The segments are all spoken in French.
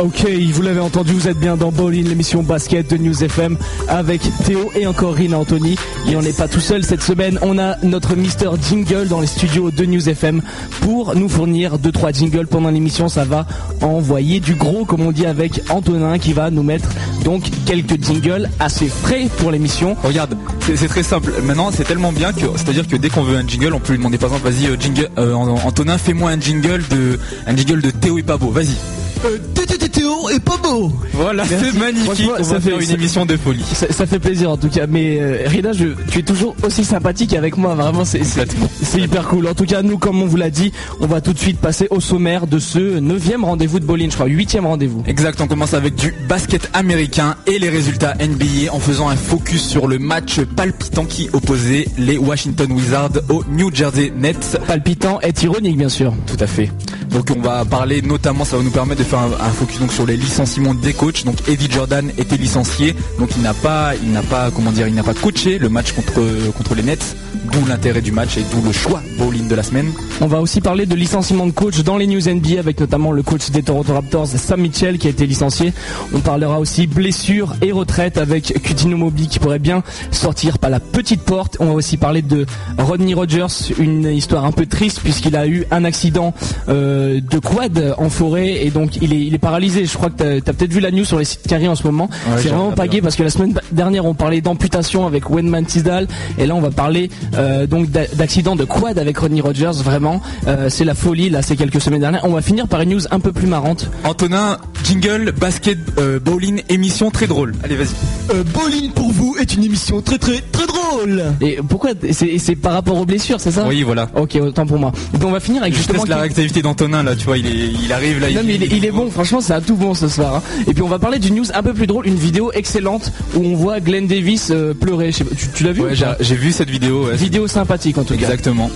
Ok, vous l'avez entendu, vous êtes bien dans Bowling, l'émission basket de News FM avec Théo et encore Rina Anthony. Et on n'est pas tout seul cette semaine, on a notre Mister Jingle dans les studios de News FM pour nous fournir 2-3 jingles pendant l'émission. Ça va envoyer du gros, comme on dit, avec Antonin qui va nous mettre donc quelques jingles assez frais pour l'émission. Regarde, c'est très simple. Maintenant, c'est tellement bien que, c'est-à-dire que dès qu'on veut un jingle, on peut lui demander par exemple, vas-y, euh, jingle, euh, Antonin, fais-moi un jingle de, un jingle de Théo et Pabo. Vas-y. Euh, to Est pas beau. Voilà, c'est magnifique. On ça va fait faire une émission de folie. Ça, fait plaisir en tout cas. Mais euh, Rina, je, tu es toujours aussi sympathique avec moi. Vraiment, c'est hyper cool. En tout cas, nous, comme on vous l'a dit, on va tout de suite passer au sommaire de ce neuvième rendez-vous de bowling, je crois, huitième rendez-vous. Exact. On commence avec du basket américain et les résultats NBA en faisant un focus sur le match palpitant qui opposait les Washington Wizards aux New Jersey Nets. Palpitant est ironique, bien sûr. Tout à fait. Donc on va parler notamment, ça va nous permettre de faire un, focus donc sur les licenciements des coachs. Donc Eddie Jordan était licencié, donc il n'a pas, il n'a pas, comment dire, il n'a pas coaché le match contre contre les Nets. D'où l'intérêt du match et d'où le choix bowling de la semaine. On va aussi parler de licenciement de coach dans les news NBA avec notamment le coach des Toronto Raptors, Sam Mitchell, qui a été licencié. On parlera aussi blessure et retraite avec Kutino Mobi qui pourrait bien sortir par la petite porte. On va aussi parler de Rodney Rogers, une histoire un peu triste puisqu'il a eu un accident euh, de quad en forêt et donc il est, il est paralysé. Je crois que tu as, peut-être vu la news sur les sites carrés en ce moment. C'est vraiment pas gay parce que la semaine dernière on parlait d'amputation avec Wenman Tisdale et là on va parler euh, donc d'accident de quad avec Rodney Rogers. Vraiment, euh, c'est la folie là ces quelques semaines dernières. On va finir par une news un peu plus marrante. Antonin, jingle, basket, euh, bowling, émission très drôle. Allez vas-y. bowling pour vous est une émission très très très drôle. Et pourquoi C'est par rapport aux blessures, c'est ça? Oui, voilà. Ok, autant pour moi. Puis on va finir avec justement la réactivité d'Antonin là. Tu vois, il, est, il arrive là. Non il, mais il, est, bon. Franchement, c'est à tout bon ce soir. Hein. Et puis on va parler d'une news un peu plus drôle, une vidéo excellente où on voit Glenn Davis pleurer. tu, l'as vu J'ai vu cette vidéo. Vidéo sympathique en tout cas. Exactement.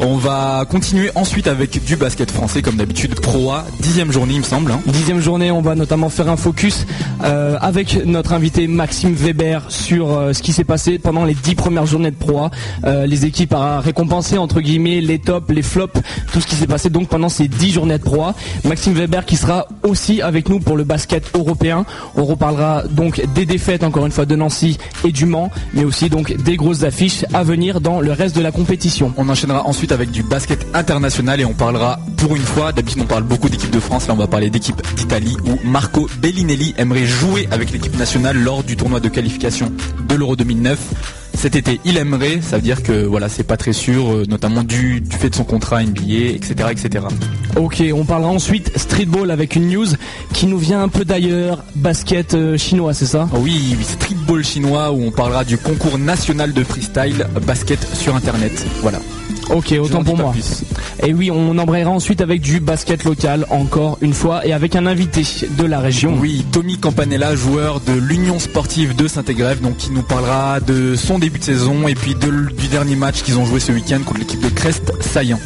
On va continuer ensuite avec du basket français comme d'habitude Pro A, dixième journée il me semble. Hein. Dixième journée, on va notamment faire un focus euh, avec notre invité Maxime Weber sur euh, ce qui s'est passé pendant les dix premières journées de Pro A. Euh, les équipes à récompenser entre guillemets les tops, les flops, tout ce qui s'est passé donc pendant ces dix journées de Pro A. Maxime Weber qui sera aussi avec nous pour le basket européen. On reparlera donc des défaites encore une fois de Nancy et du Mans, mais aussi donc des grosses affiches à venir dans le reste de la compétition. On enchaînera ensuite avec du basket international et on parlera pour une fois, d'habitude on parle beaucoup d'équipes de France, là on va parler d'équipe d'Italie où Marco Bellinelli aimerait jouer avec l'équipe nationale lors du tournoi de qualification de l'Euro 2009 cet été il aimerait, ça veut dire que voilà c'est pas très sûr, euh, notamment du, fait de son contrat NBA, etc. etc. Ok, on parlera ensuite streetball avec une news qui nous vient un peu d'ailleurs, basket euh, chinois, c'est ça? Oui, streetball chinois où on parlera du concours national de freestyle basket sur internet. Voilà. Ok, autant pour moi. Et oui, on embrayera ensuite avec du basket local, encore une fois, et avec un invité de la région. Oui, Tommy Campanella, joueur de l'Union Sportive de Saint-Égrève, donc qui nous parlera de son début de saison et puis du dernier match qu'ils ont joué ce week-end contre l'équipe de Crest Saillant.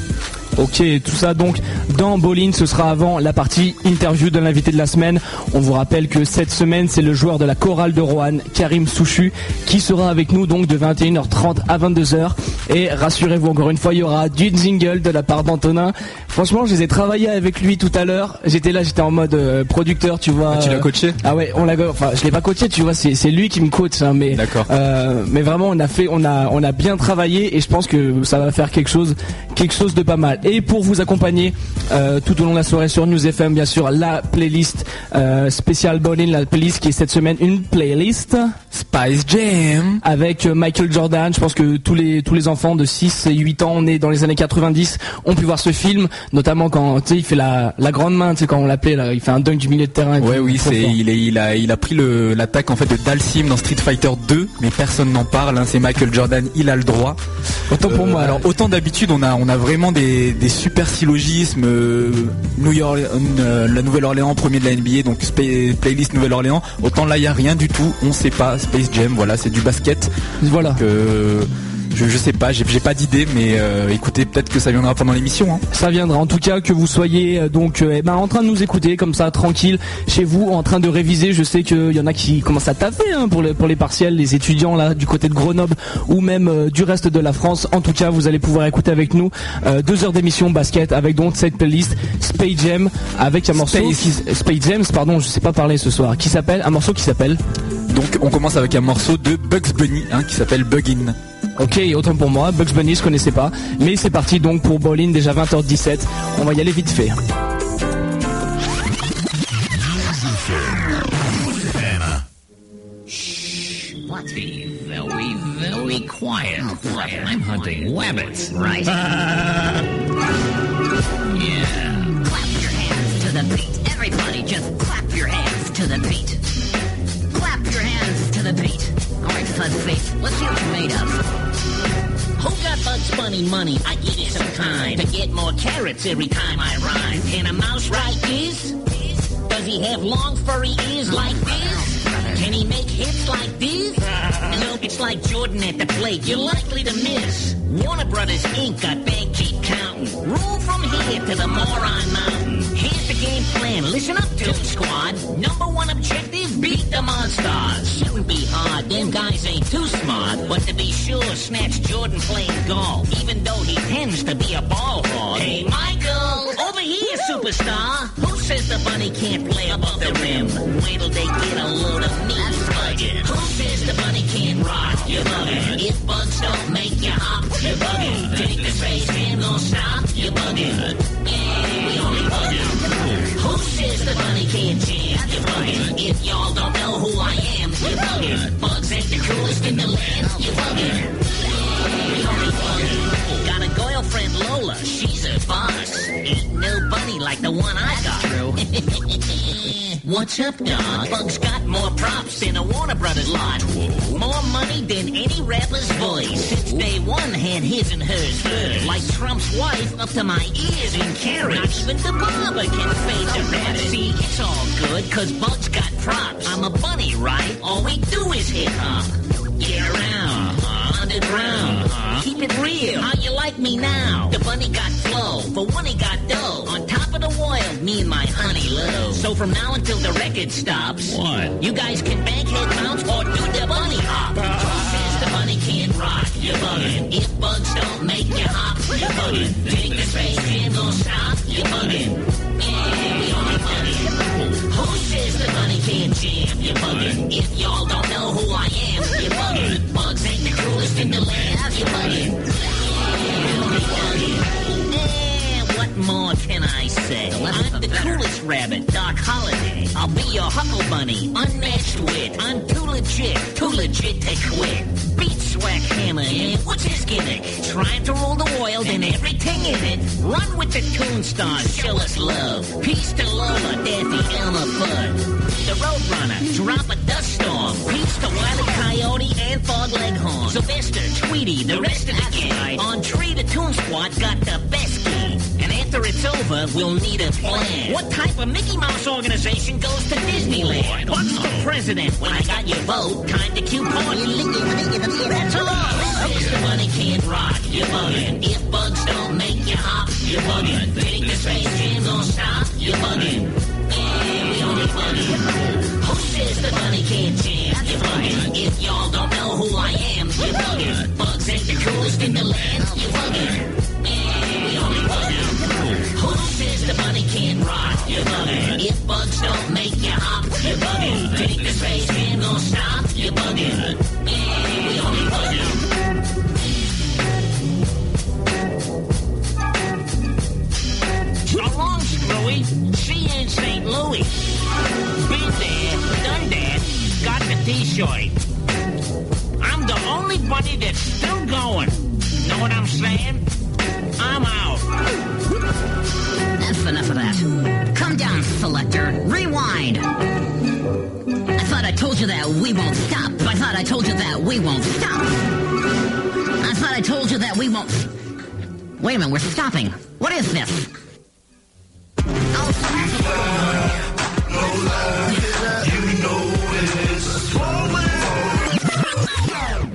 Ok, tout ça donc dans Bolin, ce sera avant la partie interview de l'invité de la semaine. On vous rappelle que cette semaine, c'est le joueur de la chorale de Roanne, Karim Souchu, qui sera avec nous donc de 21h30 à 22h. Et rassurez-vous encore une fois, il y aura du jingle de la part d'Antonin. Franchement, je les ai travaillé avec lui tout à l'heure. J'étais là, j'étais en mode euh, producteur, tu vois. Ah, tu l'as coaché? Ah ouais, on l'a. Enfin, je l'ai pas coaché, tu vois. C'est lui qui me coach, hein, mais. D'accord. Euh, mais vraiment, on a fait, on a, on a bien travaillé et je pense que ça va faire quelque chose, quelque chose de pas mal. Et pour vous accompagner euh, tout au long de la soirée sur News FM, bien sûr, la playlist spéciale Bowling, la playlist qui est cette semaine une playlist Spice Jam avec Michael Jordan. Je pense que tous les tous les enfants de 6 et 8 ans nés dans les années 90 ont pu voir ce film, notamment quand tu sais il fait la, la grande main, tu sais quand on l'appelait là, il fait un dunk du milieu de terrain. Ouais oui, c'est il est il a il a pris le l'attaque en fait de Dalsim dans Street Fighter 2, mais personne n'en parle. Hein, c'est Michael Jordan, il a le droit. Autant pour moi. Alors autant d'habitude on a on a vraiment des des super syllogisme euh, New York, euh, la Nouvelle-Orléans, premier de la NBA, donc playlist Nouvelle-Orléans. Autant là, il n'y a rien du tout. On sait pas. Space Jam, voilà, c'est du basket. Voilà. Euh, je, sais pas, j'ai pas d'idée, mais euh, écoutez, peut-être que ça viendra pendant l'émission. Hein. Ça viendra. En tout cas, que vous soyez euh, donc eh ben, en train de nous écouter comme ça, tranquille, chez vous, en train de réviser. Je sais qu'il y en a qui commencent à taper hein, pour, les, pour les partiels, les étudiants là du côté de Grenoble ou même du reste de la France. En tout cas, vous allez pouvoir écouter avec nous deux heures d'émission basket avec donc cette playlist Space Jam avec un morceau Space, Jam, pardon, je sais pas parler ce soir, qui s'appelle un morceau qui s'appelle. Donc on commence avec un morceau de Bugs Bunny hein, qui s'appelle Buggin. Ok, autant pour moi, Bugs Bunny je connaissais pas, mais c'est parti donc pour Bowling déjà 20h17. On va y aller vite fait. very quiet. I'm hunting rabbits. Right. yeah. Clap your hands to the beat. Everybody just clap your hands to the beat. Clap your hands to the beat. All right, Face, let's made of. Who got Bugs Bunny money? I give you some time to get more carrots every time I rhyme. Can a mouse write this? Does he have long furry ears like this? Can he make hits like this? No, it's like Jordan at the plate. You're likely to miss. Warner Brothers Inc. got bank keep counting. Rule from here to the Moron Mountain. Here's game plan. Listen up, Toon Squad. Number one objective, beat the Monstars. Shouldn't be hard. Them guys ain't too smart. But to be sure, snatch Jordan playing golf. Even though he tends to be a ball hog. Hey, Michael! Over here, superstar! Who says the bunny can't play above the rim? Wait till they get a load of me. Bugging. Who says the bunny can't rock? You're bugging. If bugs don't make you hop, you're bugging. Think the space jam gon' stop? You're bugging. Yeah, we only bugging. Who says the bunny can't jam? You're bugging. If y'all don't know who I am, you're bugging. Bugs ain't the coolest in the land. You're bugging. We only. Got a girlfriend Lola, she's a boss. Ain't no bunny like the one I. What's up, dog? Bugs got more props than a Warner Brothers lot. More money than any rapper's voice. Since day one had his and hers first. Like Trump's wife up to my ears in carrots. Not even the barber can fade the rabbit. See, it's all good, cause Bugs got props. I'm a bunny, right? All we do is hip hop. Get around. Uh-huh. Underground. Uh-huh. Keep it real. How you like me now? The bunny got flow. For one, he got dough. On top of the world, me and my honey low. So from now until the record stops, what? You guys can bank head bounce or do the bunny hop. Ah. Who says the bunny can't rock? You're bugging. If bugs don't make you hop, you're bugging. Think the space jam gon' stop? You're bugging. Yeah, we only bugging. Who says the bunny can't jam? You're bugging. If y'all don't know who I am, you're bugging. Bugs ain't the coolest in the land. You're bugging. More can I say? I'm the coolest rabbit, Doc Holiday. I'll be your Huckle Bunny, unmatched wit. I'm too legit, too legit to quit. Beat Swag Hammer, and what's his gimmick? Trying to rule the world and everything in it. Run with the Toon Stars, show us love. Peace to Lola, Daffy, Elmer Fudd. The Roadrunner, drop a dust storm. Peace to Wile E. Coyote and Fog Leghorn. Sylvester, Tweety, the rest of the gang. On Tree, the Toon Squad got the best game. After it's over, we'll need a plan. What type of Mickey Mouse organization goes to Disneyland? What's the president? When I got your vote, time to cue party. That's all. The money can't rock, you're bugging. If bugs don't make you hop, you're bugging. Think the space jam gon' stop, you're bugging. We only bugging. Who says the money can't jam? You're bugging. If y'all don't know who I am, you're bugging. Bugs ain't the coolest in the land, you're bugging. The money rock? You're bugging. If bugs don't make you hop, you're bugging. Think the space jam gon' stop? You're bugging. We only bugging. You in St. Louis. Been there, done that, got the t-shirt. I'm the only bunny that's still going. Know what I'm saying? I'm out. That's enough of that. Come down, selector. Rewind. I thought I told you that we won't stop. I thought I told you that we won't stop. I thought I told you that we won't. Wait a minute, we're stopping. What is this?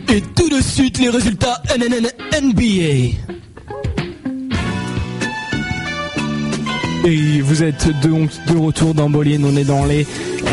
Et tout de suite les résultats NBA. Et vous êtes de, de retour dans Bolien, on est dans les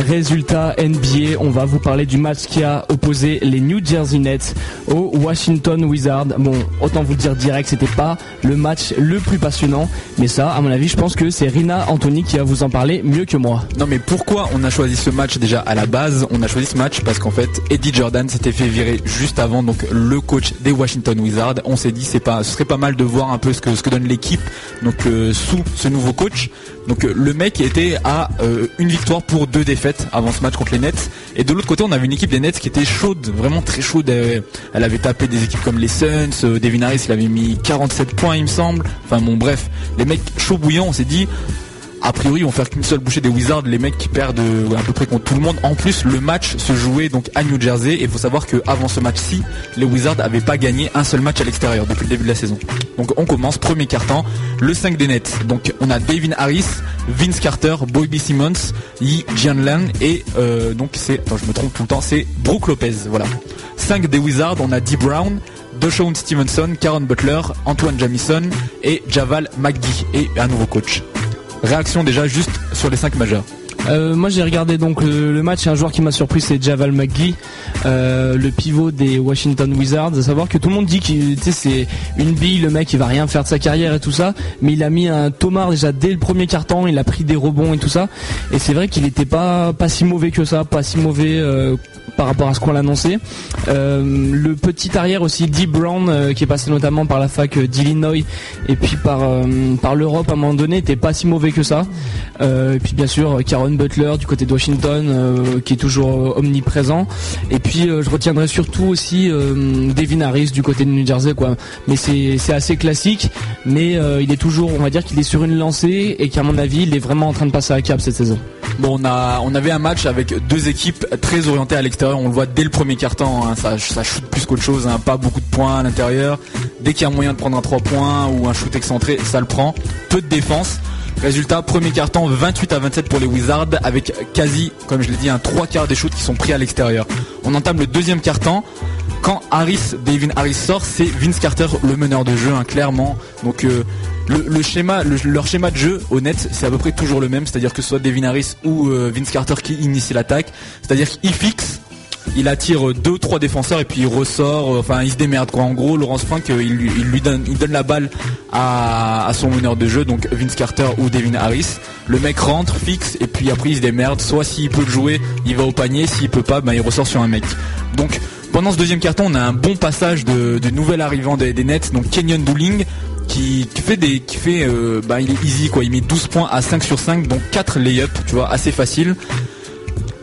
résultats NBA. On va vous parler du match qui a opposé les New Jersey Nets aux Washington Wizards. Bon, autant vous dire direct, c'était pas le match le plus passionnant, mais ça, à mon avis, je pense que c'est Rina Anthony qui va vous en parler mieux que moi. Non, mais pourquoi on a choisi ce match déjà à la base? On a choisi ce match parce qu'en fait, Eddie Jordan s'était fait virer juste avant, donc le coach des Washington Wizards. On s'est dit, c'est pas, ce serait pas mal de voir un peu ce que ce que donne l'équipe, donc euh, sous ce nouveau coach. Donc euh, le mec était à euh, une victoire pour deux défaites avant ce match contre les Nets. Et de l'autre côté, on avait une équipe des Nets qui était chaude, vraiment très chaude. Elle, avait tapé des équipes comme les Suns. Euh, Devin Harris, il avait mis 47 points, il me semble. Enfin bon, bref, les mecs chauds bouillants. On s'est dit, a priori, ils vont faire qu'une seule bouchée des Wizards, les mecs qui perdent euh, à peu près contre tout le monde. En plus, le match se jouait donc à New Jersey et il faut savoir qu'avant ce match-ci, les Wizards n'avaient pas gagné un seul match à l'extérieur depuis le début de la saison. Donc on commence, premier carton, le 5 des nets. Donc on a Devin Harris, Vince Carter, Boy Simmons, Yi Jianlan et euh, donc c'est, je me trompe tout le temps, c'est Brooke Lopez. Voilà. 5 des Wizards, on a D. Brown, Deshaun Stevenson, Karen Butler, Antoine Jamison et Javal McGee et un nouveau coach. Réaction déjà juste sur les 5 majeurs. Euh, moi j'ai regardé donc le, match et un joueur qui m'a surpris c'est Javal McGee, euh, le pivot des Washington Wizards. À savoir que tout le monde dit que c'est une bille, le mec il va rien faire de sa carrière et tout ça, mais il a mis un tomard déjà dès le premier carton, il a pris des rebonds et tout ça. Et c'est vrai qu'il était pas pas si mauvais que ça, pas si mauvais euh, par rapport à ce qu'on l'annonçait. Le petit arrière aussi, Deep Brown, qui est passé notamment par la fac d'Illinois et puis par, par l'Europe à un moment donné, était pas si mauvais que ça. et puis bien sûr, Butler du côté de Washington, qui est toujours omniprésent. Et puis je retiendrai surtout aussi Devin Harris du côté de New Jersey, quoi. Mais c'est assez classique, mais il est toujours, on va dire qu'il est sur une lancée et qu'à mon avis, il est vraiment en train de passer à cap cette saison. Bon, on a, on avait un match avec deux équipes très orientées à l'extérieur. On le voit dès le premier carton. Hein, ça, ça shoot plus qu'autre chose. Hein, pas beaucoup de points à l'intérieur. Dès qu'il y a moyen de prendre un 3 points ou un shoot excentré, ça le prend. Peu de défense. Résultat, premier carton 28 à 27 pour les Wizards avec quasi, comme je l'ai dit, un 3 quarts des shoots qui sont pris à l'extérieur. On entame le deuxième carton. Quand Harris, David Harris sort, c'est Vince Carter le meneur de jeu, hein, clairement. Donc euh, le, schéma, leur schéma de jeu, honnête, c'est à peu près toujours le même, c'est-à-dire que soit Devin Harris ou euh, Vince Carter qui initie l'attaque, c'est-à-dire qu'il fixe, il attire deux trois défenseurs et puis il ressort, euh, enfin il se démerde quoi. En gros, Laurence Frank, euh, il, lui donne, la balle à, son meneur de jeu, donc Vince Carter ou Devin Harris. Le mec rentre, fixe et puis après il se démerde. Soit s'il peut le jouer, il va au panier, s'il peut pas, ben, il ressort sur un mec. Donc pendant ce deuxième carton, on a un bon passage de, nouvel arrivant des, Nets, donc Kenyon Dooling, qui, fait des qui fait euh, bah, il est easy quoi il met 12 points à 5 sur 5 donc 4 lay-up tu vois assez facile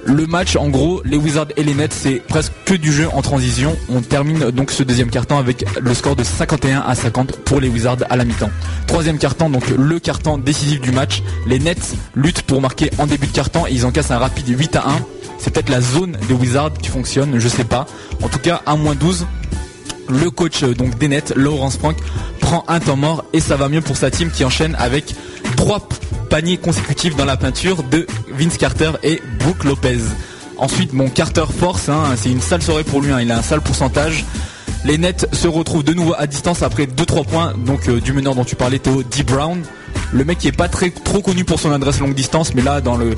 le match en gros les Wizards et les Nets c'est presque que du jeu en transition. On termine donc ce deuxième carton avec le score de 51 à 50 pour les Wizards à la mi-temps. Troisième carton donc le carton décisif du match. Les Nets luttent pour marquer en début de carton. Et ils en cassent un rapide 8 à 1 c'est peut-être la zone des Wizards qui fonctionne je sais pas. En tout cas à moins 12 le coach euh, donc des Nets, Laurence Frank, prend un temps mort et ça va mieux pour sa team qui enchaîne avec trois paniers consécutifs dans la peinture de Vince Carter et Brooke Lopez. Ensuite, mon Carter force, hein, c'est une sale soirée pour lui, hein, il a un sale pourcentage. Les Nets se retrouvent de nouveau à distance après 2-3 points donc euh, du meneur dont tu parlais Théo, D. Brown. Le mec qui est pas très trop connu pour son adresse longue distance, mais là dans le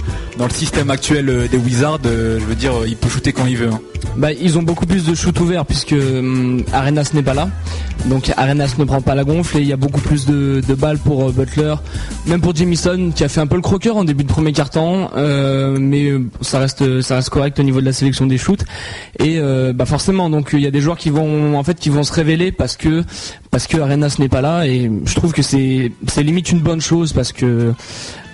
système actuel euh, des Wizards, je veux dire, il peut shooter quand il veut. Hein. Bah, ils ont beaucoup plus de shoot ouverts puisque hum, Arenas n'est pas là. Donc Arenas ne prend pas la gonfle et il y a beaucoup plus de, balles pour euh, Butler. Même pour Jamison qui a fait un peu le croqueur en début de premier quart-temps. Euh, mais euh, ça reste, ça reste correct au niveau de la sélection des shoots. Et bah forcément, donc il y a des joueurs qui vont en fait qui vont se révéler parce que parce que Arenas n'est pas là et je trouve que c'est c'est limite une bonne chose parce que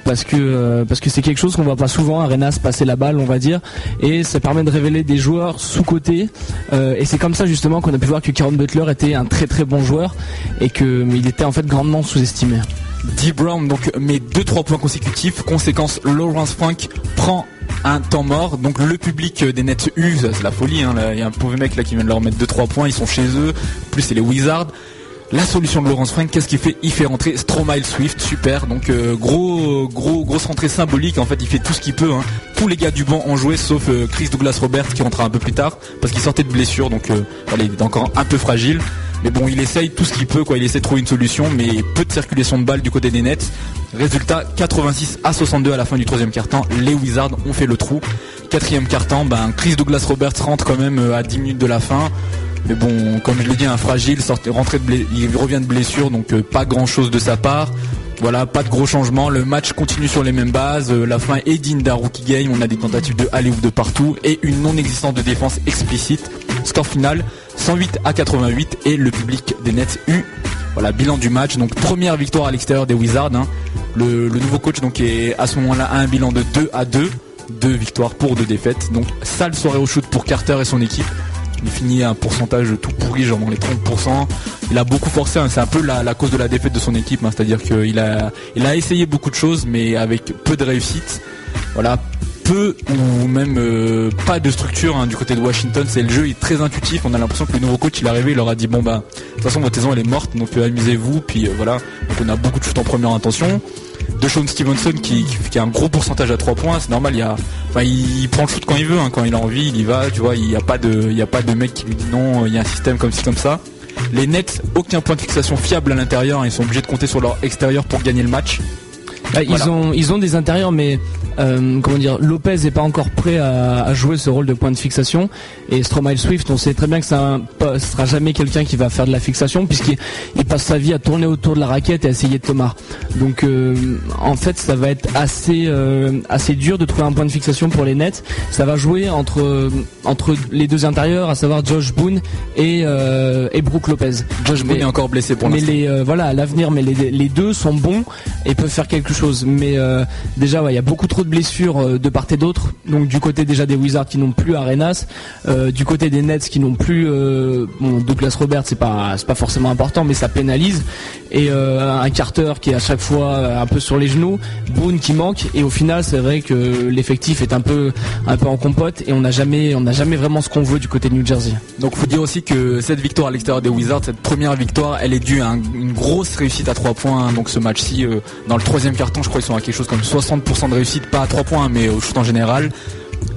parce que euh, parce que c'est quelque chose qu'on voit pas souvent Arenas passer la balle on va dire et ça permet de révéler des joueurs sous côté euh, et c'est comme ça justement qu'on a pu voir que Karen Butler était un très très bon joueur et que il était en fait grandement sous-estimé. D. Brown donc met 2-3 points consécutifs. Conséquence, Lawrence Frank prend un temps mort. Donc le public des Nets U, c'est la folie. Hein, il y a un pauvre mec là qui vient de leur mettre 2-3 points. Ils sont chez eux. plus c'est les Wizards. La solution de Laurence Frank, qu'est-ce qu'il fait Il fait rentrer Stromae Swift, super. Donc euh, gros, gros, grosse rentrée symbolique. En fait, il fait tout ce qu'il peut. Hein. Tous les gars du banc ont joué, sauf euh, Chris Douglas Robert qui rentrera un peu plus tard parce qu'il sortait de blessure. Donc euh, il est encore un peu fragile. Mais bon, il essaye tout ce qu'il peut, quoi. Il essaie de trouver une solution, mais peu de circulation de balles du côté des Nets. Résultat 86 à 62 à la fin du troisième quart-temps. Les Wizards ont fait le trou. Quatrième quart-temps, ben, Chris Douglas Roberts rentre quand même à 10 minutes de la fin. Mais bon, comme je l'ai dit, un fragile, rentré de il revient de blessure, donc euh, pas grand chose de sa part. Voilà, pas de gros changements. Le match continue sur les mêmes bases. Euh, la fin est digne d'un rookie game. On a des tentatives de aller de partout et une non-existence de défense explicite. Score final 108 à 88 et le public des Nets eut voilà bilan du match. Donc première victoire à l'extérieur des Wizards. Hein. Le, nouveau coach donc est à ce moment-là à un bilan de 2 à 2. Deux victoires pour deux défaites. Donc sale soirée au shoot pour Carter et son équipe. Il finit un pourcentage tout pourri, genre dans les 30%. Il a beaucoup forcé, hein. c'est un peu la, cause de la défaite de son équipe, hein. c'est-à-dire qu'il a, il essayé beaucoup de choses, mais avec peu de réussite. Voilà, peu ou même euh, pas de structure hein, du côté de Washington. C'est le jeu est très intuitif. On a l'impression que le nouveau coach il est arrivé, il leur a dit bon bah de toute façon votre saison elle est morte, donc amusez-vous. Puis euh, voilà, on a beaucoup de choses en première intention de Sean Stevenson qui, a un gros pourcentage à 3 points, c'est normal, il, prend le shoot quand il veut, hein, quand il a envie, il y va, tu vois, il n'y a, pas de, a pas de mec qui lui dit non, il y a un système comme ci comme ça. Les Nets, aucun point de fixation fiable à l'intérieur, hein, ils sont obligés de compter sur leur extérieur pour gagner le match. Bah, ils, ont, ils ont des intérieurs, mais euh, comment dire, Lopez n'est pas encore prêt à, jouer ce rôle de point de fixation. Et Stromae Swift, on sait très bien que ça ne sera jamais quelqu'un qui va faire de la fixation, puisqu'il passe sa vie à tourner autour de la raquette et à essayer de tomar. Donc euh, en fait, ça va être assez, euh, assez dur de trouver un point de fixation pour les Nets. Ça va jouer entre, entre les deux intérieurs, à savoir Josh Boone et, et Brooke Lopez. Josh Boone est encore blessé pour l'instant. Mais les, voilà, à l'avenir, mais les, les deux sont bons et peuvent faire quelque chose. Mais déjà, il y a beaucoup trop de blessures euh, de part et d'autre. Donc du côté déjà des Wizards qui n'ont plus Arenas, euh, du côté des Nets qui n'ont plus euh, bon, Douglas Robert, c'est pas c'est pas forcément important, mais ça pénalise. Et un Carter qui est à chaque fois un peu sur les genoux, Boone qui manque. Et au final, c'est vrai que l'effectif est un peu un peu en compote et on n'a jamais on n'a jamais vraiment ce qu'on veut du côté de New Jersey. Donc faut dire aussi que cette victoire à l'extérieur des Wizards, cette première victoire, elle est due à une grosse réussite à 3 points. Donc ce match-ci, dans le troisième je crois qu'ils sont à quelque chose comme 60% de réussite, pas à 3 points, mais au shoot en général.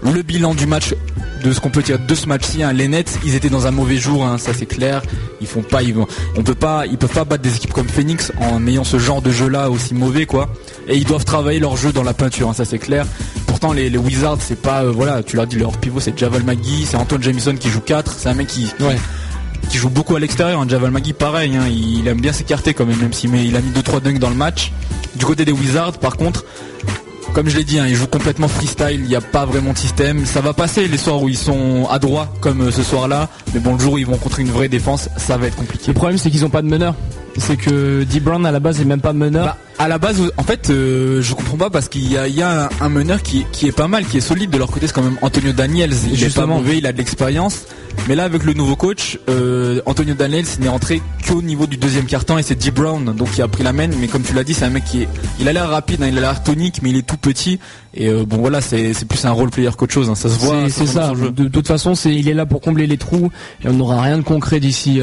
Le bilan du match, de ce qu'on peut dire de ce match-ci, hein, les Nets, ils étaient dans un mauvais jour, hein, ça c'est clair. Ils font pas, ils, on peut pas, ils peuvent pas battre des équipes comme Phoenix en ayant ce genre de jeu-là aussi mauvais, quoi. Et ils doivent travailler leur jeu dans la peinture, hein, ça c'est clair. Pourtant, les, Wizards, c'est pas, euh, voilà, tu l'as dit, leur pivot c'est Javal Magui, c'est Antoine Jamison qui joue 4 c'est un mec qui, qui joue beaucoup à l'extérieur. Javal Magui, pareil, il, aime bien s'écarter quand même, même si mais il a mis 2-3 dunks dans le match. Du côté des Wizards, par contre, comme je l'ai dit, hein, ils jouent complètement freestyle, il n'y a pas vraiment de système. Ça va passer les soirs où ils sont à droit, comme euh, ce soir-là. Mais bon, le jour où ils vont rencontrer une vraie défense, ça va être compliqué. Le problème, c'est qu'ils n'ont pas de meneur. C'est que D. Brown à la base est même pas meneur. Bah, à la base, en fait, euh, je comprends pas parce qu'il y a, un, meneur qui, est pas mal, qui est solide. De leur côté, c'est quand même Antonio Daniels. Il est pas mauvais, il a de l'expérience. Mais là, avec le nouveau coach, euh, Antonio Daniels n'est rentré qu'au niveau du deuxième carton et c'est D. Brown, donc il a pris la main. Mais comme tu l'as dit, c'est un mec qui est, il a l'air rapide, hein, il a l'air tonique, mais il est tout petit. Et euh, bon, voilà, c'est plus un role player qu'autre chose. Hein, ça se voit. C'est ça. De, toute façon, c'est il est là pour combler les trous et on n'aura rien de concret d'ici.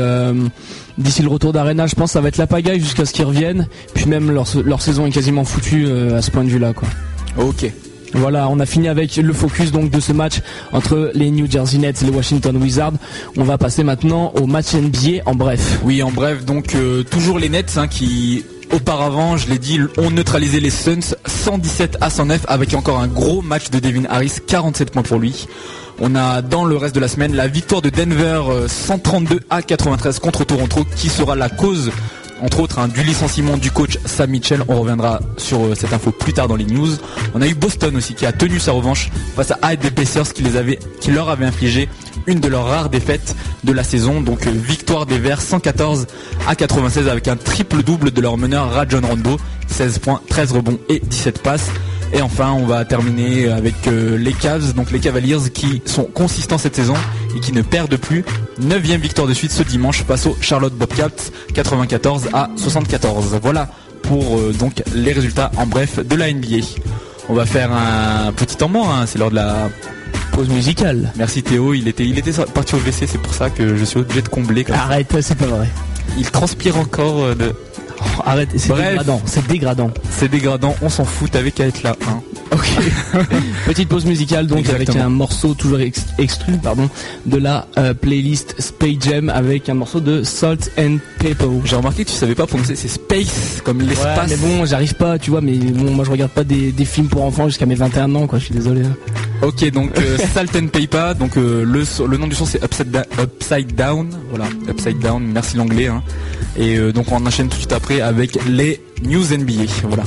D'ici le retour d'Arena, je pense que ça va être la pagaille jusqu'à ce qu'ils reviennent. Puis même leur, leur saison est quasiment foutue euh, à ce point de vue-là. quoi. Ok. Voilà, on a fini avec le focus donc de ce match entre les New Jersey Nets et les Washington Wizards. On va passer maintenant au match NBA en bref. Oui, en bref, donc euh, toujours les Nets hein, qui auparavant, je l'ai dit, ont neutralisé les Suns 117 à 109 avec encore un gros match de Devin Harris, 47 points pour lui. On a dans le reste de la semaine la victoire de Denver 132 euh, à 93 contre Toronto qui sera la cause entre autres hein, du licenciement du coach Sam Mitchell. On reviendra sur euh, cette info plus tard dans les news. On a eu Boston aussi qui a tenu sa revanche face à Hyde Pacers qui leur avait infligé une de leurs rares défaites de la saison. Donc euh, victoire des Verts 114 à 96 avec un triple double de leur meneur Rajon Rondo. 16 points, 13 rebonds et 17 passes. Et enfin, on va terminer avec euh, les Cavs, donc les Cavaliers qui sont consistants cette saison et qui ne perdent plus. 9 victoire de suite ce dimanche face au Charlotte Bobcats 94 à 74. Voilà pour euh, donc les résultats en bref de la NBA. On va faire un petit temps mort, hein. c'est lors de la pause musicale. Merci Théo, il était, il était parti au WC, c'est pour ça que je suis obligé de combler. Arrête, c'est pas vrai. Il transpire encore euh, de. Arrête, c'est dégradant, c'est dégradant. C'est dégradant, on s'en fout, t'avais qu'à être là. Hein. Ok. Petite pause musicale donc avec un morceau toujours ex- pardon de la euh, playlist Space Jam avec un morceau de Salt and Pepper. J'ai remarqué que tu savais pas prononcer, c'est space comme Ouais, l'espace. mais bon, j'arrive pas, tu vois, mais bon, moi je regarde pas des, des films pour enfants jusqu'à mes 21 ans, quoi, je suis désolé. Ok, donc euh, Salt and Paypa, donc euh, le, le nom du son c'est Upside, Da- Upside Down, voilà, Upside Down, merci l'anglais. Hein. Et donc on enchaîne tout de suite après avec les News NBA, voilà.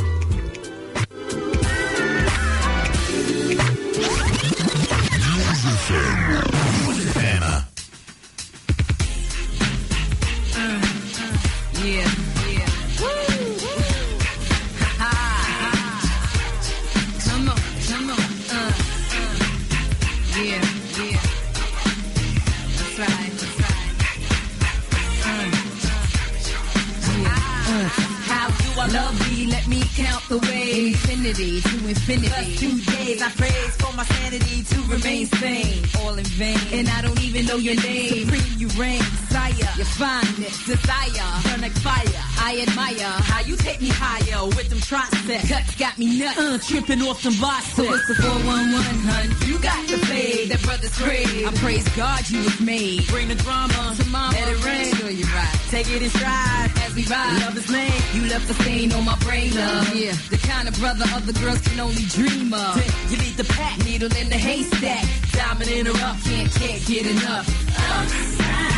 Infinity to infinity. Plus two days I praise for my sanity to remain sane. All in vain. And I don't even know your name. Supreme you reign, sire. Your fineness, desire. Burn like fire. I admire how you take me higher with them triceps. Cuts got me nuts. Uh, tripping off some bosses. So it's the 411, hun. You got the play. That brother's crave. I praise God you was made. Bring the drama to mama. Let it rain. Sure you right. Take it in stride as we ride. Love is lame. You left a stain on my brain, love. Yeah. The kind of brother other girls can only dream of. You need the pack. Needle in the haystack. Diamond in the rough. Can't, can't get enough.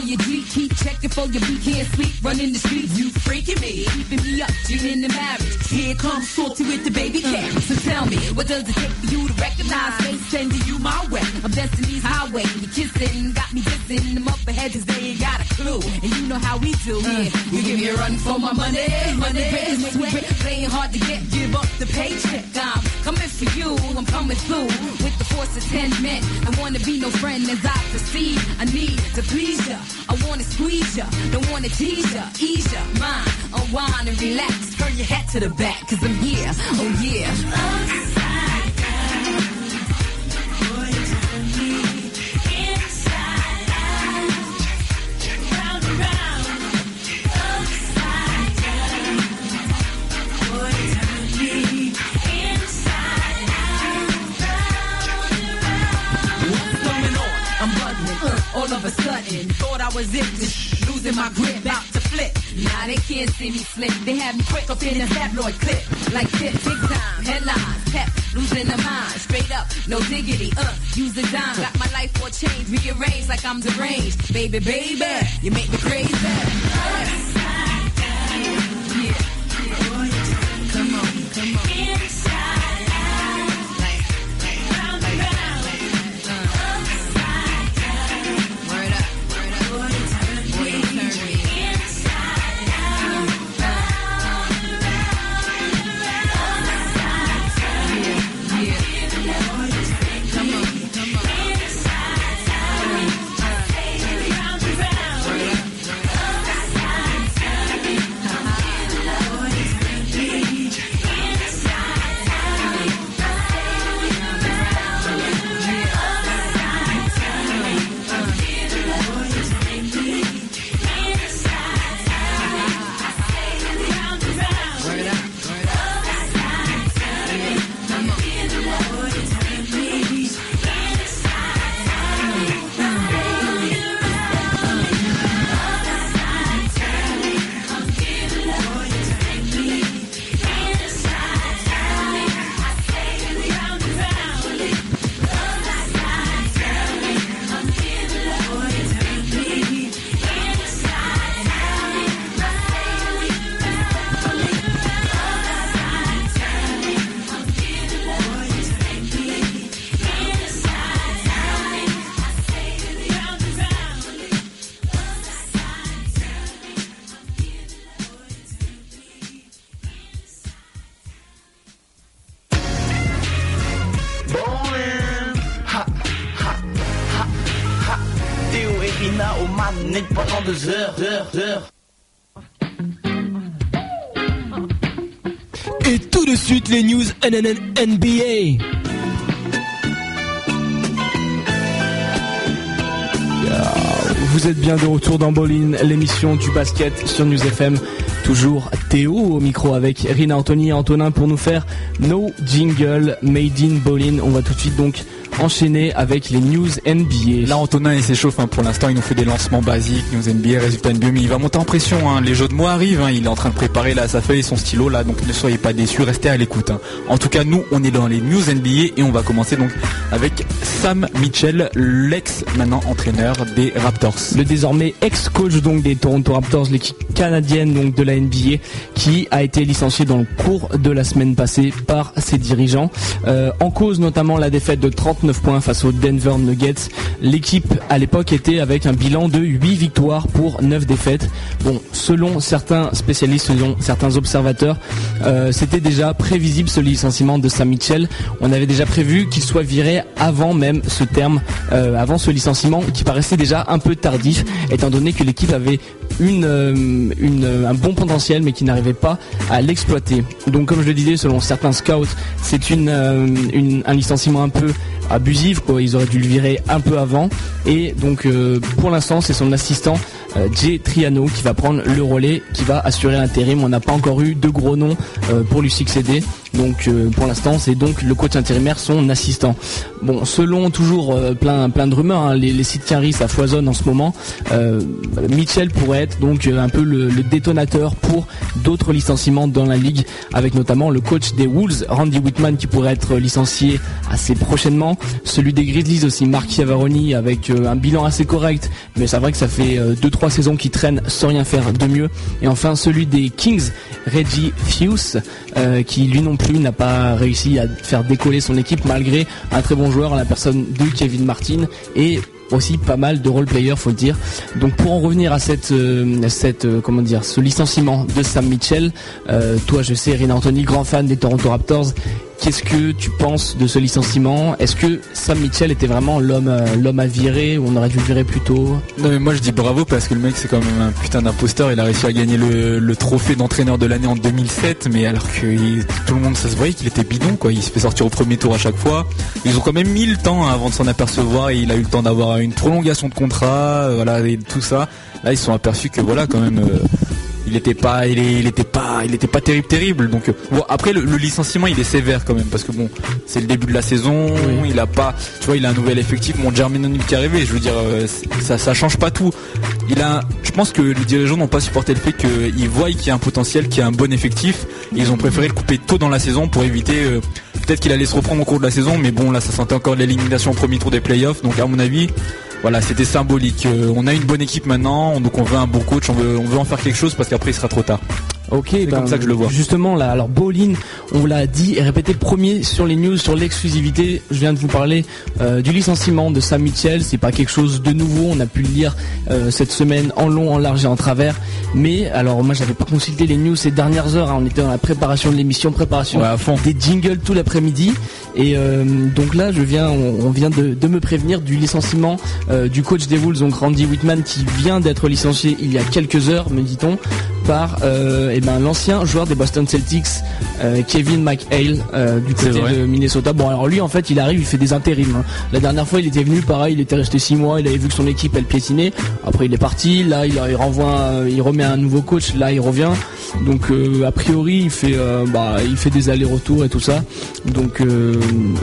The block for your G. Keep checking for your beat. Can't sleep, running the streets. You freaking me, keeping me up, in the marriage. Here comes salty with the baby uh. cat. So tell me, what does it take for you to recognize me? Sending you my way. I'm Destiny's highway. You kissing, got me dissing them up ahead 'cause they ain't got a clue. And you know how we do uh. here. You give me a run for my money. Money make me break. Playing hard to get, give up the paycheck. I'm coming for you, I'm coming through with the force of ten men. I wanna be no friend as I proceed. I need to please ya. I wanna squeeze ya. Don't wanna tease ya. Ease ya. Mind, unwind and relax. Turn your head to the back, cause I'm here. Oh yeah. All of a sudden. Thought I was it, losing my grip, about to flip. Now they can't see me slip. They have me quick up in a tabloid clip. Like tick, tick time, headlines, pep, losing the mind. Straight up, no diggity, uh, use a dime. Got my life for change, rearranged like I'm deranged. Baby, baby, you make me crazy. Yeah. Come on, come on. NBA. Vous êtes bien de retour dans Bolin, l'émission du basket sur News FM. Toujours Théo au micro avec Rina Anthony et Antonin pour nous faire nos jingle made in Bolin. On va tout de suite donc enchaîner avec les news NBA. Là, Antonin, il s'échauffe hein. pour l'instant. Il nous fait des lancements basiques, news NBA, résultats NBA, mais il va monter en pression. Hein. Les jeux de mots arrivent. Hein. Il est en train de préparer là sa feuille et son stylo là, donc ne soyez pas déçus, restez à l'écoute. En tout cas, nous, on est dans les news NBA et on va commencer donc avec Sam Mitchell, l'ex maintenant entraîneur des Raptors. Le désormais ex-coach donc des Toronto Raptors, l'équipe canadienne donc de la NBA, qui a été licencié dans le cours de la semaine passée par ses dirigeants. Euh, en cause notamment la défaite de 39 points face aux Denver Nuggets. L'équipe à l'époque était avec un bilan de 8 victoires pour 9 défaites. Bon, selon certains spécialistes, selon certains observateurs, euh, c'était déjà prévisible ce licenciement de Sam Mitchell. On avait déjà prévu qu'il soit viré avant même ce terme, euh, avant ce licenciement qui paraissait déjà un peu tardif, étant donné que l'équipe avait euh, une, un bon potentiel mais qui n'arrivait pas à l'exploiter. Donc comme je le disais, selon certains scouts, c'est une, une, un licenciement un peu abusif quoi. Ils auraient dû le virer un peu avant. Et donc euh, pour l'instant c'est son assistant euh, Jay Triano qui va prendre le relais, qui va assurer l'intérim. On n'a pas encore eu de gros noms euh, pour lui succéder. Donc euh, pour l'instant c'est donc le coach intérimaire son assistant. Bon selon toujours euh, plein de rumeurs, hein, les, sites Carry ça foisonne en ce moment. Euh, Mitchell pourrait être donc un peu le, le détonateur pour d'autres licenciements dans la ligue, avec notamment le coach des Wolves, Randy Whitman qui pourrait être licencié assez prochainement. Celui des Grizzlies aussi, Mark Chiavaroni avec un bilan assez correct, mais c'est vrai que ça fait 2-3 saisons qui traînent sans rien faire de mieux. Et enfin celui des Kings, Reggie Fuse, qui lui non plus n'a pas réussi à faire décoller son équipe malgré un très bon joueur, la personne de Kevin Martin et aussi pas mal de role players faut le dire. Donc pour en revenir à cette euh, cette euh, comment dire ce licenciement de Sam Mitchell, euh, toi je sais Rina Anthony grand fan des Toronto Raptors Qu'est-ce que tu penses de ce licenciement? Est-ce que Sam Mitchell était vraiment l'homme euh, l'homme à virer ou on aurait dû le virer plus tôt? Non mais moi je dis bravo parce que le mec c'est quand même un putain d'imposteur. Il a réussi à gagner le, trophée d'entraîneur de l'année en 2007, mais alors que tout le monde ça se voyait qu'il était bidon quoi. Il se fait sortir au premier tour à chaque fois. Ils ont quand même mis le temps avant de s'en apercevoir il a eu le temps d'avoir une prolongation de contrat, euh, voilà et tout ça. Là ils se sont aperçus que voilà quand même. Euh, il était pas, il, il était pas, il était pas terrible, terrible. Donc bon, après le, licenciement, il est sévère quand même parce que bon, c'est le début de la saison. Il a pas, tu vois, il a un nouvel effectif. Mon Germinal qui est arrivé, je veux dire, euh, ça, ça change pas tout. Il a, je pense que les dirigeants n'ont pas supporté le fait qu'ils voient qu'il y a un potentiel, qu'il y a un bon effectif. Ils ont préféré le couper tôt dans la saison pour éviter. Euh, peut-être qu'il allait se reprendre au cours de la saison, mais bon, là, ça sentait encore l'élimination au premier tour des playoffs. Donc à mon avis, voilà, c'était symbolique. Euh, on a une bonne équipe maintenant, donc on veut un bon coach, on veut, on veut en faire quelque chose parce qu'après il sera trop tard. Ok, c'est comme ben, ça que je le vois. Justement, là, alors Bolin, on l'a dit et répété premier sur les news, sur l'exclusivité. Je viens de vous parler euh, du licenciement de Sam Mitchell. C'est pas quelque chose de nouveau. On a pu le lire euh, cette semaine en long, en large et en travers. Mais alors, moi, j'avais pas consulté les news ces dernières heures. Hein. On était dans la préparation de l'émission, préparation des jingles tout l'après-midi. Et euh, donc là, je viens, on, vient de, me prévenir du licenciement du coach des Wolves, donc Randy Whitman, qui vient d'être licencié il y a quelques heures, me dit-on, par eh ben, l'ancien joueur des Boston Celtics, euh, Kevin McHale, euh, du côté de Minnesota. Bon, alors lui, en fait, il arrive, il fait des intérims. Hein. La dernière fois, il était venu, pareil, il était resté six mois, il avait vu que son équipe, elle piétinait. Après, il est parti. Là, il, renvoie, il remet un nouveau coach. Là, il revient. Donc, euh, a priori, il fait, bah, il fait des allers-retours et tout ça. Donc,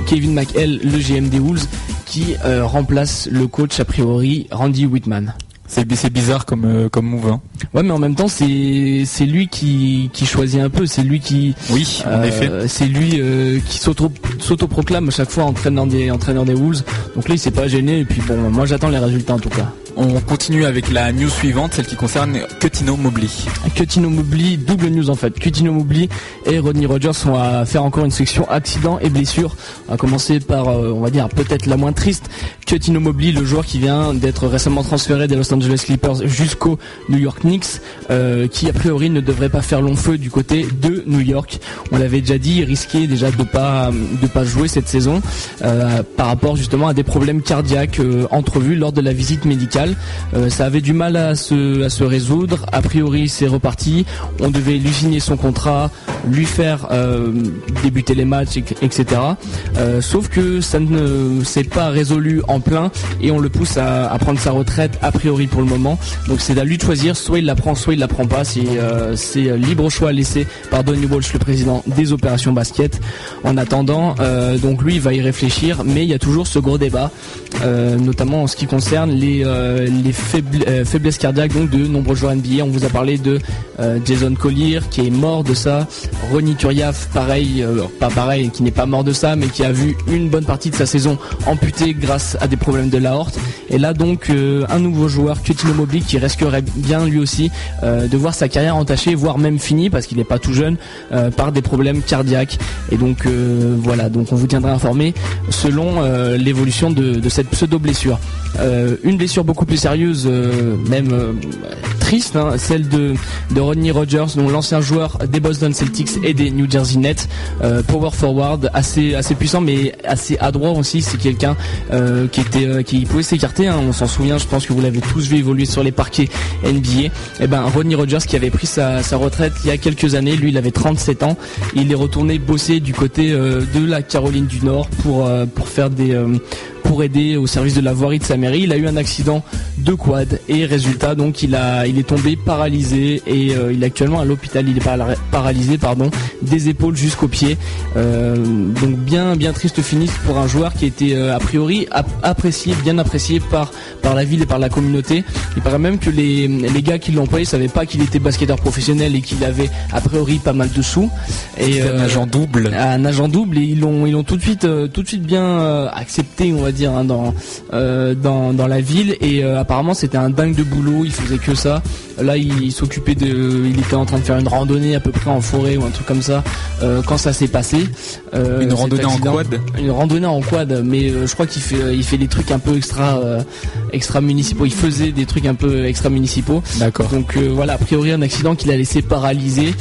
Kevin McHale, le GM des Wolves, qui remplace le coach a priori Randy Whitman. C'est bizarre comme euh, comme move. Hein. Ouais, mais en même temps, c'est lui qui qui choisit un peu. C'est lui qui. Oui, en euh, effet. C'est lui euh, qui s'auto proclame à chaque fois entraîneur des entraîneur des Wolves. Donc là, il s'est pas gêné. Et puis bon, moi j'attends les résultats en tout cas. On continue avec la news suivante, celle qui concerne Cutino Mobley. Cutino Mobley, double news en fait. Cutino Mobley et Rodney Rogers sont à faire encore une section accident et blessure. On va commencer par, on va dire, peut-être la moins triste. Cutino Mobley, le joueur qui vient d'être récemment transféré des Los Angeles Clippers jusqu'au New York Knicks, euh, qui a priori ne devrait pas faire long feu du côté de New York. On l'avait déjà dit, il risquait déjà de pas pas jouer cette saison euh, par rapport justement à des problèmes cardiaques euh, entrevus lors de la visite médicale Euh, ça avait du mal à se, résoudre. A priori, c'est reparti. On devait lui signer son contrat, lui faire euh, débuter les matchs, etc. Euh, sauf que ça ne s'est pas résolu en plein et on le pousse à, prendre sa retraite a priori pour le moment. Donc c'est à lui de choisir. Soit il la prend, soit il la prend pas. C'est libre choix laissé par Donny Walsh, le président des opérations basket. En attendant, donc lui il va y réfléchir, mais il y a toujours ce gros débat, notamment en ce qui concerne les, euh, les faiblesses cardiaques donc de nombreux joueurs NBA. On vous a parlé de Jason Collier qui est mort de ça, Ronnie Turiaf pareil, pas pareil, qui n'est pas mort de ça, mais qui a vu une bonne partie de sa saison amputée grâce à des problèmes de l'aorte. Et là donc un nouveau joueur, Cutino Mobley, qui risquerait bien lui aussi de voir sa carrière entachée, voire même finie parce qu'il n'est pas tout jeune, par des problèmes cardiaques. Et donc voilà, donc on vous tiendra informé selon euh, l'évolution de, cette pseudo blessure. Euh, une blessure beaucoup plus sérieuse, euh, même hein, celle de, Rodney Rogers, dont l'ancien joueur des Boston Celtics et des New Jersey Nets, power forward, assez assez puissant mais assez adroit aussi. C'est quelqu'un qui était qui pouvait s'écarter. Hein, on s'en souvient, je pense que vous l'avez tous vu évoluer sur les parquets NBA. Et eh ben Rodney Rogers qui avait pris sa, retraite il y a quelques années, lui il avait 37 ans, il est retourné bosser du côté de la Caroline du Nord pour, euh, pour faire des, euh, pour aider au service de la voirie de sa mairie. Il a eu un accident de quad et résultat donc il a il est tombé paralysé et euh, il est actuellement à l'hôpital. Il est paralysé pardon des épaules jusqu'aux pieds. Euh, donc bien bien triste finish pour un joueur qui était euh, a priori apprécié bien apprécié par par la ville et par la communauté. Il paraît même que les, les gars qui l'ont employé savaient pas qu'il était basketteur professionnel et qu'il avait a priori pas mal de sous. Et un agent double. Un agent double et ils l'ont ils l'ont tout de suite tout de suite bien accepté on va dire hein, dans, dans, dans la ville et apparemment c'était un dingue de boulot, il faisait que ça. Là il, s'occupait de, il était en train de faire une randonnée à peu près en forêt ou un truc comme ça euh, quand ça s'est passé. une randonnée en quad? Une randonnée en quad, mais je crois qu'il fait il fait des trucs un peu extra extra municipaux. Il faisait des trucs un peu extra municipaux. D'accord. Donc voilà, a priori un accident qui l'a laissé paralysé.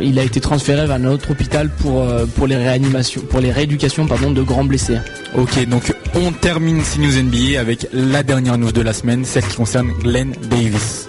il a été transféré vers un autre hôpital pour pour les réanimations, pour les rééducations pardon de grands blessés. Ok, donc on termine CNews NBA avec la dernière news de la semaine, celle qui concerne Glenn Davis.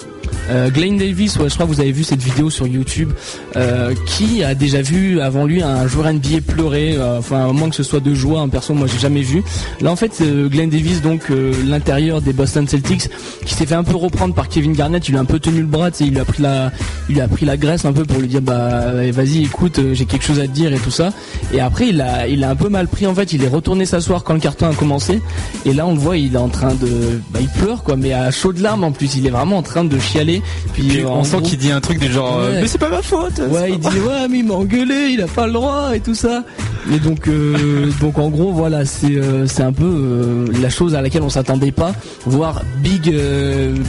Euh, Glenn Davis, je crois que vous avez vu cette vidéo sur YouTube. Euh, qui a déjà vu avant lui un joueur NBA pleurer euh, Enfin, à moins que ce soit de joie, un perso, moi j'ai jamais vu. Là, en fait, Glenn Davis, donc l'intérieur des Boston Celtics, qui s'est fait un peu reprendre par Kevin Garnett. Il a un peu tenu le bras, il lui a pris la, il a pris la graisse un peu pour lui dire bah vas-y, écoute, j'ai quelque chose à te dire et tout ça. Et après, il a, il a un peu mal pris. En fait, il est retourné s'asseoir quand le carton a commencé. Et là, on le voit, il est en train de, bah, il pleure quoi, mais à chaudes larmes en plus. Il est vraiment en train de chialer puis, on sent qu'il dit un truc du genre euh, mais c'est pas ma faute. Ouais, il dit ouais mais il m'a engueulé, il a pas le droit et tout ça. Et donc euh, donc en gros voilà c'est euh, c'est un peu la chose à laquelle on s'attendait pas. Voir Big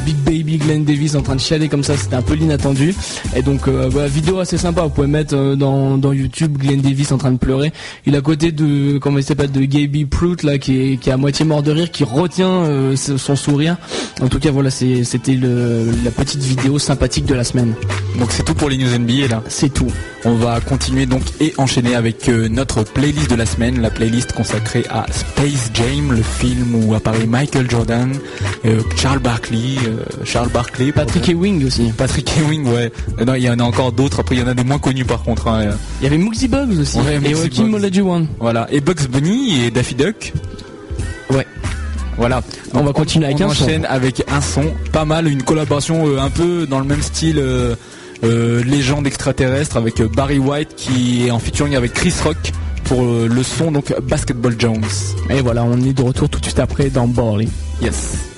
Big Baby Glenn Davis en train de chialer comme ça c'était un peu l'inattendu. Et donc voilà, vidéo assez sympa. Vous pouvez mettre dans, dans YouTube Glenn Davis en train de pleurer. Il est à côté de comment il s'appelle de Gaby Prout là qui est qui est à moitié mort de rire qui retient son sourire. En tout cas voilà c'était la petite vidéo sympathique de la semaine. Donc c'est tout pour les news NBA là. C'est tout. On va continuer donc et enchaîner avec euh, notre playlist de la semaine, la playlist consacrée à Space Jam, le film où apparaît Michael Jordan, euh, Charles Barkley, euh, Charles Barkley, Patrick Ewing aussi. Patrick Ewing, ouais. Non, il y en a encore d'autres. Après, il y en a des moins connus par contre. Hein. Il y avait Mooksy Bugs aussi. et Joaquin Olajuwon. Voilà. Et Bugs Bunny et Daffy Duck. Ouais. Voilà. on va continuer avec un enchaîne avec un son pas mal, une collaboration un peu dans le même style. Euh, légende extraterrestre avec euh, Barry White qui est en featuring avec Chris Rock pour euh, le son donc Basketball Jones. Et voilà, on est de retour tout de suite après dans Borley. Yes.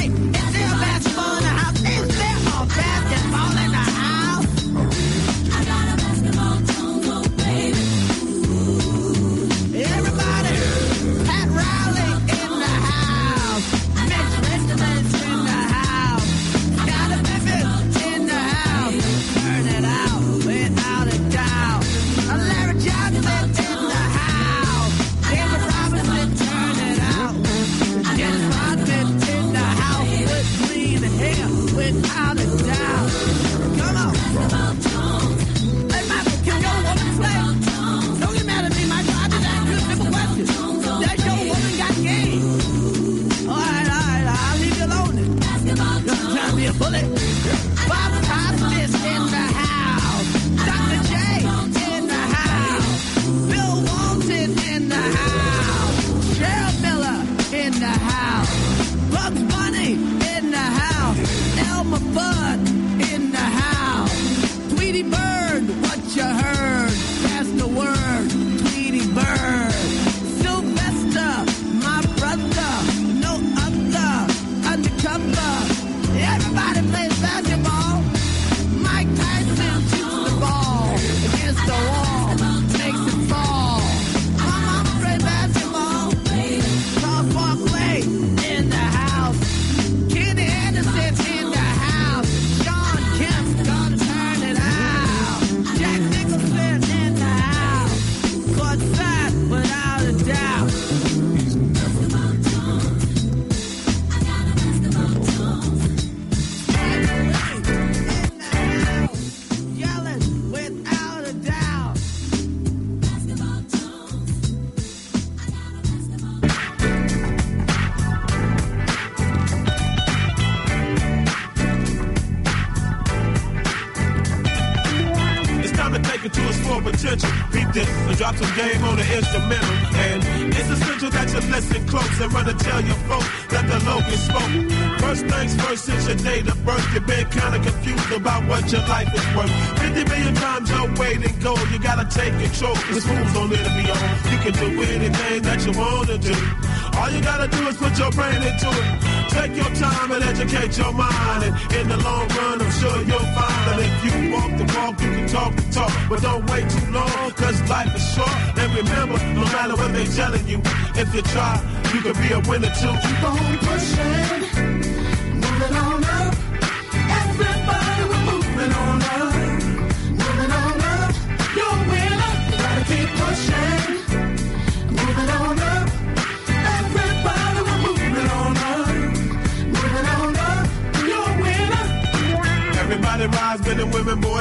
your mind. And in the long run, I'm sure you'll find that if you walk the walk, you can talk the talk. But don't wait too long, cause life is short. And remember, no matter what they're telling you, if you try, you can be a winner too. Keep on pushing,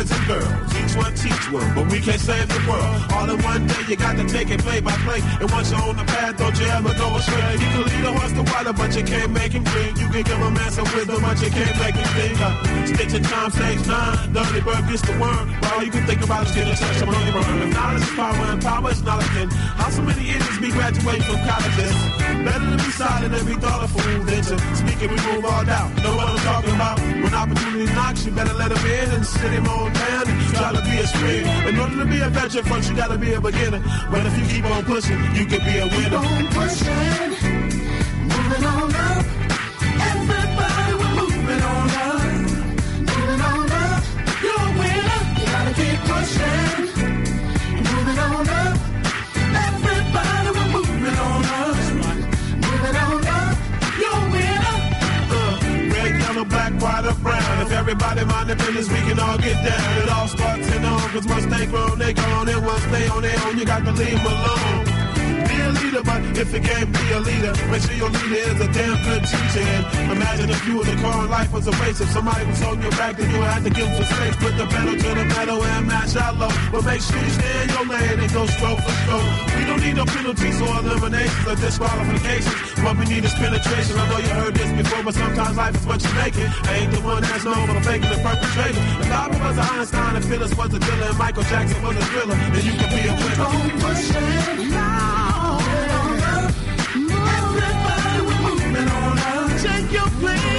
boys and girls. One teach one, but we can't save the world. All in one day, you got to take it play by play. And once you're on the path, don't you ever go astray. You can lead a horse to water, but you can't make him drink. You can give a man some wisdom, but you can't make him think. Uh, stitch in time, stage nine. Dirty bird gets the worm. But all you can think about is getting touch some money burn. If knowledge is power and power is knowledge, then how so many idiots be graduating from colleges? Better to be silent and be thoughtful than to speak and remove all doubt. Know what I'm talking about? When opportunity knocks, you better let him in and sit him on down and try to be a. In order to be a veteran first, you gotta be a beginner. But if you keep on pushing, you can be a winner. Keep on pushing, moving on up. Everybody mind their business, we can all get down. It all starts in on, cause once they grown, they gone. And once they on their own, you got to leave them alone. A but if you can't be a leader, make sure your leader is a damn good teacher. And imagine if you was the car and life was a race. If somebody was on your back, then you would have to give them some space. Put the pedal to the metal and match out low. But make sure you stay in your lane and go stroke for stroke. We don't need no penalties or eliminations or disqualifications. What we need is penetration. I know you heard this before, but sometimes life is what you make it. I ain't the one that's known for faking and perpetrating. If Albert was an Einstein and Phyllis was a dealer and Michael Jackson was a thriller, then you could be a winner. Don't push it your place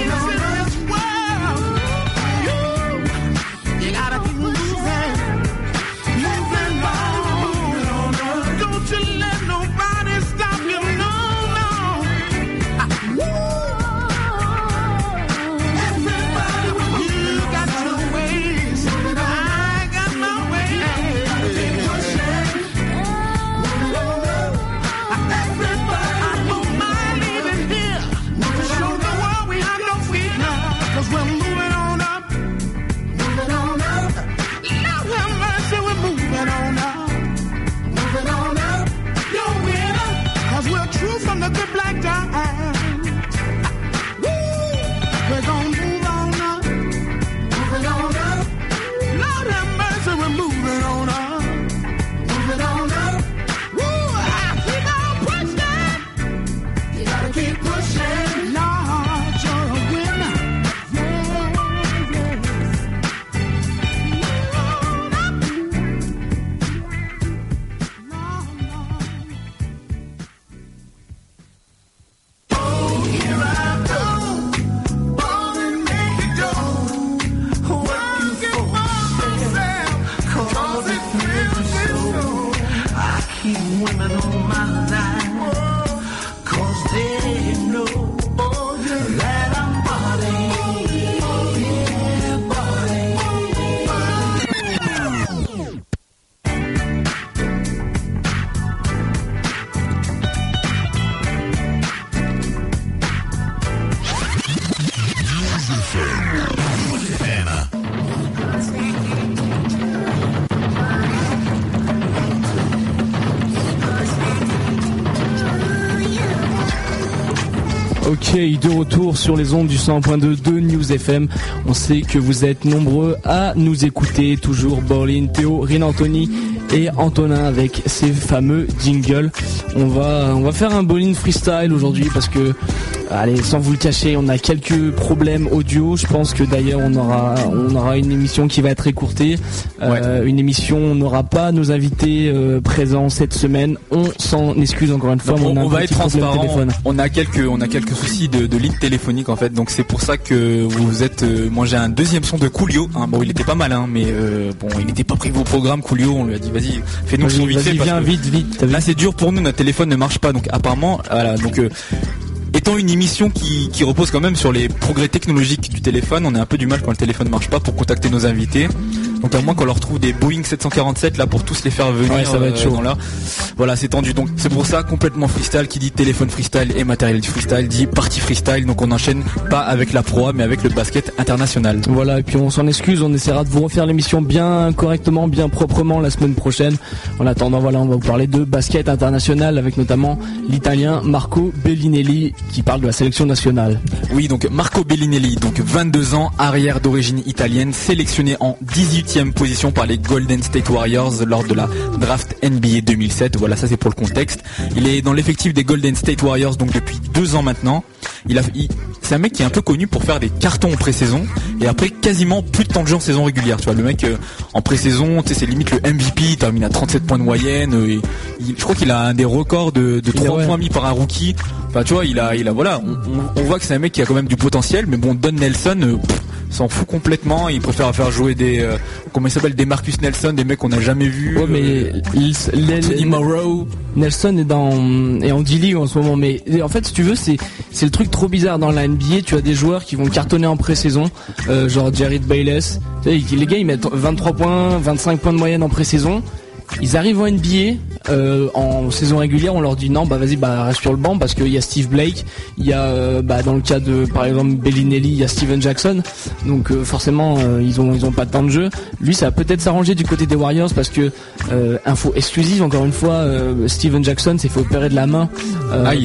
Ok, de retour sur les ondes du 100.2 de News FM. On sait que vous êtes nombreux à nous écouter. Toujours Borlin, Théo, Rin Anthony et Antonin avec ses fameux jingles. On va, on va faire un bowling freestyle aujourd'hui parce que, allez, sans vous le cacher, on a quelques problèmes audio. Je pense que d'ailleurs on aura, on aura une émission qui va être écourtée. Euh, Une émission, on n'aura pas nos invités euh, présents cette semaine. On s'en excuse encore une fois. Donc, on, un va être transparent. On a quelques, on a quelques soucis de, de ligne téléphonique en fait. Donc c'est pour ça que vous êtes. euh, moi j'ai un deuxième son de Coolio. hein. Bon, il était pas mal, hein, mais euh, bon, il n'était pas prévu au programme. Coolio, on lui a dit vas-y, fais-nous son vite fait. viens vite, vite. Là c'est dur pour nous. Notre téléphone ne marche pas. Donc apparemment, voilà. Donc Étant une émission qui, repose quand même sur les progrès technologiques du téléphone, on a un peu du mal quand le téléphone marche pas pour contacter nos invités. Donc à moins qu'on leur trouve des Boeing 747 là pour tous les faire venir. Ouais, ça va être euh, chaud. là. Voilà, c'est tendu. Donc c'est pour ça complètement freestyle qui dit téléphone freestyle et matériel freestyle dit partie freestyle. Donc on enchaîne pas avec la proie mais avec le basket international. Voilà, et puis on s'en excuse, on essaiera de vous refaire l'émission bien correctement, bien proprement la semaine prochaine. En attendant, voilà, on va vous parler de basket international avec notamment l'italien Marco Bellinelli qui parle de la sélection nationale. Oui, donc Marco Bellinelli, donc 22 ans, arrière d'origine italienne, sélectionné en 18e position par les Golden State Warriors lors de la draft NBA 2007. Voilà, ça c'est pour le contexte. Il est dans l'effectif des Golden State Warriors donc depuis deux ans maintenant. Il a, c'est un mec qui est un peu connu pour faire des cartons en pré-saison et après quasiment plus de temps de jeu en saison régulière. Tu vois, le mec euh, en pré-saison, tu sais, c'est limite le MVP. Il termine à 37 points de moyenne. euh, et il- je crois qu'il a un des records de, de Il a, 3 ouais. points mis par un rookie. Enfin, tu vois, il a, il a, voilà, on, on- on voit que c'est un mec qui a quand même du potentiel, mais bon, Don Nelson euh, pff, s'en fout complètement. Il préfère faire jouer des, euh, comment il s'appelle, des Marcus Nelson, des mecs qu'on n'a jamais vus. Ouais, mais euh, Tony Morrow. Nelson est dans est en D-League en ce moment, mais en fait, si tu veux, c'est c'est le truc trop bizarre dans la NBA. Tu as des joueurs qui vont cartonner en pré-saison, euh, genre Jared Bayless. Tu sais, les gars, ils mettent 23 points, 25 points de moyenne en pré-saison. Ils arrivent en NBA euh, en saison régulière, on leur dit non, bah vas-y, bah reste sur le banc parce qu'il y a Steve Blake, il y a euh, bah, dans le cas de par exemple Bellinelli, il y a Steven Jackson, donc euh, forcément ils ont ils ont pas de temps de jeu. Lui, ça va peut-être s'arranger du côté des Warriors parce que info exclusive encore une fois, Steven Jackson s'est fait opérer de la main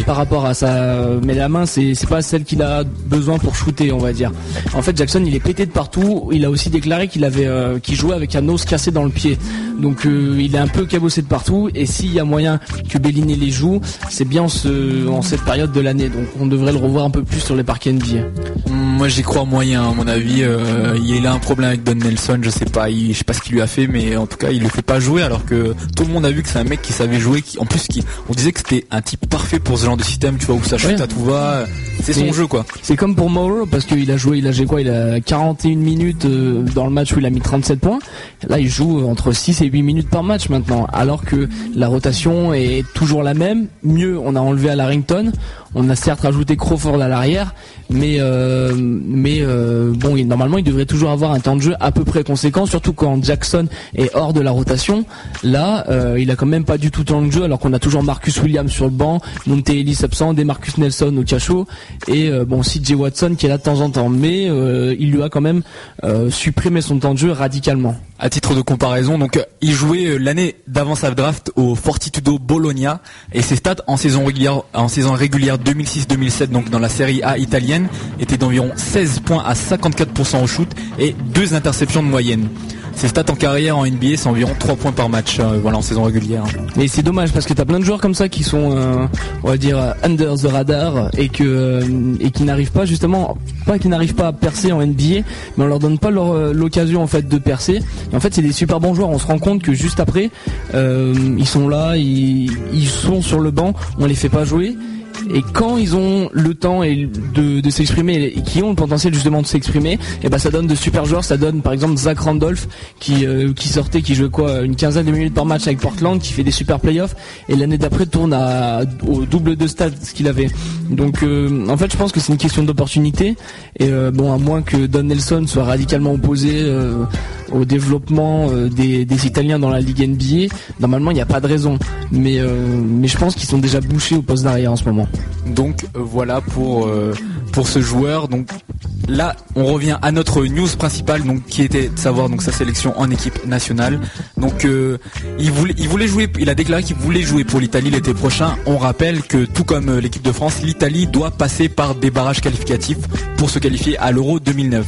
par rapport à sa, mais la main c'est c'est pas celle qu'il a besoin pour shooter, on va dire. En fait, Jackson il est pété de partout. Il a aussi déclaré qu'il avait qu'il jouait avec un os cassé dans le pied, donc il est un peu cabossé de partout. Et s'il y a moyen que Bellinelli joue, c'est bien en, ce, en cette période de l'année. Donc on devrait le revoir un peu plus sur les parquets NBA. Moi, j'y crois moyen, à mon avis. Euh, il a un problème avec Don Nelson, je sais pas, il, je sais pas ce qu'il lui a fait, mais en tout cas, il le fait pas jouer, alors que tout le monde a vu que c'est un mec qui savait jouer, qui, en plus, qui, on disait que c'était un type parfait pour ce genre de système, tu vois, où ça chute Ouais. à tout va. C'est son jeu, quoi. C'est comme pour Morrow parce qu'il a joué, il a joué quoi Il a 41 minutes euh, dans le match où il a mis 37 points. Là, il joue entre 6 et 8 minutes par match maintenant, alors que la rotation est toujours la même. Mieux, on a enlevé à Larrington, on a certes rajouté Crawford à l'arrière, mais euh, euh, bon, normalement, il devrait toujours avoir un temps de jeu à peu près conséquent, surtout quand Jackson est hors de la rotation. Là, euh, il a quand même pas du tout temps de jeu, alors qu'on a toujours Marcus Williams sur le banc, Monte Ellis absent, des Marcus Nelson au cachot, et bon, CJ Watson qui est là de temps en temps, mais il lui a quand même supprimé son temps de jeu radicalement. À titre de comparaison, donc il jouait l'année d'avant sa draft au Fortitudo Bologna et ses stats en saison régulière en saison régulière 2006-2007 donc dans la série A italienne étaient d'environ 16 points à 54% au shoot et deux interceptions de moyenne. Ses stats en carrière en NBA c'est environ 3 points par match euh, voilà en saison régulière. Et c'est dommage parce que t'as plein de joueurs comme ça qui sont, euh, on va dire, under the radar et que euh, et qui n'arrivent pas justement, pas qui n'arrivent pas à percer en NBA, mais on leur donne pas l'occasion en fait de percer. En fait, c'est des super bons joueurs. On se rend compte que juste après, ils sont là, ils, ils sont sur le banc, on les fait pas jouer. Et quand ils ont le temps et de, s'exprimer et qui ont le potentiel justement de s'exprimer, et ben ça donne de super joueurs. Ça donne par exemple Zach Randolph qui euh, qui sortait, qui jouait quoi une quinzaine de minutes par match avec Portland, qui fait des super playoffs et l'année d'après tourne au double de stats ce qu'il avait. Donc euh, en fait je pense que c'est une question d'opportunité et euh, bon à moins que Don Nelson soit radicalement opposé au développement des, des Italiens dans la Ligue NBA, normalement il n'y a pas de raison. Mais mais je pense qu'ils sont déjà bouchés au poste d'arrière en ce moment. Donc euh, voilà pour euh, pour ce joueur. Donc là, on revient à notre news principale, qui était de savoir sa sélection en équipe nationale. Donc euh, il voulait jouer, il a déclaré qu'il voulait jouer pour l'Italie l'été prochain. On rappelle que tout comme l'équipe de France, l'Italie doit passer par des barrages qualificatifs pour se qualifier à l'Euro 2009.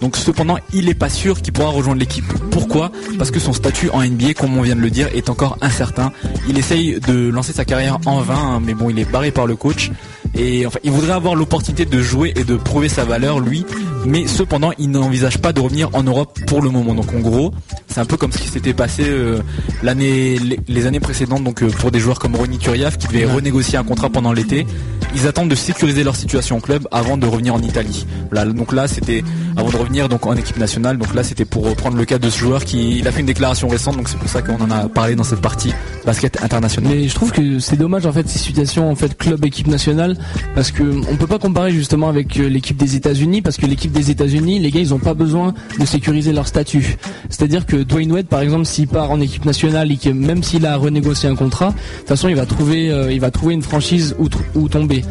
Donc cependant, il est pas sûr qu'il pourra rejoindre l'équipe. Pourquoi? Parce que son statut en NBA, comme on vient de le dire, est encore incertain. Il essaye de lancer sa carrière en vain, hein, mais bon, il est barré par le coach. Et enfin, il voudrait avoir l'opportunité de jouer et de prouver sa valeur, lui. Mais cependant, il n'envisage pas de revenir en Europe pour le moment. Donc en gros, c'est un peu comme ce qui s'était passé euh, l'année, les, les années précédentes. Donc euh, pour des joueurs comme Ronny Turiaf qui devait renégocier un contrat pendant l'été, ils attendent de sécuriser leur situation au club avant de revenir en Italie. Voilà, donc là, c'était avant de donc en équipe nationale. Donc là, c'était pour reprendre le cas de ce joueur qui a fait une déclaration récente. Donc c'est pour ça qu'on en a parlé dans cette partie basket international. Mais je trouve que c'est dommage en fait ces situations en fait club équipe nationale parce que on peut pas comparer justement avec euh, l'équipe des États-Unis parce que l'équipe des États-Unis les gars ils ont pas besoin de sécuriser leur statut. C'est-à-dire que Dwayne Wade par exemple s'il part en équipe nationale et que même s'il a renégocié un contrat, de toute façon il va trouver euh, il va trouver une franchise où, où tomber.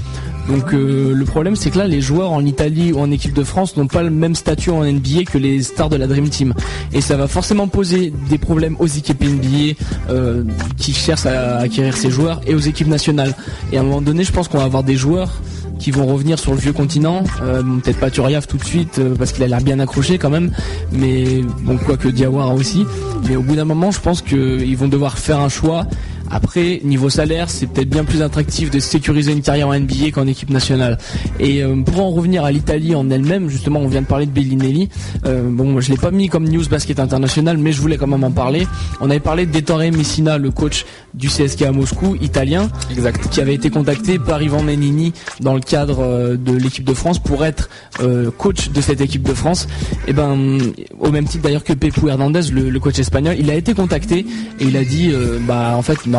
Donc euh, le problème c'est que là les joueurs en Italie ou en équipe de France n'ont pas le même statut en NBA que les stars de la Dream Team et ça va forcément poser des problèmes aux équipes NBA euh, qui cherchent à acquérir ces joueurs et aux équipes nationales. Et à un moment donné je pense qu'on va avoir des joueurs qui vont revenir sur le vieux continent, euh, peut-être pas Turiaf tout de suite euh, parce qu'il a l'air bien accroché quand même, mais bon quoique Diawara aussi. Mais au bout d'un moment je pense qu'ils vont devoir faire un choix. Après, niveau salaire, c'est peut-être bien plus attractif de sécuriser une carrière en NBA qu'en équipe nationale. Et euh, pour en revenir à l'Italie en elle-même, justement, on vient de parler de Bellinelli. Euh, bon, je l'ai pas mis comme news basket international, mais je voulais quand même en parler. On avait parlé d'Ettore Messina, le coach du CSK à Moscou, italien, Exact. qui avait été contacté par Ivan Menini dans le cadre euh, de l'équipe de France pour être euh, coach de cette équipe de France. Et ben, au même titre d'ailleurs que Pepou Hernandez, le, le coach espagnol, il a été contacté et il a dit, bah en fait non.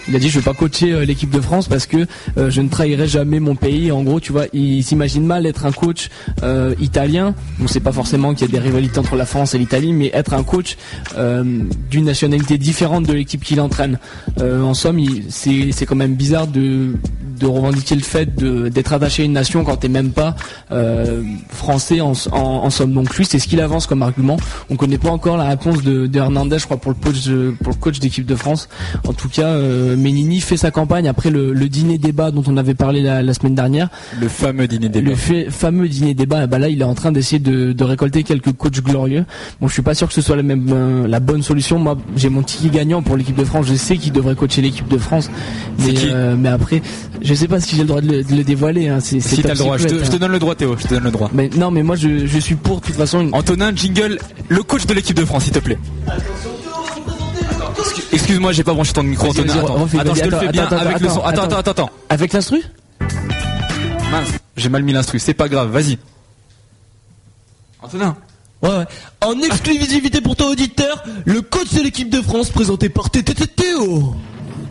Il a dit je vais pas coacher euh, l'équipe de France parce que euh, je ne trahirai jamais mon pays. En gros, tu vois, il s'imagine mal être un coach euh, italien. On sait pas forcément qu'il y a des rivalités entre la France et l'Italie, mais être un coach d'une nationalité différente de l'équipe qu'il entraîne. En somme, c'est quand même bizarre de revendiquer le fait d'être attaché à une nation quand t'es même pas français en, en, somme. Donc lui, c'est ce qu'il avance comme argument. On connaît pas encore la réponse de, de Hernandez, je crois, pour le coach pour le coach d'équipe de France. En tout cas, Menini fait sa campagne après le, le dîner débat dont on avait parlé la, la semaine dernière. Le fameux dîner débat. Le fait- fameux dîner débat, bah là, il est en train d'essayer de, de récolter quelques coachs glorieux. Bon, je suis pas sûr que ce soit la même euh, la bonne solution. Moi, j'ai mon ticket gagnant pour l'équipe de France. Je sais qu'il devrait coacher l'équipe de France, mais qui? euh, mais après, je sais pas si j'ai le droit de le, de le dévoiler. Hein. C'est c'est Si t'as le droit, je te, secret, je te hein. donne le droit Théo, je te donne le droit. Mais non, mais moi, je, je suis pour de toute façon. Une... Antonin, jingle, le coach de l'équipe de France, s'il te plaît. Excuse-moi, j'ai pas branché ton micro, vas-y, Attends, attends, je te le fais bien attends, avec le attends, son. Attends, attends. attends, attends. Avec l'instru Mince, j'ai mal mis l'instru, c'est pas grave, vas-y. Antonin. Ouais, ouais. En exclusivité pour toi auditeur, le coach de l'équipe de France présenté par Théo.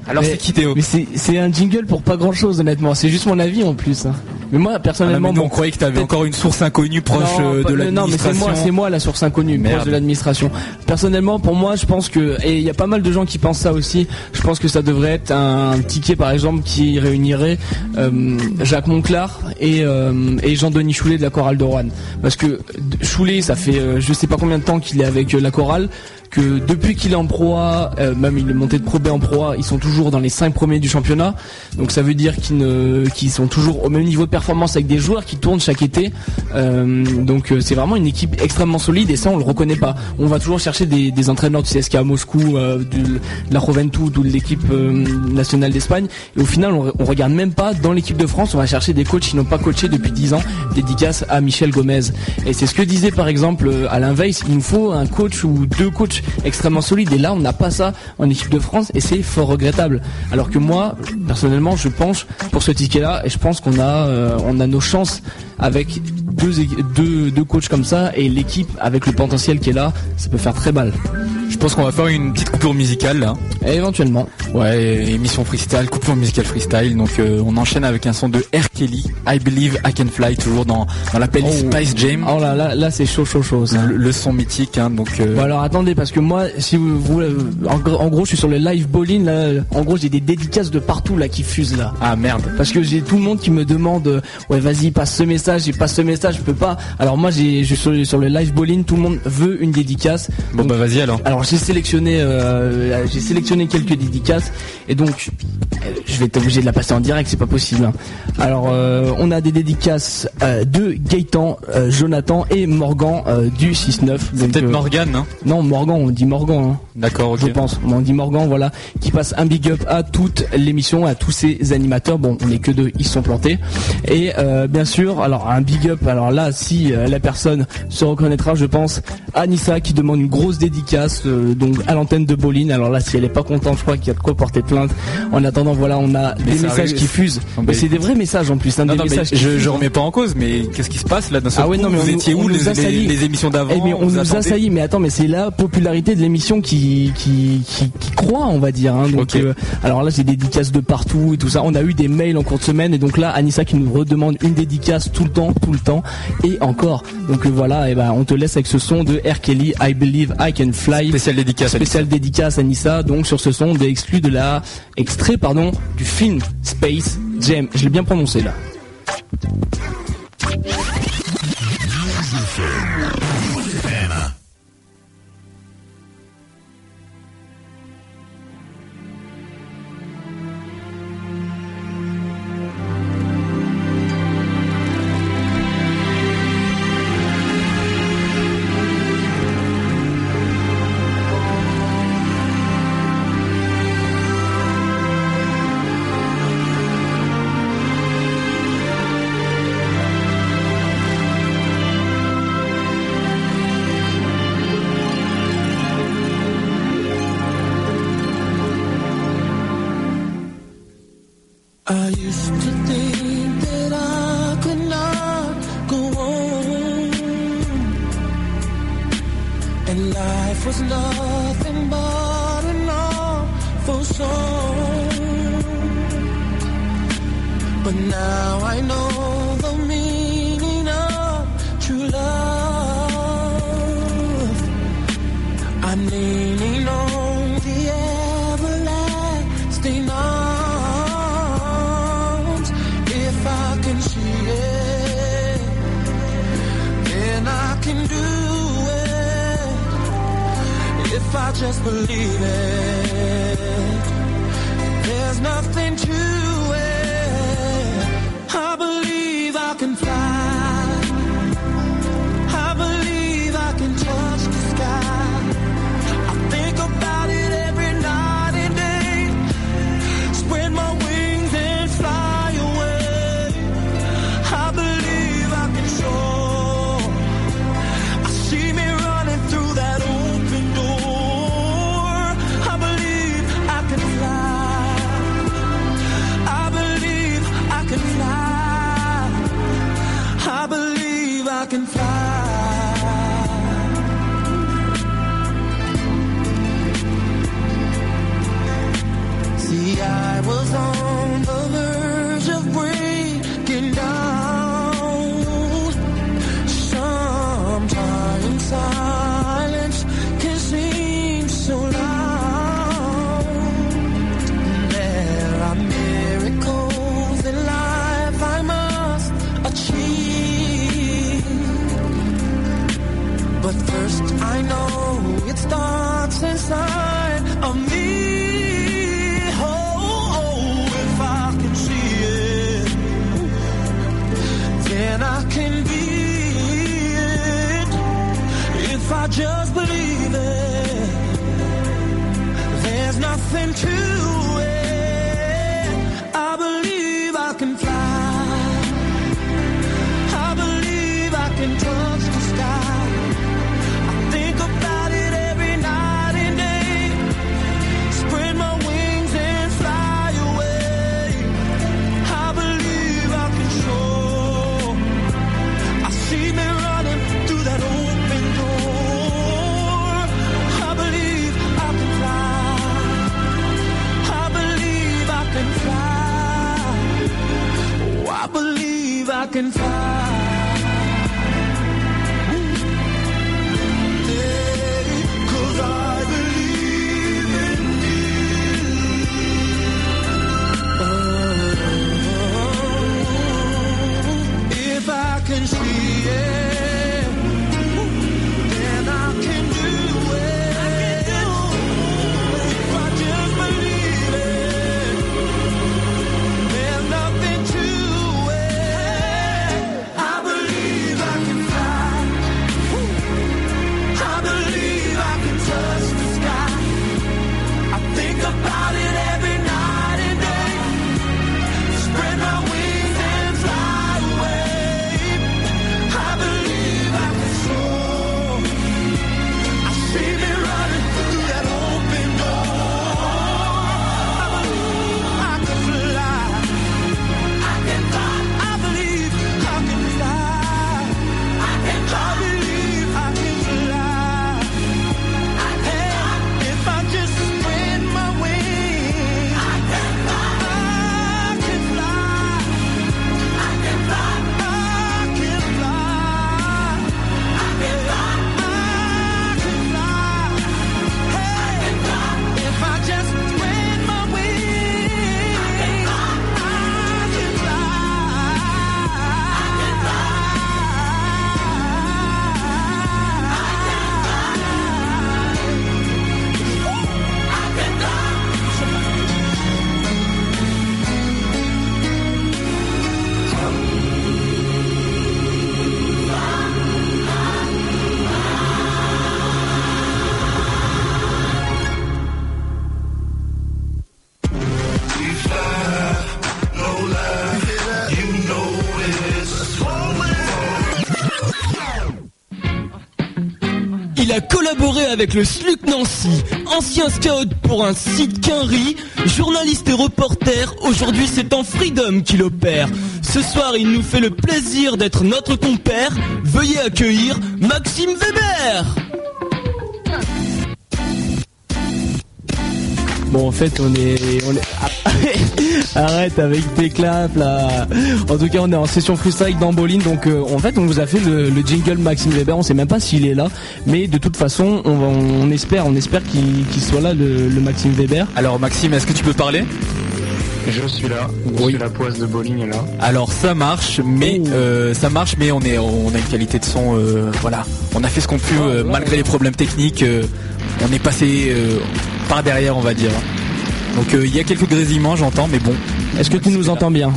Alors Mais- c'est qui Théo Mais c'est un jingle pour pas grand chose, honnêtement. C'est juste mon avis en plus. hein. Mais moi, Ah, mais personnellement, nous, on bon, croyait que t'avais encore une source inconnue proche Non, euh, de mais non, mais c'est l'administration. moi, c'est moi la source inconnue, Merde. proche de l'administration. Personnellement, pour moi, je pense que, et il y a pas mal de gens qui pensent ça aussi, je pense que ça devrait être un ticket, par exemple, qui réunirait euh, Jacques Monclar et, euh, et Jean-Denis Choulet de la chorale de Rouen. Parce que Choulet, ça fait euh, je sais pas combien de temps qu'il est avec euh, la chorale, que depuis qu'il est en Pro A, euh, même il est monté de Pro B en Pro A, ils sont toujours dans les 5 premiers du championnat. Donc ça veut dire qu'ils sont toujours au même niveau de performance avec des joueurs qui tournent chaque été. Euh, donc euh, c'est vraiment une équipe extrêmement solide et ça on le reconnaît pas. On va toujours chercher des, des entraîneurs du CSKA à Moscou, de la Juventud ou de l'équipe nationale d'Espagne. Et au final on, on regarde même pas dans l'équipe de France, on va chercher des coachs qui n'ont pas coaché depuis 10 ans. Dédicace à Michel Gomez. Et c'est ce que disait par exemple Alain Weiss, il nous faut un coach ou deux coachs extrêmement solides. Et là on n'a pas ça en équipe de France et c'est fort regrettable. Alors que moi, personnellement, je penche pour ce ticket-là et je pense qu'on a, euh, on a nos chances avec deux, deux, deux coachs comme ça et l'équipe avec le potentiel qui est là, ça peut faire très mal. Je pense qu'on va faire une petite coupure musicale là. Et éventuellement. Ouais, émission freestyle, coupure musicale freestyle. Donc euh, on enchaîne avec un son de R. Kelly, I Believe I Can Fly, toujours dans, dans la playlist Oh. Spice Jam. Oh là là, là c'est chaud chaud chaud. ça. Le, le son mythique, hein, donc euh, Bon alors attendez parce que moi si vous, vous, euh, en, gr- en gros je suis sur le live bowling là en gros j'ai des dédicaces de partout là qui fusent là ah merde. parce que j'ai tout le monde qui me demande euh, ouais vas-y passe ce message et passe ce message je peux pas alors moi j'ai je suis sur, sur le live bowling tout le monde veut une dédicace Bon Donc, bah vas-y alors. alors j'ai sélectionné euh, j'ai sélectionné quelques dédicaces dédicace. Et donc, euh, je vais être obligé de la passer en direct, c'est pas possible. hein. Alors, euh, on a des dédicaces euh, de Gaëtan, Jonathan et Morgan du 6-9. Donc, Peut-être Morgane, hein Non, Morgan, on dit Morgan. Hein. D'accord, ok. Je pense. On dit Morgan, voilà, qui passe un big up à toute l'émission, à tous ces animateurs. Bon, on est que deux, ils sont plantés. Et bien sûr, alors un big up. Alors là, si la personne se reconnaîtra, je pense, Anissa qui demande une grosse dédicace euh, donc à l'antenne de Boline. Alors là, si elle est pas contente, je crois qu'il y a de quoi porter plainte. En attendant, voilà, on a Mais des messages qui fusent. Non, Mais c'est des vrais messages en plus. Hein, Non, des non, mais messages qui je, je remets pas en cause, mais qu'est-ce qui se passe là d'un seul Ah ouais, non, mais Vous on- étiez on où les, les, les émissions d'avant Eh, mais on vous nous assaillit, mais attends, mais c'est la popularité de l'émission qui, qui, qui, qui croît, on va dire. Hein. Donc, euh, alors là, j'ai des dédicaces de partout et tout ça. On a eu des mails en cours de semaine et donc là, Anissa qui nous redemande une dédicace tout le temps, tout le temps et encore. Donc euh, voilà, et ben on te laisse avec ce son de R. Kelly, I Believe I Can Fly. Spécial dédicace. Spécial dédicace Anissa, donc sur ce son exclu de la extrait pardon du film Space Jam. Je l'ai bien prononcé là. Can fly. Avec le Sluc Nancy, ancien scout pour un site Quinry, journaliste et reporter, aujourd'hui c'est en Freedom qu'il opère. Ce soir il nous fait le plaisir d'être notre compère, veuillez accueillir Maxime Weber. Bon, en fait, on est, on est... arrête avec tes claps là. En tout cas, on est en session freestyle dans Bolin, donc euh, en fait, on vous a fait le, le jingle Maxime Weber. On sait même pas s'il est là, mais de toute façon, on, va- on espère, on espère qu'il soit là, le, le Maxime Weber. Alors Maxime, est-ce que tu peux parler? Je suis là, je suis la poisse de bowling est là. Alors ça marche, mais euh, ça marche, mais on est, on a une qualité de son, euh, voilà. On a fait ce qu'on peut euh, malgré les problèmes techniques. euh, on est passé euh, par derrière, on va dire. Donc euh, il y a quelques grésillements, j'entends, mais bon. Est-ce que tu nous entends bien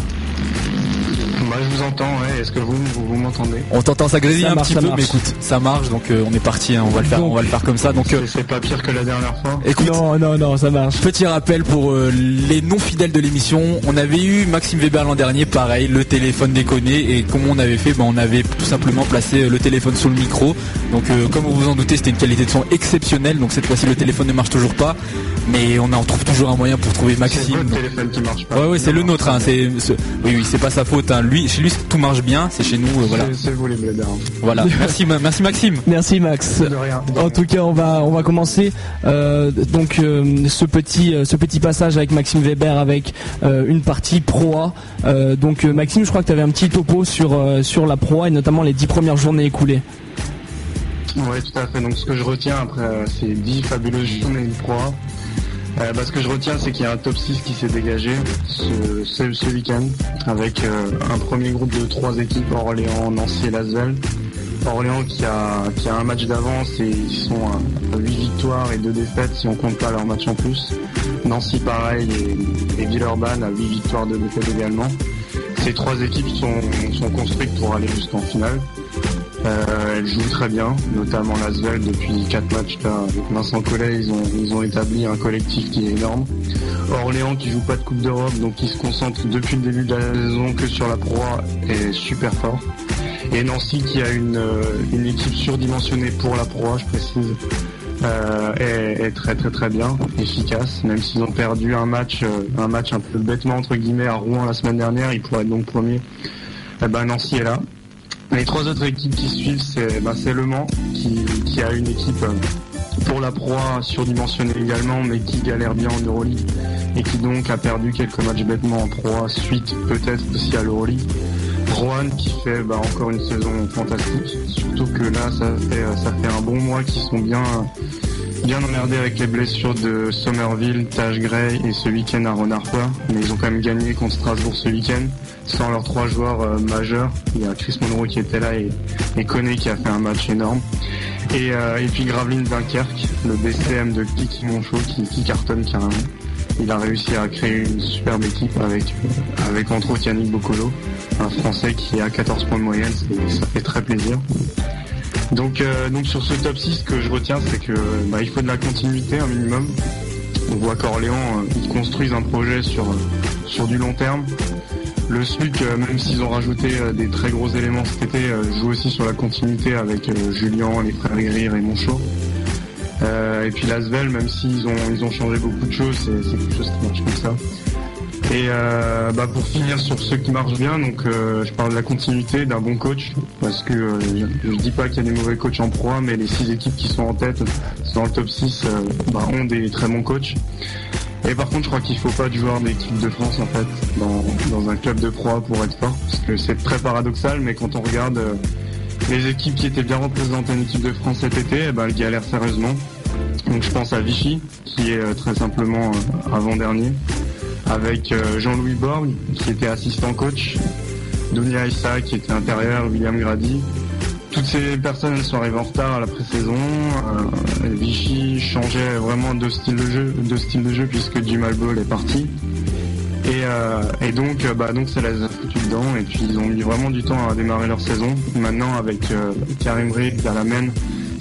Bah, je vous entends, ouais. Est-ce que vous, vous, vous m'entendez? On t'entend, ça grésille Ça un marche, petit peu, marche. mais écoute, ça marche, donc euh, on est parti. hein, on va le faire, Donc- on va le faire comme ça. Donc euh, C'est- pas pire que la dernière fois. écoute. Non, non, non, ça marche. Petit rappel pour euh, les non fidèles de l'émission, on avait eu Maxime Weber l'an dernier, pareil, le téléphone déconné et comment on avait fait, ben, on avait tout simplement placé le téléphone sous le micro. Donc euh, comme vous vous en doutez, c'était une qualité de son exceptionnelle. Donc cette fois-ci le téléphone ne marche toujours pas, mais on en trouve toujours un moyen pour trouver C'est Maxime. Donc- téléphone qui marche pas. Ouais ouais c'est le nôtre hein, c'est c'est- oui oui c'est pas sa faute hein. lui chez lui tout marche bien c'est chez nous euh, voilà C'est- C'est vous les blédards. voilà merci merci Maxime Merci Max. De rien. En tout cas, on va on va commencer euh, donc euh, ce petit euh, ce petit passage avec Maxime Weber avec euh, une partie proa. Euh, donc euh, Maxime, je crois que tu avais un petit topo sur euh, sur la proa et notamment les dix premières journées écoulées. Ouais, tout à fait. Donc, ce que je retiens après euh, ces 10 fabuleuses journées de proie, euh, bah, ce que je retiens, c'est qu'il y a un top 6 qui s'est dégagé ce, week-end avec euh, un premier groupe de trois équipes, Orléans, Nancy et Lasvel. Orléans qui a, qui a un match d'avance et ils sont à 8 victoires et 2 défaites si on compte pas leur match en plus. Nancy pareil et, et Villeurbanne à 8 victoires, 2 défaites également. Ces trois équipes sont, sont construites pour aller jusqu'en finale. Euh, elles jouent très bien, notamment Lasvel depuis 4 matchs avec Vincent Collet, ils ont, établi un collectif qui est énorme. Orléans qui joue pas de Coupe d'Europe, donc qui se concentre depuis le début de la saison que sur la proie est super fort. Et Nancy qui a une, euh, équipe surdimensionnée pour la proie, je précise, euh, est, très très très bien, efficace, même s'ils ont perdu un match, un match un peu bêtement entre guillemets à Rouen la semaine dernière, ils pourraient être donc premiers. Eh ben, Nancy est là. Les trois autres équipes qui suivent, c'est c'est Le Mans, qui, a une équipe euh, pour la proie surdimensionnée également, mais qui galère bien en Euroleague, et qui donc a perdu quelques matchs bêtement en proie, suite peut-être aussi à l'Euroleague. Rouen qui fait bah, encore une saison fantastique, surtout que là ça fait, euh, ça fait un bon mois qu'ils sont bien, bien emmerdés avec les blessures de Somerville, Taj Gray et ce week-end à Harper, mais ils ont quand même gagné contre Strasbourg ce week-end sans leurs trois joueurs euh, majeurs. Il y a Chris Monroe qui était là et, et Koné qui a fait un match énorme. Et, euh, puis Gravelines Dunkerque, le BCM de Kiki Monchot qui, qui cartonne carrément. Il a réussi à créer une superbe équipe avec, avec entre autres Yannick Bocolo, un Français qui à 14 points de moyenne, ça fait très plaisir. Donc, euh, donc sur ce top 6, ce que je retiens, c'est que bah, il faut de la continuité un minimum. On voit qu'Orléans, euh, ils construisent un projet sur, euh, sur du long terme. Le euh, même s'ils ont rajouté des très gros éléments cet été, joue aussi sur la continuité avec Julien, les frères Grir et Monchot. Et puis Lasvel, même s'ils ont, ils ont changé beaucoup de choses, c'est quelque chose qui marche comme ça. Et euh, bah pour finir sur ceux qui marchent bien, donc euh, je parle de la continuité d'un bon coach, parce que euh, je, je dis pas qu'il y a des mauvais coachs en proie, mais les six équipes qui sont en tête dans le top 6 euh, bah, ont des très bons coachs. Et par contre, je crois qu'il faut pas de joueurs d'équipe de France en fait dans, un club de proie pour être fort, parce que c'est très paradoxal, mais quand on regarde les équipes qui étaient bien représentées en équipe de France cet été, eh ben, elles galèrent sérieusement. Donc je pense à Vichy, qui est très simplement avant-dernier, avec euh, Jean-Louis Borg, qui était assistant coach, Dunia Issa, qui était intérieur, William Grady. Toutes ces personnes elles sont arrivées en retard à la pré-saison. Euh, Vichy changeait vraiment de style de jeu, de style de jeu puisque Jim Ball est parti. Et, euh, et donc, bah, donc ça les a foutus dedans. Et puis ils ont mis vraiment du temps à démarrer leur saison. Maintenant, avec Karim Reed à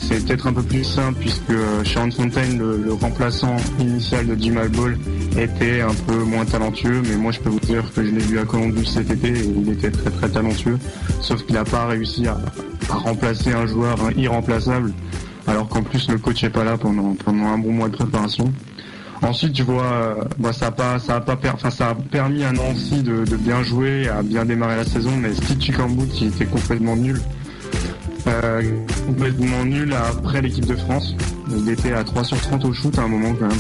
c'est peut-être un peu plus simple puisque euh, Sean Fontaine, le, remplaçant initial de Jim Ball, était un peu moins talentueux. Mais moi, je peux vous dire que je l'ai vu à Columbus cet été et il était très très talentueux. Sauf qu'il n'a pas réussi à, remplacer un joueur irremplaçable alors qu'en plus le coach est pas là pendant un bon mois de préparation. Ensuite, tu vois, euh, bah, ça a pas, ça permis à Nancy de, bien jouer, à bien démarrer la saison, mais Steve Chikambout, qui était complètement nul, euh, complètement nul après l'équipe de France. Il était à 3 sur 30 au shoot à un moment quand même.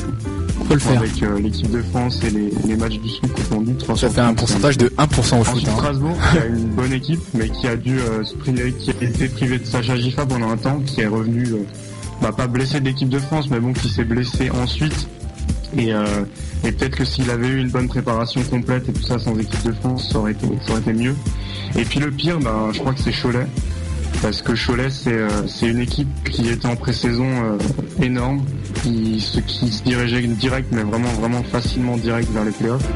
Faut le faire. Avec euh, l'équipe de France et les, les matchs du Sud confondus, 3 Ça sur fait un 30, pourcentage de 1% au foot. Hein. Strasbourg, qui a une bonne équipe, mais qui a dû euh, se priver, qui a été privé de Sacha Gifa pendant un temps, qui est revenu, euh, bah, pas blessé de l'équipe de France, mais bon, qui s'est blessé ensuite. Et, et peut-être que s'il avait eu une bonne préparation complète et tout ça sans équipe de France, ça aurait été, ça aurait été mieux. Et puis le pire, ben, je crois que c'est Cholet. Parce que Cholet, c'est euh, c'est une équipe qui était en pré-saison euh, énorme, qui, se- qui se dirigeait direct, mais vraiment, vraiment facilement direct vers les playoffs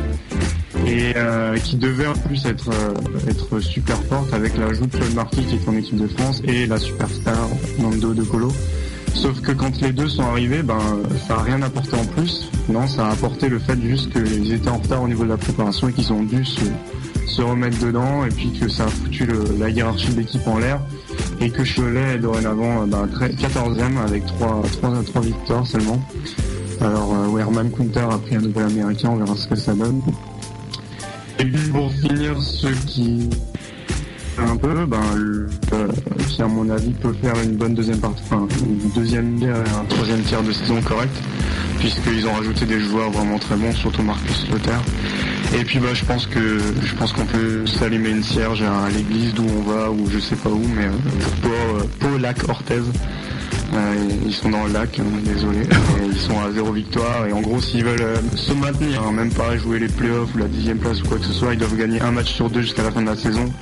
et euh, qui devait en plus être être super forte avec l'ajout de Claude Marquis qui est en équipe de France et la superstar Nando De Colo. Sauf que quand les deux sont arrivés, ben ça a rien apporté en plus. Non, ça a apporté le fait juste qu'ils étaient en retard au niveau de la préparation et qu'ils ont dû se, se remettre dedans et puis que ça a foutu la hiérarchie de l'équipe en l'air et que Cholet est dorénavant euh, ben, très- 14e avec 3, 3, 3 victoires seulement. Alors euh, Werman Kunter a pris un nouvel américain, on verra ce que ça donne. Et puis pour finir, ceux qui un peu, ben, le- euh, qui à mon avis peut faire une bonne deuxième partie, une deuxième et un troisième tiers de saison correct, puisqu'ils ont rajouté des joueurs vraiment très bons, surtout Marcus Lothar. Et puis bah je pense que je pense qu'on peut s'allumer une cierge à l'église d'où on va ou je sais pas où, mais euh, pour euh, Pau, Lac Orthez. Euh, ils sont dans le lac, hein, désolé. Ils sont à zéro victoire. Et en gros, s'ils veulent se maintenir, hein, même pas jouer les playoffs ou la dixième place ou quoi que ce soit, ils doivent gagner un match sur deux jusqu'à la fin de la saison.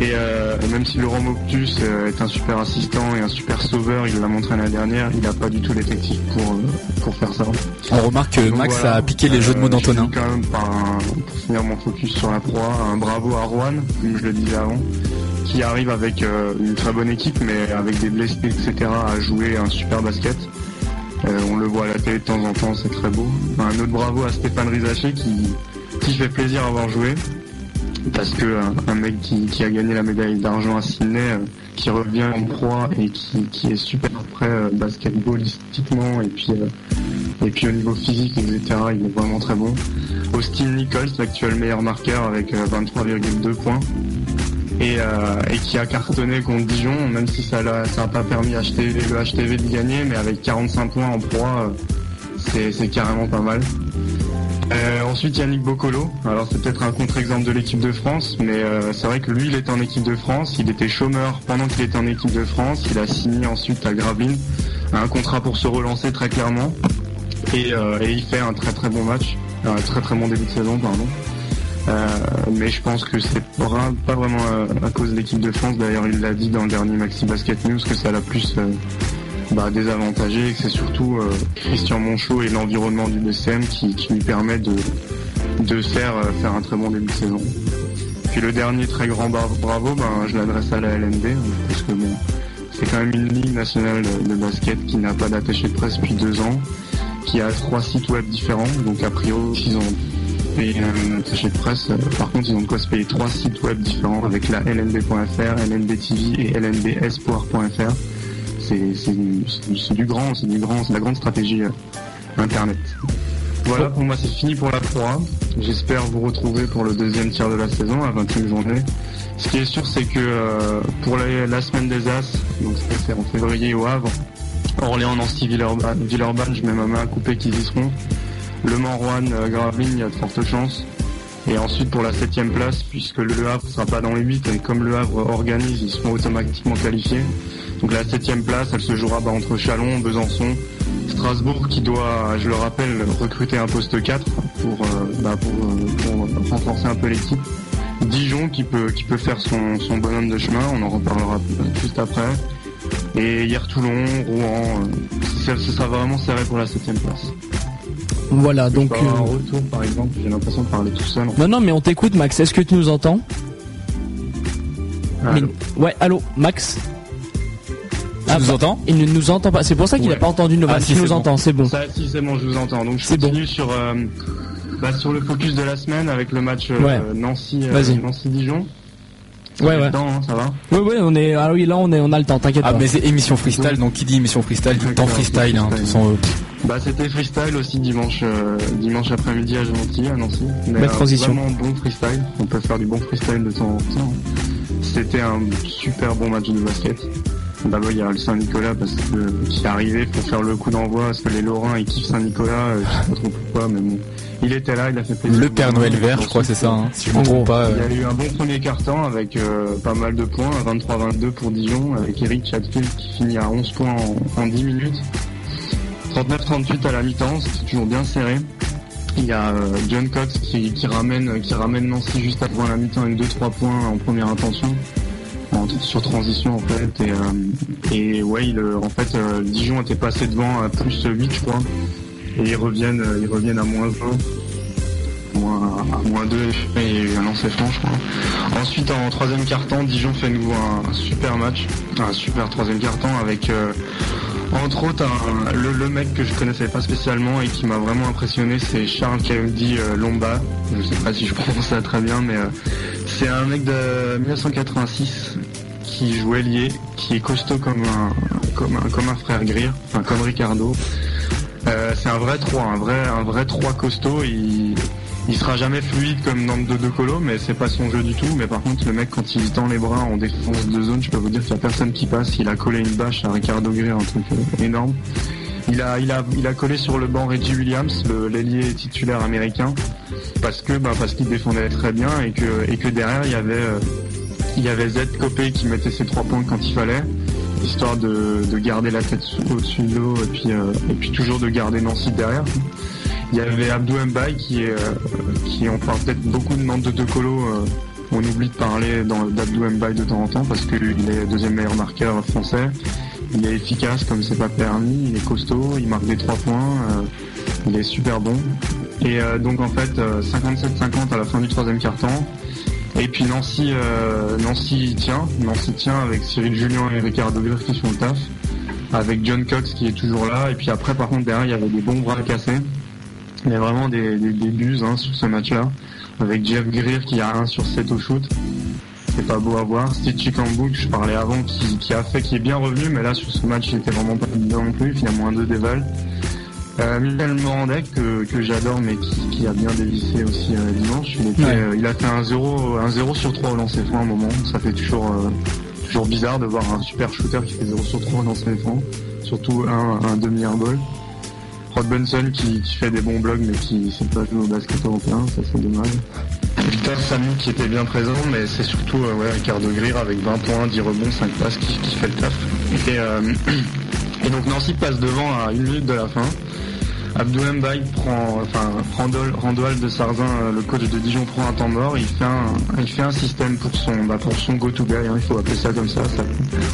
Et euh, même si Laurent Moctus euh, est un super assistant et un super sauveur, il l'a montré l'année dernière, il n'a pas du tout l'effectif pour, euh, pour faire ça. On remarque que Max voilà. a piqué les jeux de mots d'Antonin. quand même par un- pour finir mon focus sur la proie, un bravo à Rouen, comme je le disais avant, qui arrive avec euh, une très bonne équipe, mais avec des blessés, etc., à jouer un super basket. Euh, on le voit à la télé de temps en temps, c'est très beau. Un autre bravo à Stéphane Rizaché qui, qui fait plaisir à avoir joué. Parce que un, un mec qui, a gagné la médaille d'argent à Sydney, euh, qui revient en proie et qui, est super prêt euh, basketballistiquement et puis euh, et puis au niveau physique, etc., il est vraiment très bon. Austin Nichols, l'actuel meilleur marqueur avec euh, 23,2 points. Et, euh, qui a cartonné contre Dijon, même si ça n'a pas permis HTV, le HTV de gagner, mais avec 45 points en proie, euh, c'est carrément pas mal. Euh, ensuite Yannick Boccolo, alors c'est peut-être un contre-exemple de l'équipe de France, mais euh, c'est vrai que lui il était en équipe de France, il était chômeur pendant qu'il était en équipe de France, il a signé ensuite à Gravelines un contrat pour se relancer très clairement. Et, euh, il fait un très très bon match, un très très bon début de saison pardon. Euh, mais je pense que c'est pas vraiment euh, à cause de l'équipe de France, d'ailleurs il l'a dit dans le dernier Maxi Basket News que ça l'a plus bah, désavantagé et que c'est surtout euh, Christian Monchot et l'environnement du BCM qui, qui lui permet de, de faire, euh, faire un très bon début de saison. Puis le dernier très grand bra- bravo, ben, je l'adresse à la LNB, hein, parce que bon, c'est quand même une ligue nationale de, basket qui n'a pas d'attaché de presse depuis deux ans, qui a trois sites web différents, donc a priori ils ont payé un attaché de presse, euh, par contre ils ont de quoi se payer trois sites web différents avec la lnb.fr, lnb.tv et lnbespoir.fr c'est du, grand, c'est du grand, c'est la grande stratégie euh, internet. Voilà, pour moi c'est fini pour la proie. J'espère vous retrouver pour le deuxième tiers de la saison, la 20e journée. Ce qui est sûr, c'est que euh, pour la, la semaine des As, donc c'est en février au Havre, Orléans, Nancy, Villeurbanne, Villeurbanne, je mets ma main à couper qu'ils y seront. Le Mans, Rouen, euh, Gravelines, il y a de fortes chances. Et ensuite pour la septième place, puisque le Havre ne sera pas dans les 8, et comme le Havre organise, ils seront automatiquement qualifiés. Donc la septième place, elle se jouera bah, entre Chalon, Besançon, Strasbourg qui doit, je le rappelle, recruter un poste 4 pour, euh, bah, pour, euh, pour renforcer un peu l'équipe. Dijon qui peut, qui peut faire son, son bonhomme de chemin, on en reparlera juste après. Et hier Toulon, Rouen, euh, ce ce sera vraiment serré pour la septième place. Voilà, donc. Pas un euh, retour par exemple, j'ai l'impression de parler tout seul. Non, non, mais on t'écoute, Max. Est-ce que tu nous entends? Allô Mais- Ouais, allô, Max? Tu nous entends Il ne nous entend pas. C'est pour ça qu'il n'a Ouais. pas entendu nos Ah, si, nous bon. entends, c'est bon. Ça, si c'est bon, je vous entends. Donc je C'est continue sur euh, bah, sur le focus de la semaine avec le match euh, Ouais. Nancy euh, Vas-y. Nancy Dijon. Ouais, ouais. Hein, ça va Oui, oui, on est. Ah oui, là, on est, on a le temps. T'inquiète Ah pas. mais c'est émission freestyle, donc qui dit émission freestyle dit temps freestyle. Hein, de toute façon, euh, Bah c'était freestyle aussi dimanche euh, dimanche après-midi à Gentil, à Nancy. Mais, Belle euh, transition. Vraiment bon freestyle. On peut faire du bon freestyle de temps en temps. C'était un super bon match de basket. D'abord il y a le Saint-Nicolas parce que qui est arrivé pour faire le coup d'envoi parce que les Lorrains ils kiffent Saint-Nicolas, euh, je sais pas trop pourquoi mais bon. Il était là, il a fait plaisir. le Père Noël vert, je crois c'est ça. Hein, si je me trompe pas. Il y euh. a eu un bon premier quart-temps avec euh, pas mal de points, 23-22 pour Dijon, avec Eric Chatfield qui finit à 11 points en, en 10 minutes. 39-38 à la mi-temps, c'est toujours bien serré. Il y a euh, John Cox qui, qui ramène qui ramène Nancy juste avant la mi-temps avec 2-3 points en première intention. Sur transition en fait et, euh, ouais il, euh, en fait euh, Dijon était passé devant à plus 8 je crois et ils reviennent ils reviennent à moins 20 moins, moins 2 et un lancer franc je crois. Ensuite en troisième quart-temps Dijon fait nouveau un, super match, un super troisième quart-temps avec euh, entre autres le, mec que je connaissais pas spécialement et qui m'a vraiment impressionné c'est Charles Kaoudi euh, Lomba, je sais pas si je prononce ça très bien mais euh, c'est un mec de 1986 qui jouait lié, qui est costaud comme un frère Greer, enfin comme Ricardo. Euh, c'est un vrai 3, un vrai, un vrai 3 costaud. Il sera jamais fluide comme dans 2 de Colo, mais c'est pas son jeu du tout. Mais par contre, le mec, quand il tend les bras en défense de zone, je peux vous dire qu'il y a personne qui passe. Il a collé une bâche à Ricardo Greer, un truc euh, énorme. Il a, il il a collé sur le banc Reggie Williams, l'ailier titulaire américain, parce que, bah, parce qu'il défendait très bien et que, derrière il y avait, euh, il avait Z Copé qui mettait ses trois points quand il fallait, histoire de, de garder la tête au-dessus de l'eau et puis, euh, et puis toujours de garder Nancy derrière. Il y avait Abdou Mbaye qui euh, qui on parle peut-être beaucoup de Nantes de De Colo, euh, on oublie de parler d'Abdou Mbaye de temps en temps parce qu'il est deuxième meilleur marqueur français. Il est efficace comme c'est pas permis, il est costaud, il marque des trois points, euh, il est super bon. Et donc en fait euh, 57-50 à la fin du troisième quart-temps. Et puis Nancy, Nancy tient, Nancy tient avec Cyril Julien et Ricardo Greer qui font le taf, avec John Cox qui est toujours là. Et puis après par contre derrière il y avait des bons bras cassés. Il y a vraiment des, des, des buses hein, sur ce match-là, avec Jeff Greer qui a 1 sur 7 au shoot. C'est pas beau à voir. Steve Chikambu, que je parlais avant, qui, qui a fait, qui est bien revenu, mais là sur ce match il était vraiment pas bien non plus, finalement un 2 déval. Euh, Michel Morandec, que, que j'adore, mais qui, qui a bien dévissé aussi euh, dimanche. Il, était, Ouais. euh, il a fait un 0, un 0 sur 3 au lancer franc à un moment. Ça fait toujours, euh, toujours bizarre de voir un super shooter qui fait 0 sur 3 au lancer franc. Surtout un, un demi-airball. Rod Benson qui, fait des bons blogs mais qui sait pas jouer au basket européen, ça c'est dommage. Victor Samy qui était bien présent mais c'est surtout euh, ouais, Ricardo Greer avec 20 points, 10 rebonds, 5 passes qui, fait le taf. Euh, et donc Nancy passe devant à une minute de la fin. Abdou Mbaye prend, enfin, Randol, Randoal de Sarzin, euh, le coach de Dijon, prend un temps mort. Il fait un, il fait un système pour son, bah, pour son go-to guy. hein, il faut appeler ça comme ça. ça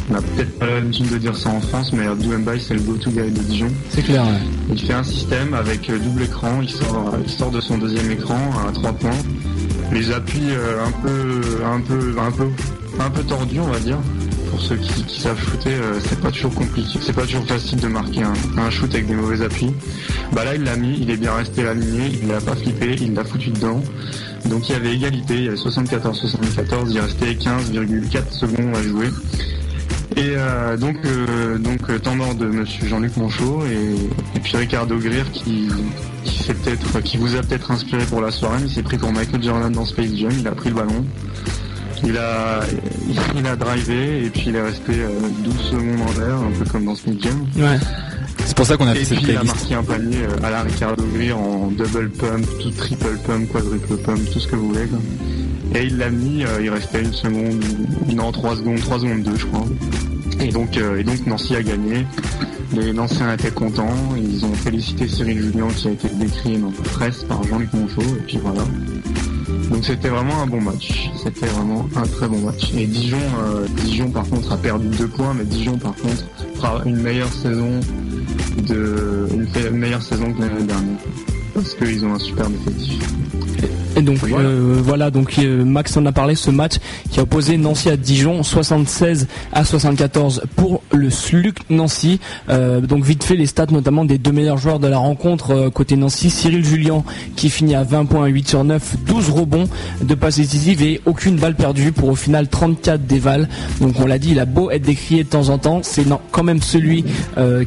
on a peut-être pas l'habitude de dire ça en France, mais Abdou Mbaye c'est le go-to guy de Dijon. C'est clair. ouais. Il fait un système avec euh, double écran, il sort, il sort de son deuxième écran à trois points. Les appuis euh, un peu, un peu, un peu, un peu tordus, on va dire. Pour ceux qui, savent shooter, euh, c'est pas toujours compliqué, c'est pas toujours facile de marquer un, shoot avec des mauvais appuis. Bah là, il l'a mis, il est bien resté aligné, il l'a pas flippé, il l'a foutu dedans. Donc il y avait égalité, il y avait 74-74, il restait 15,4 secondes à jouer. Et euh, donc, euh, donc euh, temps mort de Monsieur Jean-Luc Monchot et, puis Ricardo Greer qui, peut-être, qui vous a peut-être inspiré pour la soirée, mais il s'est pris pour Michael Jordan dans Space Jam. Il a pris le ballon, il a, il, a drivé et puis il est resté euh, 12 secondes en l'air, un peu comme dans Space Jam. Ouais. C'est pour ça qu'on a fait Et cette puis il a playlist. marqué un panier euh, à la Ricardo Greer en double pump, tout triple pump, quadruple pump, tout ce que vous voulez. quoi. Et il l'a mis, euh, il restait une seconde, non trois secondes, trois secondes deux je crois. Et donc, euh, et donc Nancy a gagné. Les Nancéens étaient contents. Ils ont félicité Cyril Julien qui a été décrit dans la presse par Jean-Luc Monchot. Et puis voilà. Donc c'était vraiment un bon match. C'était vraiment un très bon match. Et Dijon, euh, Dijon par contre a perdu deux points, mais Dijon par contre fera une meilleure saison une meilleure saison que l'année dernière. Parce qu'ils ont un super effectif. Et donc euh, voilà, donc euh, Max en a parlé ce match qui a opposé Nancy à Dijon 76 à 74 pour le SLUC Nancy. Euh, donc vite fait les stats notamment des deux meilleurs joueurs de la rencontre côté Nancy, Cyril Julien qui finit à 20 points 8 sur 9, 12 rebonds, de passes décisives et aucune balle perdue pour au final 34 dévals. Donc on l'a dit, il a beau être décrié de temps en temps, c'est quand même celui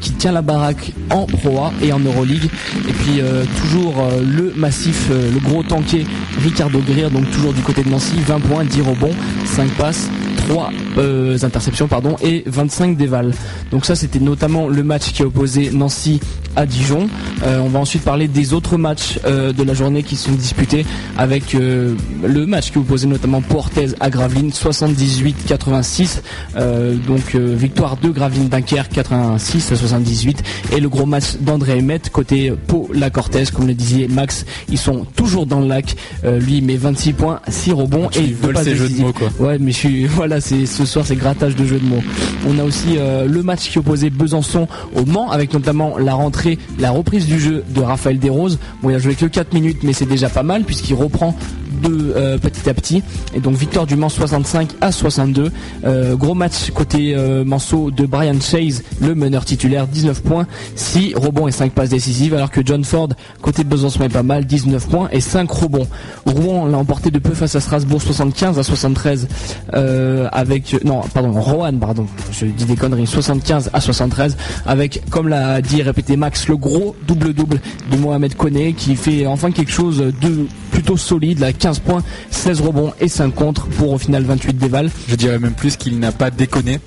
qui tient la baraque en Pro A et en Euroleague. Et puis toujours euh, le massif, euh, le gros tanké Ricardo Greer, donc toujours du côté de Nancy, 20 points, 10 rebonds, 5 passes. 3 euh, interceptions pardon et 25 dévals. Donc ça c'était notamment le match qui a opposé Nancy à Dijon. Euh, on va ensuite parler des autres matchs euh, de la journée qui sont disputés avec le match qui opposait notamment Portez à Gravelines 78-86. Euh, donc victoire de Gravelines Dunkerque 86 à 78 et le gros match d'André Emet côté Pau la Cortez comme le disait Max, ils sont toujours dans le lac. Lui il met 26 points, 6 rebonds Tu et deux passes de décisives. mots, quoi. Ouais, mais je suis voilà, ce soir c'est grattage de jeux de mots. On a aussi euh, le match qui opposait Besançon au Mans avec notamment la rentrée, la reprise du jeu de Raphaël Desroses. Bon, il a joué que 4 minutes, mais c'est déjà pas mal puisqu'il reprend euh, petit à petit. Et donc victoire du Mans 65 à 62. Euh, gros match côté euh, de Brian Chase, le meneur titulaire, 19 points, 6 rebonds et 5 passes décisives, alors que John Ford côté Besançon est pas mal, 19 points et 5 rebonds. Rouen l'a emporté de peu face à Strasbourg 75 à 73 euh, avec non pardon Rohan pardon je dis des conneries 75 à 73 avec comme l'a dit et répété Max le gros double double de Mohamed Koné qui fait enfin quelque chose de plutôt solide 15 points 16 rebonds et 5 contre pour au final 28 dévals Je dirais même plus qu'il n'a pas déconné.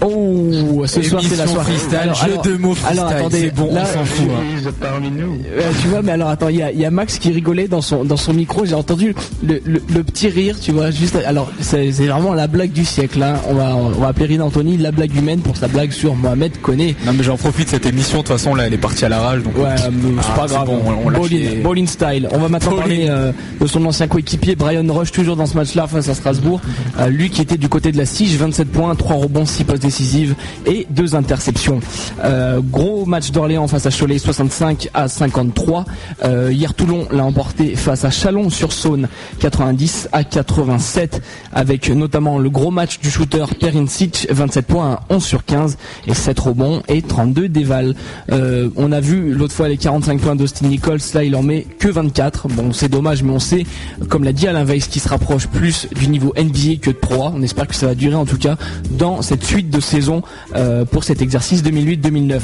Oh ce soir c'est la Émission soirée freestyle, Alors, jeu alors- de mots freestyle, alors attendez c'est bon, là, on s'en fout. hein. Parmi nous. Euh, tu vois, mais alors attends, il y a, il y a Max qui rigolait dans son dans son micro. J'ai entendu le, le, le petit rire, tu vois. Juste, alors c'est vraiment la blague du siècle. Hein. On va on va appeler Rina Anthony la blague humaine pour sa blague sur Mohamed Koné. Non mais j'en profite cette émission, de toute façon là elle est partie à la rage donc Ouais, c'est Ah, pas grave. bon, on- on Bowling, bowling style. On va maintenant Bowling. parler euh, de son ancien coéquipier Brian Rush, toujours dans ce match-là face à Strasbourg. Euh, lui qui était du côté de la Sige, 27 points, 3 rebonds, 6 passes décisives et 2 interceptions. Euh, gros match d'Orléans face à Cholet, 65 à 53. Euh, hier Toulon l'a emporté face à Chalon-sur-Saône, 90 à 87, avec notamment le gros match du shooter Perincic, 27 points, 11 sur 15 et 7 rebonds et 32 dévals. Euh, on a vu l'autre fois les 45 points d'Austin Nichols, là il en met que 24. Bon c'est dommage mais on sait, comme l'a dit Alain Weiss, qui se rapproche plus du niveau NBA que de Pro. On espère que ça va durer en tout cas dans cette suite de saison euh, pour cet exercice 2008-2009.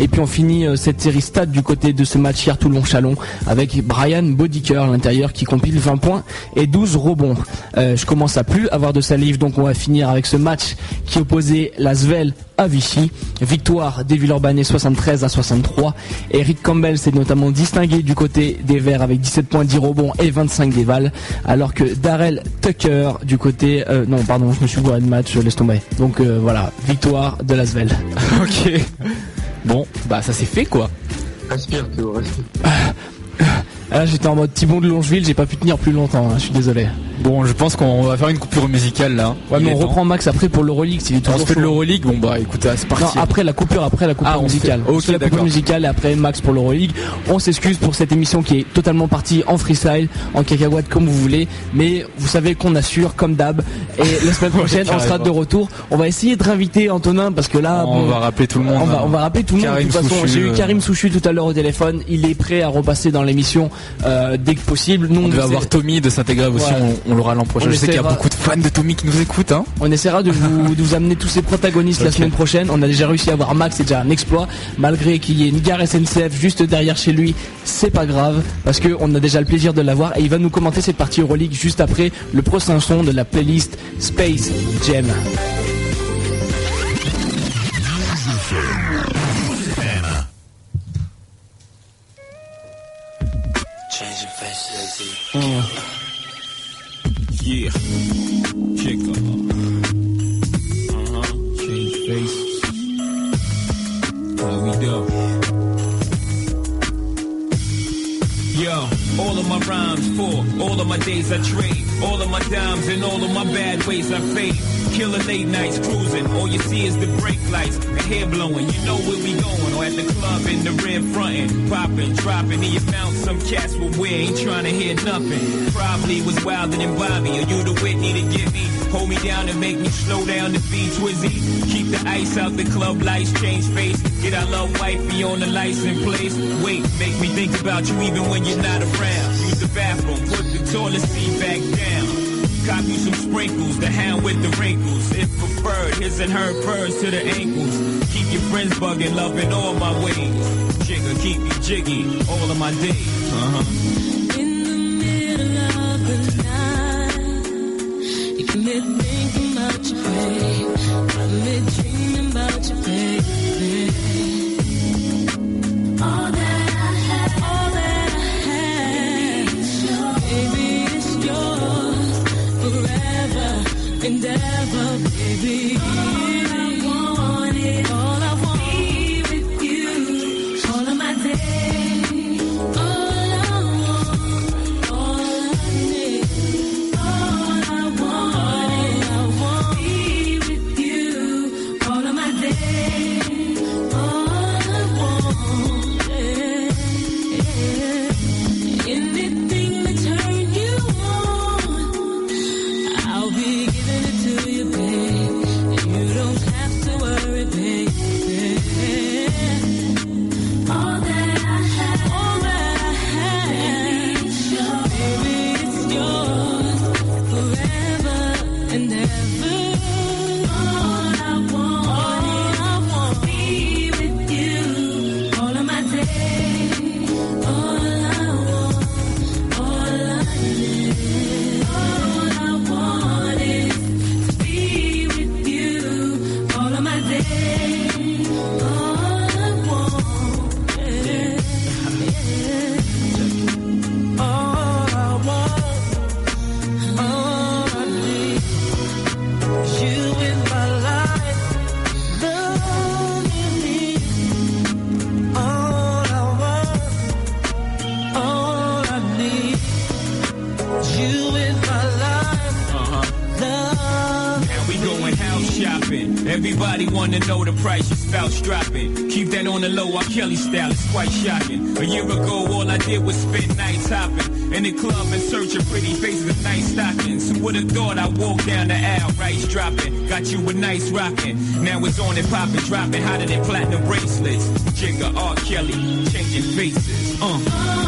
Et puis on finit euh, cette série stade du côté de ce match hier Toulon-Chalon avec Brian Bodiker à l'intérieur qui compile 20 points et 12 rebonds. Euh, je commence à plus avoir de salive donc on va finir avec ce match qui opposait la Svel à Vichy. Victoire des Villeurbanais 73 à 63. Eric Campbell s'est notamment distingué du côté des Verts avec 17 points, 10 rebonds et 25 dévals. Alors que Darrell Tucker du côté... euh, non pardon, je me suis gouré de match, laisse tomber. Donc euh, voilà, victoire de la Svel. ok. Bon, bah ça s'est fait quoi. Respire Théo, respire. Ah, Là j'étais en mode Thibon de Longeville, j'ai pas pu tenir plus longtemps, hein, je suis désolé. Bon, je pense qu'on va faire une coupure musicale là. Ouais Il mais est on temps. reprend Max après pour l'Euroleague, s'il est On toujours se fait de chaud. l'Euroleague. Bon bah écoute, ah, c'est parti. Non, après la coupure, après la coupure Ah, on musicale. fait- On ok, la coupure d'accord. musicale et après Max pour l'Euroleague. On s'excuse pour cette émission qui est totalement partie en freestyle, en cacahuète comme vous voulez, mais vous savez qu'on assure comme d'hab. Et la semaine prochaine, on sera carrément. de retour. On va essayer de réinviter Antonin parce que là, On bon, va rappeler tout le monde. on va, hein. on va rappeler tout le monde. Karim de toute façon, Souchu, j'ai eu euh, Karim Souchu tout à l'heure au téléphone. Il est prêt à repasser dans l'émission euh, dès que possible. Nous, On on devait essaie- avoir Tommy de Saint-Égrève aussi, Ouais. on, on l'aura l'an prochain. On Je sais qu'il y a beaucoup de fans de Tommy qui nous écoutent. Hein. On essaiera de vous, de vous amener tous ces protagonistes la semaine prochaine. On a déjà réussi à avoir Max, c'est déjà un exploit. Malgré qu'il y ait une gare SNCF juste derrière chez lui, c'est pas grave parce que on a déjà le plaisir de l'avoir et il va nous commenter cette partie Euroleague juste après le prochain son de la playlist Space Jam. Changing faces, Yeah. Kick Uh-huh. Change faces. What we do? Yo, all of my rhymes for all of my days I trade, all of my dimes and all of my bad ways I fade. Killer late nights cruising. All you see is the brake lights and hair blowing. You know where we going. Or at the club in the rear frontin'. Popping, dropping in your mouth. Some cats will wear. Ain't trying to hear nothing. Probably was wilder than Bobby. Or you the Whitney to get me. Hold me down and make me slow down the beat twizzy. Keep the ice out the club lights, change face. Get our love wifey on the license place. Wait, make me think about you even when you're not around. Use the bathroom, put the toilet seat back down. Cop you some sprinkles, the hand with the wrinkles. If preferred, his and her furs to the ankles. Keep your friends bugging, loving all my ways. Jigger, keep me jiggy, all of my days. Uh-huh. In the middle of the night, you can be thinking about your babe. Got me dreaming about your baby. Baby. Got you a nice rocking. Now it's on and poppin', droppin' hotter than platinum bracelets. Jigga, R. Kelly, changing faces. Uh.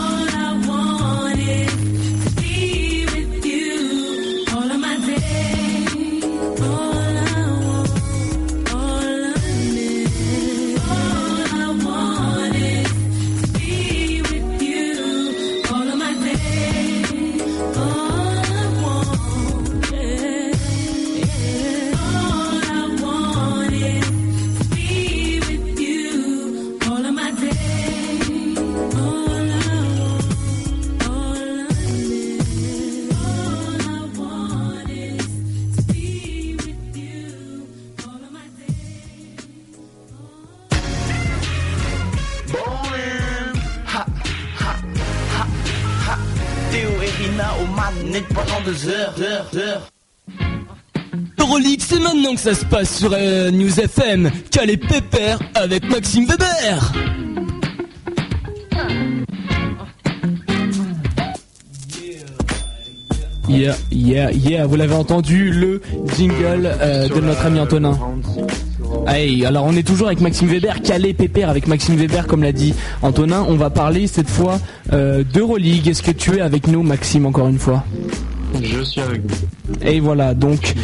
Que ça se passe sur euh, News FM. Calais Pépère avec Maxime Weber. Yeah, yeah, yeah, vous l'avez entendu, le jingle euh, de notre ami Antonin. Hey, alors on est toujours avec Maxime Weber, Calais Pépère avec Maxime Weber, comme l'a dit Antonin. On va parler cette fois euh, d'Euroleague. Est-ce que tu es avec nous, Maxime, encore une fois? Je suis avec vous. Et voilà, donc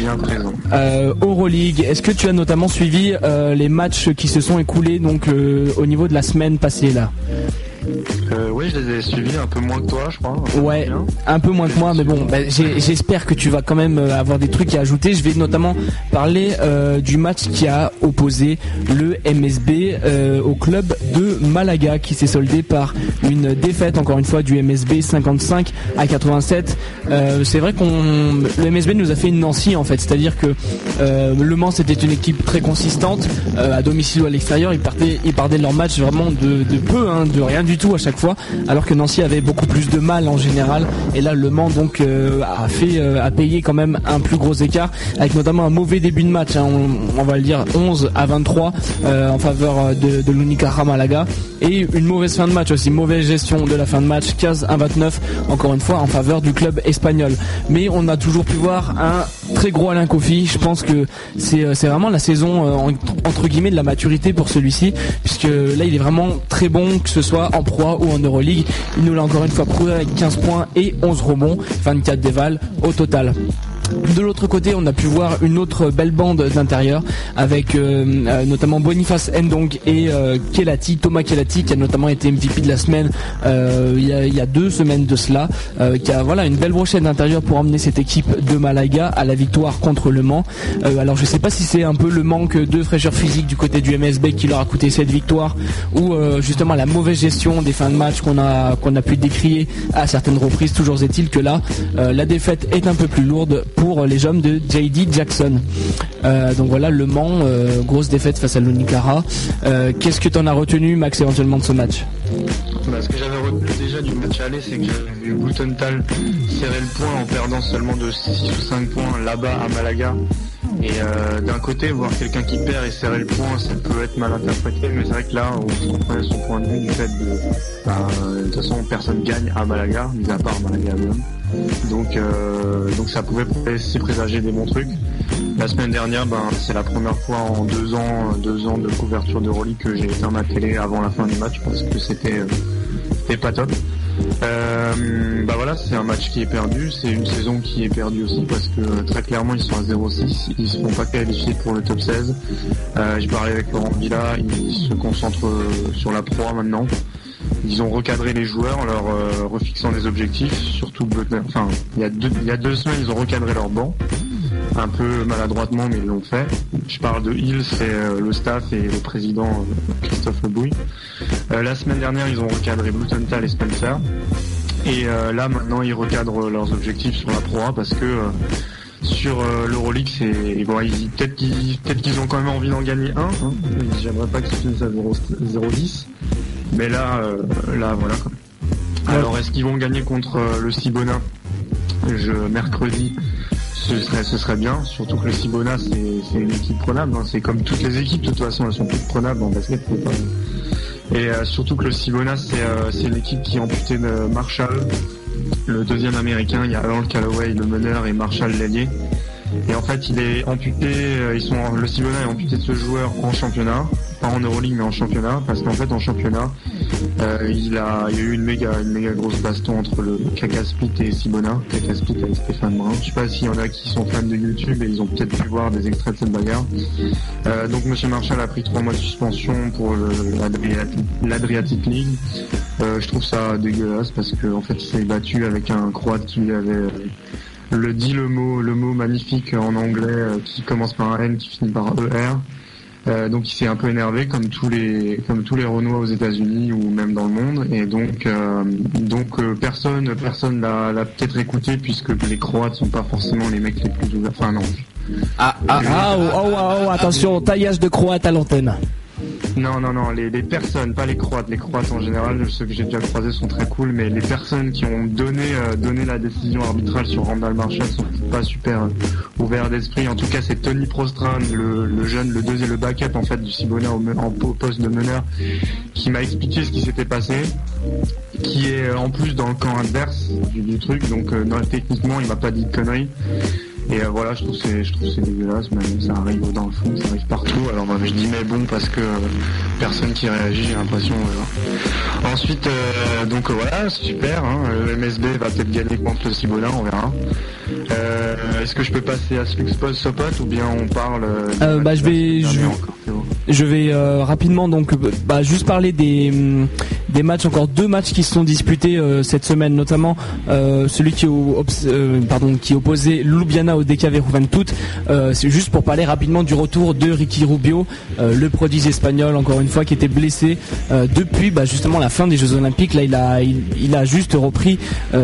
euh, Euroleague. Est-ce que tu as notamment suivi euh, les matchs qui se sont écoulés donc euh, au niveau de la semaine passée là? Je les ai suivis un peu moins que toi, je crois. Ouais, un peu moins que moi, mais bon, bah, j'espère que tu vas quand même euh, avoir des trucs à ajouter. Je vais notamment parler euh, du match qui a opposé le MSB euh, au club de Malaga, qui s'est soldé par une défaite encore une fois du MSB 55 à 87. Euh, C'est vrai qu'on le MSB nous a fait une Nancy en fait, c'est-à-dire que Le Mans c'était une équipe très consistante à domicile ou à l'extérieur. Ils partaient, ils partaient de leur match vraiment de, de peu, hein, de rien du tout à chaque fois. Alors que Nancy avait beaucoup plus de mal en général. Et là, Le Mans donc euh, a fait euh, a payé quand même un plus gros écart, avec notamment un mauvais début de match. hein. on, va le dire 11 à 23 euh, en faveur de, de l'Unicaja Malaga et une mauvaise fin de match aussi, mauvaise gestion de la fin de match, 15 à 29 encore une fois en faveur du club espagnol. Mais on a toujours pu voir un très gros Alain Kofi. Je pense que c'est c'est vraiment la saison en- entre guillemets de la maturité pour celui-ci, puisque là il est vraiment très bon, que ce soit en Pro ou en Euroleague. Il nous l'a encore une fois prouvé avec 15 points et 11 rebonds, 24 dévals au total. De l'autre côté, on a pu voir une autre belle bande d'intérieur avec euh, euh, notamment Boniface Ndong et euh, Kelati, Thomas Kelati qui a notamment été MVP de la semaine il, y a, deux semaines de cela, qui a voilà une belle brochette d'intérieur pour emmener cette équipe de Malaga à la victoire contre Le Mans. Alors je sais pas si c'est un peu le manque de fraîcheur physique du côté du MSB qui leur a coûté cette victoire ou justement la mauvaise gestion des fins de match qu'on a qu'on a pu décrier à certaines reprises. Toujours est-il que là, la défaite est un peu plus lourde pour les hommes de JD Jackson. Euh, donc voilà, Le Mans, euh, grosse défaite face à l'Unicara. Euh, Qu'est-ce que tu en as retenu, Max, éventuellement de ce match? Bah, ce que j'avais retenu déjà du match aller, c'est que j'avais vu Blutenthal serrer le point en perdant seulement de 6 ou 5 points là-bas à Malaga. Et euh, d'un côté, voir quelqu'un qui perd et serrer le point, ça peut être mal interprété, mais c'est vrai que là, on comprenait son point de vue du fait de... bah, de toute façon, personne gagne à Malaga, mis à part Malaga même. Donc, euh, donc ça pouvait laisser présager des bons trucs. La semaine dernière, ben, c'est la première fois en deux ans, deux ans de couverture de Rolly que j'ai éteint ma télé avant la fin du match parce que c'était euh, pas top. Euh, bah voilà, c'est un match qui est perdu, c'est une saison qui est perdue aussi parce que très clairement ils sont à 0-6, ils se font pas qualifier pour le top 16. Euh, je parlais avec Laurent Villa, ils se concentrent sur la proie maintenant. Ils ont recadré les joueurs en leur euh, refixant des objectifs, surtout. Enfin, il y, a deux, il y a deux semaines, ils ont recadré leur banc, un peu maladroitement, mais ils l'ont fait. Je parle de Hill, c'est euh, le staff et le président euh, Christophe Lebouille. Euh, la semaine dernière, ils ont recadré Blutenthal et Spencer. Et là, maintenant, ils recadrent leurs objectifs sur la Pro A parce que sur euh, l'Euroleague, c'est bon, peut-être qu'ils peut-être ont quand même envie d'en gagner un. Hein. J'aimerais pas qu'ils finissent à 0 0-10. Mais là, euh, là, voilà. Alors, est-ce qu'ils vont gagner contre euh, le Cibona? Je, mercredi ce serait, ce serait bien, surtout que le Cibona c'est une équipe prenable, hein. c'est comme toutes les équipes, de toute façon elles sont toutes prenables en basket. Et euh, surtout que le Cibona c'est euh, c'est l'équipe qui a amputé de Marshall, le deuxième américain, il y a Earl Calloway le meneur et Marshall l'ailier. Et en fait il est amputé, ils sont, le Cibona est amputé de ce joueur en championnat, pas en Euroleague mais en championnat, parce qu'en fait en championnat euh, il, a, il y a eu une méga, une méga grosse baston entre le Kaka Split et Sibona. Kaka Split avec Stéphane Brun. Je sais pas s'il y en a qui sont fans de YouTube et ils ont peut-être pu voir des extraits de cette bagarre. Euh, donc Monsieur Marshall a pris trois mois de suspension pour l'Adriatic League. Euh, je trouve ça dégueulasse parce que en fait il s'est battu avec un Croate qui lui avait euh, le dit le mot, le mot magnifique en anglais euh, qui commence par un N qui finit par ER. Euh, donc il s'est un peu énervé comme tous les comme tous les Renois aux États-Unis ou même dans le monde et donc euh, donc euh, personne personne l'a l'a peut-être écouté puisque les Croates sont pas forcément les mecs les plus ouverts. Enfin non. Ah, ah, ah, oh, oh, oh, oh, attention, taillage de croate à l'antenne. Non, non, non, les, les personnes, pas les Croates. Les Croates en général, ceux que j'ai déjà croisés sont très cool, mais les personnes qui ont donné, euh, donné la décision arbitrale sur Randall Marshall sont pas super euh, ouverts d'esprit. En tout cas, c'est Tony Prostran, le, le jeune, le deuxième, le backup en fait du Cibona au, en, poste de meneur, qui m'a expliqué ce qui s'était passé, qui est euh, en plus dans le camp adverse du, truc, donc techniquement, il m'a pas dit de conneries. Et euh, voilà, je trouve c'est, je trouve c'est dégueulasse, mais ça arrive dans le fond, ça arrive partout. Alors bah, je dis mais bon parce que euh, personne qui réagit, j'ai l'impression. Ensuite, euh, donc voilà, super. Hein, le MSB va peut-être gagner contre le Cibola, on verra. Euh, est-ce que je peux passer à Slux Post Sopot ou bien on parle euh, Euh, bah, je vais, je, vais euh, rapidement donc bah, juste parler des hum, des matchs encore deux matchs qui se sont disputés cette semaine notamment celui qui au- pardon qui opposait Ljubljana au DKV Juventud. C'est juste pour parler rapidement du retour de Ricky Rubio le prodige espagnol encore une fois qui était blessé depuis bah, justement la fin des Jeux Olympiques. Là il a il, il a juste repris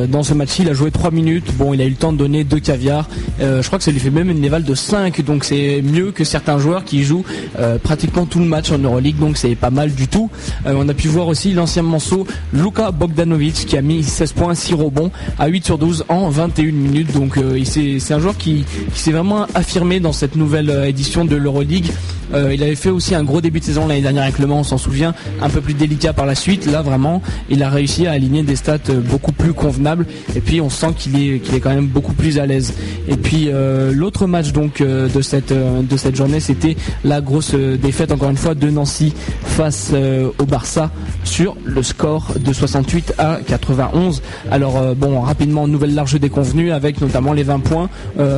dans ce match il a joué trois minutes. Bon il a eu le temps de donner de caviar. Euh, je crois que ça lui fait même une néval de 5, donc c'est mieux que certains joueurs qui jouent euh, pratiquement tout le match en Euroleague, donc c'est pas mal du tout. Euh, on a pu voir aussi l'ancien manceau Luka Bogdanovic qui a mis 16 points, 6 rebonds à 8 sur 12 en 21 minutes. Donc c'est un joueur qui, s'est vraiment affirmé dans cette nouvelle édition de l'Euroleague. Il avait fait aussi un gros début de saison l'année dernière avec Le Mans, on s'en souvient, un peu plus délicat par la suite. Là vraiment, il a réussi à aligner des stats beaucoup plus convenables et puis on sent qu'il est qu'il est quand même beaucoup plus à l'aise. Et puis euh, l'autre match donc euh, de cette euh, de cette journée, c'était la grosse défaite encore une fois de Nancy face au Barça sur le score de 68 à 91. Alors bon, rapidement nouvelle large déconvenue avec notamment les 20 points,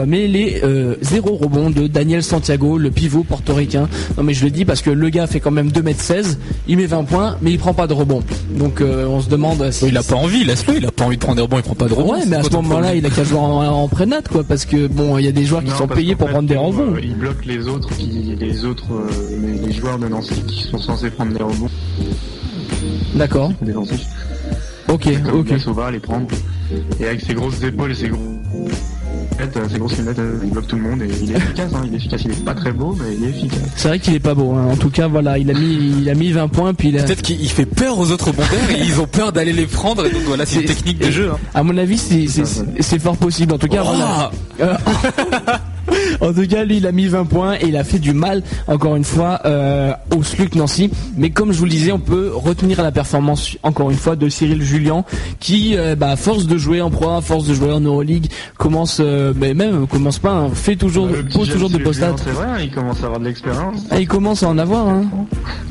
mais les euh, zéro rebond de Daniel Santiago, le pivot portoricain. Non mais je le dis parce que le gars fait quand même 2m16, il met 20 points, mais il prend pas de rebond. Donc on se demande si Il a pas envie, laisse-le, il a pas envie de prendre des rebonds, il prend pas de rebonds. Ouais, mais à ce moment-là, il a qu'à jouer en, en quoi, parce que bon, il y a des joueurs qui Non, sont payés pour fait, prendre des bon, rebonds. euh, il bloque les autres, qui, les autres, euh, les, joueurs de Nancy qui sont censés prendre des rebonds D'accord. Ok, Comme ok. Va les prendre. Et avec ses grosses épaules et ses gros lunettes, euh, ses grosses lunettes, euh, il bloque tout le monde et il est efficace. Hein, il est efficace. Il est pas très beau, mais il est efficace. C'est vrai qu'il est pas beau. hein. En tout cas, voilà, il a mis, il a mis 20 points, puis il a. Peut-être qu'il fait peur aux autres rebondeurs et ils ont peur d'aller les prendre et donc voilà, c'est une technique de jeu. hein. À mon avis, c'est fort possible. En tout cas, Oh voilà. En tout cas, lui, il a mis 20 points et il a fait du mal, encore une fois, euh, au SLUC Nancy. Mais comme je vous le disais, on peut retenir la performance, encore une fois, de Cyril Julien, qui, euh, bah, à force de jouer en Pro, force de jouer en Euroleague, commence, euh, mais même commence pas, hein, fait toujours, pose toujours de stats. C'est vrai, hein, il commence à avoir de l'expérience. Ah, il commence à en avoir, hein.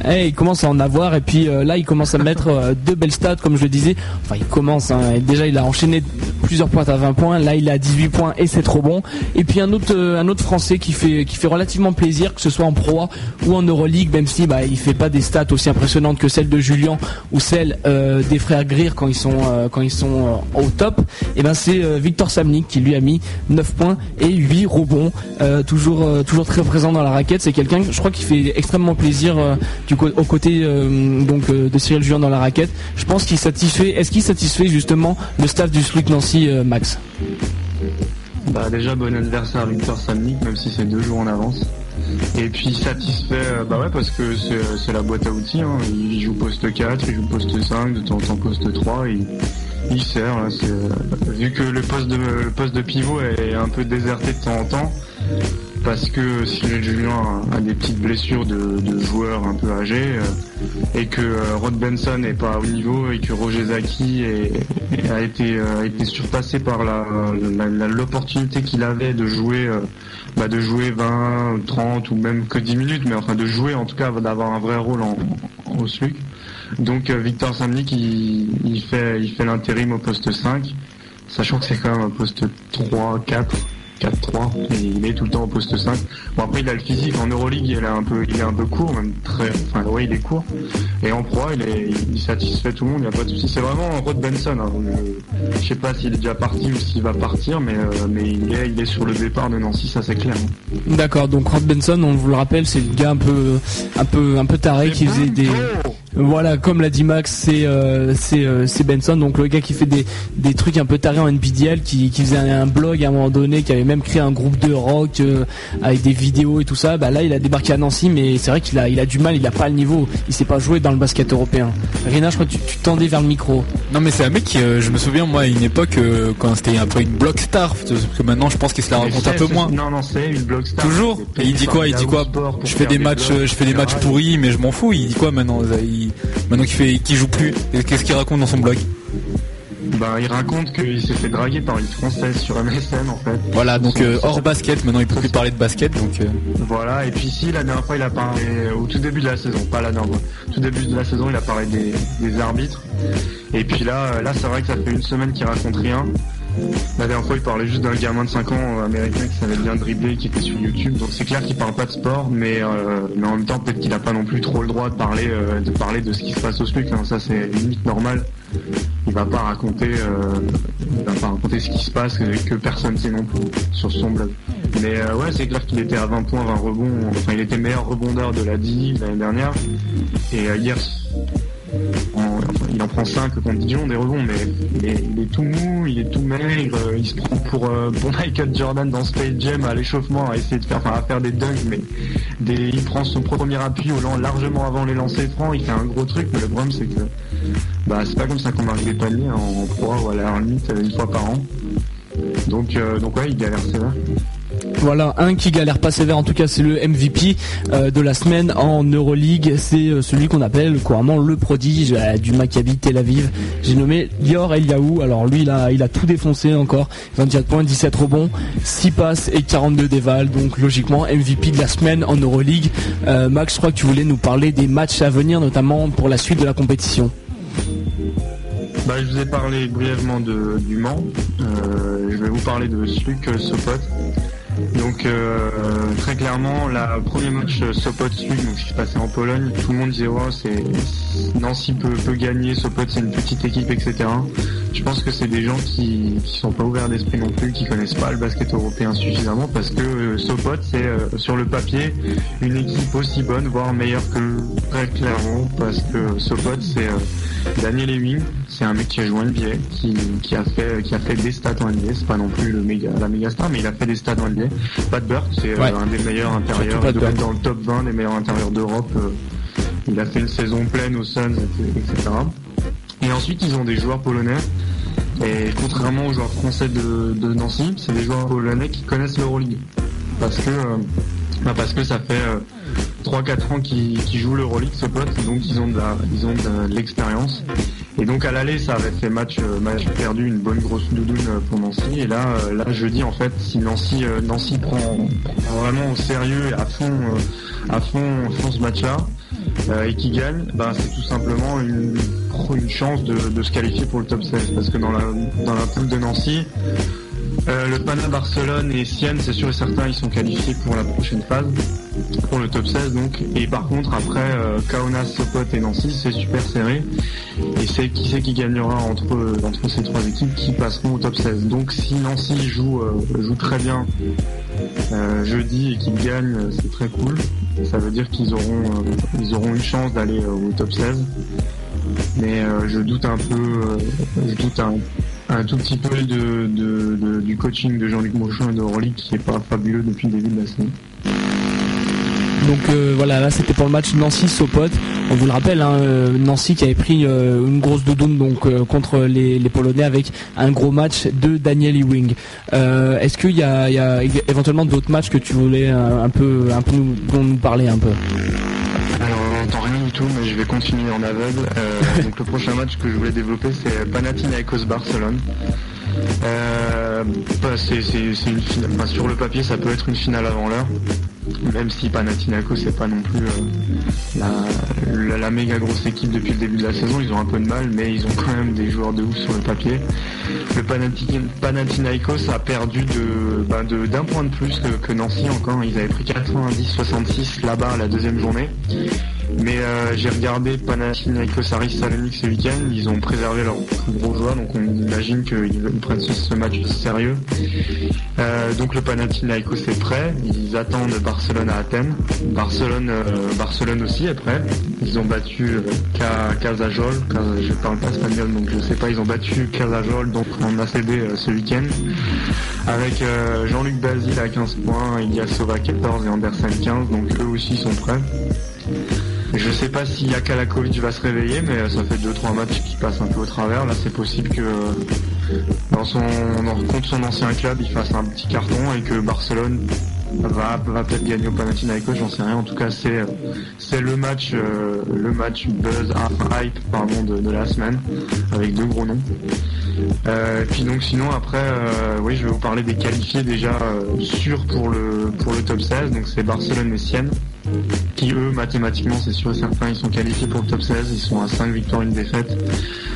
Eh, il commence à en avoir, et puis euh, là, il commence à mettre euh, deux belles stats, comme je le disais. Enfin, il commence, hein. Et déjà, il a enchaîné plusieurs points à 20 points. Là, il a 18 points et c'est trop bon. Et puis un autre, un autre Français qui fait, qui fait relativement plaisir, que ce soit en Pro A ou en Euroleague, même si bah, il fait pas des stats aussi impressionnantes que celles de Julien ou celles euh, des frères Greer quand ils sont, euh, quand ils sont euh, au top. Et ben, c'est Victor Samnik qui lui a mis 9 points et 8 rebonds. Toujours, toujours très présent dans la raquette. C'est quelqu'un, je crois, qui fait extrêmement plaisir du côtés euh, donc de Cyril Julien dans la raquette. Je pense qu'il satisfait. Est-ce qu'il satisfait justement le staff du SLUC Nancy, Max? Bah déjà bon adversaire Victor Samnik, même si c'est deux jours en avance. Et puis satisfait, euh, bah ouais parce que c'est c'est la boîte à outils, hein. il joue poste 4, il joue poste 5, de temps en temps poste 3, il, il sert. hein. Euh, vu que le poste, le poste de pivot est un peu déserté de temps en temps, parce que Cyril Julien a, des petites blessures de, joueurs un peu âgés, euh, et que euh, Rod Benson n'est pas au niveau, et que Roger Zaki euh, a été surpassé par l'opportunité qu'il avait de jouer bah, de jouer 20, 30 ou même que 10 minutes, mais enfin de jouer en tout cas, d'avoir un vrai rôle en, au SLUC. Donc Victor Samnik, il fait l'intérim au poste 5, sachant que c'est quand même un poste 3, 4. 4-3 et il est tout le temps au poste 5. Bon après il a le physique en Euroleague il est un peu il est un peu court même très enfin ouais il est court et en pro il est il satisfait tout le monde il n'y a pas de souci c'est vraiment Rod Benson hein. je, je sais pas s'il est déjà parti ou s'il va partir mais euh, mais il est il est sur le départ de Nancy ça c'est clair D'accord. Donc Rod Benson, on vous le rappelle, c'est le gars un peu, un peu, un peu taré qui faisait des. Voilà, comme l'a dit Max, c'est euh, c'est euh, c'est Benson, donc le gars qui fait des, des trucs un peu tarés en NPDL, qui, qui faisait un, un blog à un moment donné, qui avait même créé un groupe de rock euh, avec des vidéos et tout ça. Bah là, il a débarqué à Nancy, mais c'est vrai qu'il a il a du mal, il a pas le niveau, il sait pas jouer dans le basket européen. Rina, je crois que tu, tu tendais vers le micro. Non mais c'est un mec qui, euh, je me souviens moi à une époque euh, quand c'était un peu une block star, parce que maintenant je pense qu'il se la raconte un peu moins. non non c'est une blog star Toujours. Et il dit quoi? Il dit quoi? Je fais des matchs, je fais des matchs pourris, mais je m'en fous. Il dit quoi maintenant? Il- Maintenant qu'il fait, qu'il joue plus. Et Qu'est-ce qu'il raconte dans son blog Bah, il raconte qu'il s'est fait draguer par une française sur MSN en fait. Voilà, donc euh, hors basket. Maintenant il peut plus parler de basket, donc. euh, Voilà, et puis si la dernière fois il a parlé au tout début de la saison, pas la dernière fois, au tout début de la saison il a parlé des, des arbitres. Et puis là, euh, là c'est vrai que ça fait une semaine qu'il raconte rien. La dernière fois il parlait juste d'un gamin de 5 ans euh, américain qui savait bien dribbler, qui était sur YouTube. Donc c'est clair qu'il parle pas de sport, mais, euh, mais en même temps peut-être qu'il a pas non plus trop le droit de parler, euh, de parler de ce qui se passe au SPUC. hein. Ça c'est limite normal. Il va pas raconter, il va pas raconter ce qui se passe et que personne sait non plus sur son blog. Mais ouais, c'est clair qu'il était à 20 points, 20 rebonds. Enfin, il était meilleur rebondeur de la D l'année dernière. Et hier, il en prend 5 contre Dijon des rebonds, mais il est, tout mou, il est tout maigre, euh, il se prend pour, euh, Michael Jordan dans Space Jam à l'échauffement, à essayer de faire, enfin, à faire des dunks, mais il prend son premier appui au lan- largement avant les lancers francs, il fait un gros truc, mais le problème c'est que bah, c'est pas comme ça qu'on marque des paniers en, en pro ou à la limite une fois par an. Donc, euh, donc ouais, il galère sévère. Voilà, un qui galère pas sévère, en tout cas c'est le MVP euh, de la semaine en Euroleague. C'est euh, celui qu'on appelle couramment le prodige euh, du Maccabi Tel Aviv. J'ai nommé Lior Eliaou. Alors lui, il a, tout défoncé encore. 24 points, 17 rebonds, 6 passes et 42 dévals. Donc logiquement MVP de la semaine en Euroleague. Max, je crois que tu voulais nous parler des matchs à venir, notamment pour la suite de la compétition. Bah, je vous ai parlé brièvement du Mans. Je vais vous parler de euh, Sopot. Donc euh, très clairement, la premier match euh, Sopot Sluk, donc je suis passé en Pologne, tout le monde disait c'est Nancy peut, peut gagner, Sopot c'est une petite équipe, etc. Je pense que c'est des gens qui, qui sont pas ouverts d'esprit non plus, qui connaissent pas le basket européen suffisamment parce que euh, Sopot c'est sur le papier une équipe aussi bonne, voire meilleure que très clairement parce que Sopot c'est Daniel Ewing, c'est un mec qui a joué en NBA, qui, qui a fait qui a fait des stats en NBA, c'est pas non plus le méga, la méga star, mais il a fait des stats en NBA. Pat Burke, c'est euh, Ouais. un des meilleurs intérieurs, dans le top 20 des meilleurs intérieurs d'Europe. euh, il a fait une saison pleine aux Suns, etc. Et ensuite, ils ont des joueurs polonais. Et contrairement aux joueurs français de, de Nancy, c'est des joueurs polonais qui connaissent l'Euroleague. Parce que, euh, bah parce que ça fait euh, 3-4 ans qu'ils qu'ils jouent l'Euroleague, ce pote, donc ils ont de l'expérience. Et donc à l'aller, ça avait fait match, euh, match perdu, une bonne grosse doudoune euh, pour Nancy. Et là, euh, là, je dis en fait, si Nancy, Nancy prend, vraiment au sérieux et à fond, à fond, ce match-là, et qui gagne, ben, c'est tout simplement une, une chance de, se qualifier pour le top 16. Parce que dans la, dans la poule de Nancy, le Pana Barcelone et Sienne, c'est sûr et certain, ils sont qualifiés pour la prochaine phase, pour le top 16 donc. Et par contre, après, euh, Kaunas, Sopot et Nancy, c'est super serré. Et c'est qui c'est qui gagnera entre, entre ces trois équipes qui passeront au top 16. Donc si Nancy joue, euh, très bien euh, jeudi et qu'ils gagnent, euh, c'est très cool. Ça veut dire qu'ils auront, euh, ils auront une chance d'aller euh, au top 16. Mais euh, je doute un peu, euh, je doute un, tout petit peu du coaching de Jean-Luc Mochon et de Roly qui est pas fabuleux depuis le début de la saison. Donc euh, voilà, là c'était pour le match Nancy-Sopot. On vous le rappelle, hein, euh, Nancy qui avait pris euh, une grosse doudoune donc euh, contre les, les Polonais avec un gros match de Daniel Ewing. Est-ce qu'il y a, il y a éventuellement d'autres matchs que tu voulais un peu, un peu nous, dont nous parler un peu? Alors on n'entend rien du tout, mais je vais continuer en aveugle. Donc le prochain match que je voulais développer, c'est Panathinaikos Barcelone. Bah, c'est une finale. sur le papier, ça peut être une finale avant l'heure. Même si Panathinaikos c'est pas non plus euh, la, méga grosse équipe depuis le début de la saison, ils ont un peu de mal, mais ils ont quand même des joueurs de ouf sur le papier. Le Panathi- Panathinaikos a perdu de- d'un point de plus que, Nancy encore. Ils avaient pris 90-66 là-bas la deuxième journée. Mais euh, j'ai regardé Panathinaikos Aris Salonique ce week-end, ils ont préservé leurs plus gros joueurs, donc on imagine qu'ils ils prennent ce, match sérieux. Euh, donc le Panathinaikos est prêt, ils attendent Barcelone à Athènes. Barcelone, euh, Barcelone aussi est prêt. Ils ont battu Ca- Casajol, Cas- je parle pas espagnol donc je sais pas, ils ont battu Casajol donc en ACB ce week-end. Avec Jean-Luc Basile à 15 points, Ilias Sova 14 et Andersen 15, donc eux aussi sont prêts. Je sais pas si Yakalakovic va se réveiller, mais euh, ça fait 2-3 matchs qui passent un peu au travers. Là, c'est possible que euh, dans son contre son ancien club, il fasse un petit carton et que Barcelone va, peut-être gagner au Panathinaikos, j'en sais rien. En tout cas, c'est le match euh, le match buzz hype pardon de, la semaine avec deux gros noms. Euh, puis donc sinon après oui je vais vous parler des qualifiés déjà sûrs pour le pour le top 16 donc c'est Barcelone et Sienne qui eux mathématiquement c'est sûr et certain ils sont qualifiés pour le top 16 ils sont à 5 victoires une défaite.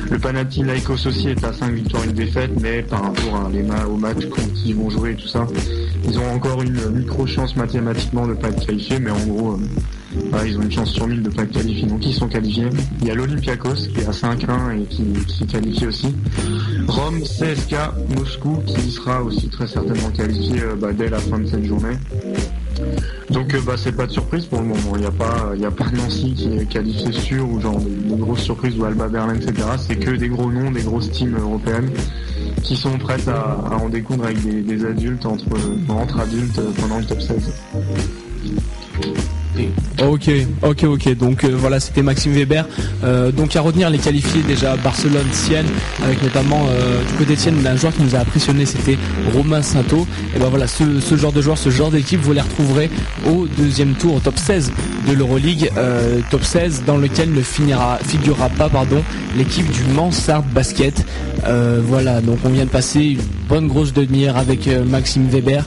Le Panathinaikos aussi est à 5 victoires une défaite mais par rapport à les ma- matchs contre qui ils vont jouer et tout ça ils ont encore une micro chance mathématiquement de pas être qualifiés mais en gros euh, voilà, ils ont une chance sur 1000 de pas être qualifiés donc ils sont qualifiés il y a l'Olympiakos qui est à 5-1 et qui, qui est qualifié aussi Rome, CSK, Moscou qui sera aussi très certainement qualifié euh, bah, dès la fin de cette journée. Donc euh, bah c'est pas de surprise pour le moment. Il n'y a pas il Nancy qui est qualifié sûr ou genre des grosses surprises ou Alba Berlin etc. C'est que des gros noms, des grosses teams européennes qui sont prêtes à, en découdre avec des, adultes entre entre adultes euh, pendant le top 16. Ok, ok, ok. Donc euh, voilà, c'était Maxime Weber. Euh, donc à retenir les qualifiés déjà Barcelone, Sienne, avec notamment euh, du côté de Sienne un joueur qui nous a impressionné, c'était Romain Sainto. Et ben voilà, ce, genre de joueur, ce genre d'équipe, vous les retrouverez au deuxième tour, au top 16 de l'Euroleague, top 16 dans lequel ne finira, figurera pas pardon l'équipe du Mansard Basket. Euh, voilà, donc on vient de passer une bonne grosse demi-heure avec Maxime Weber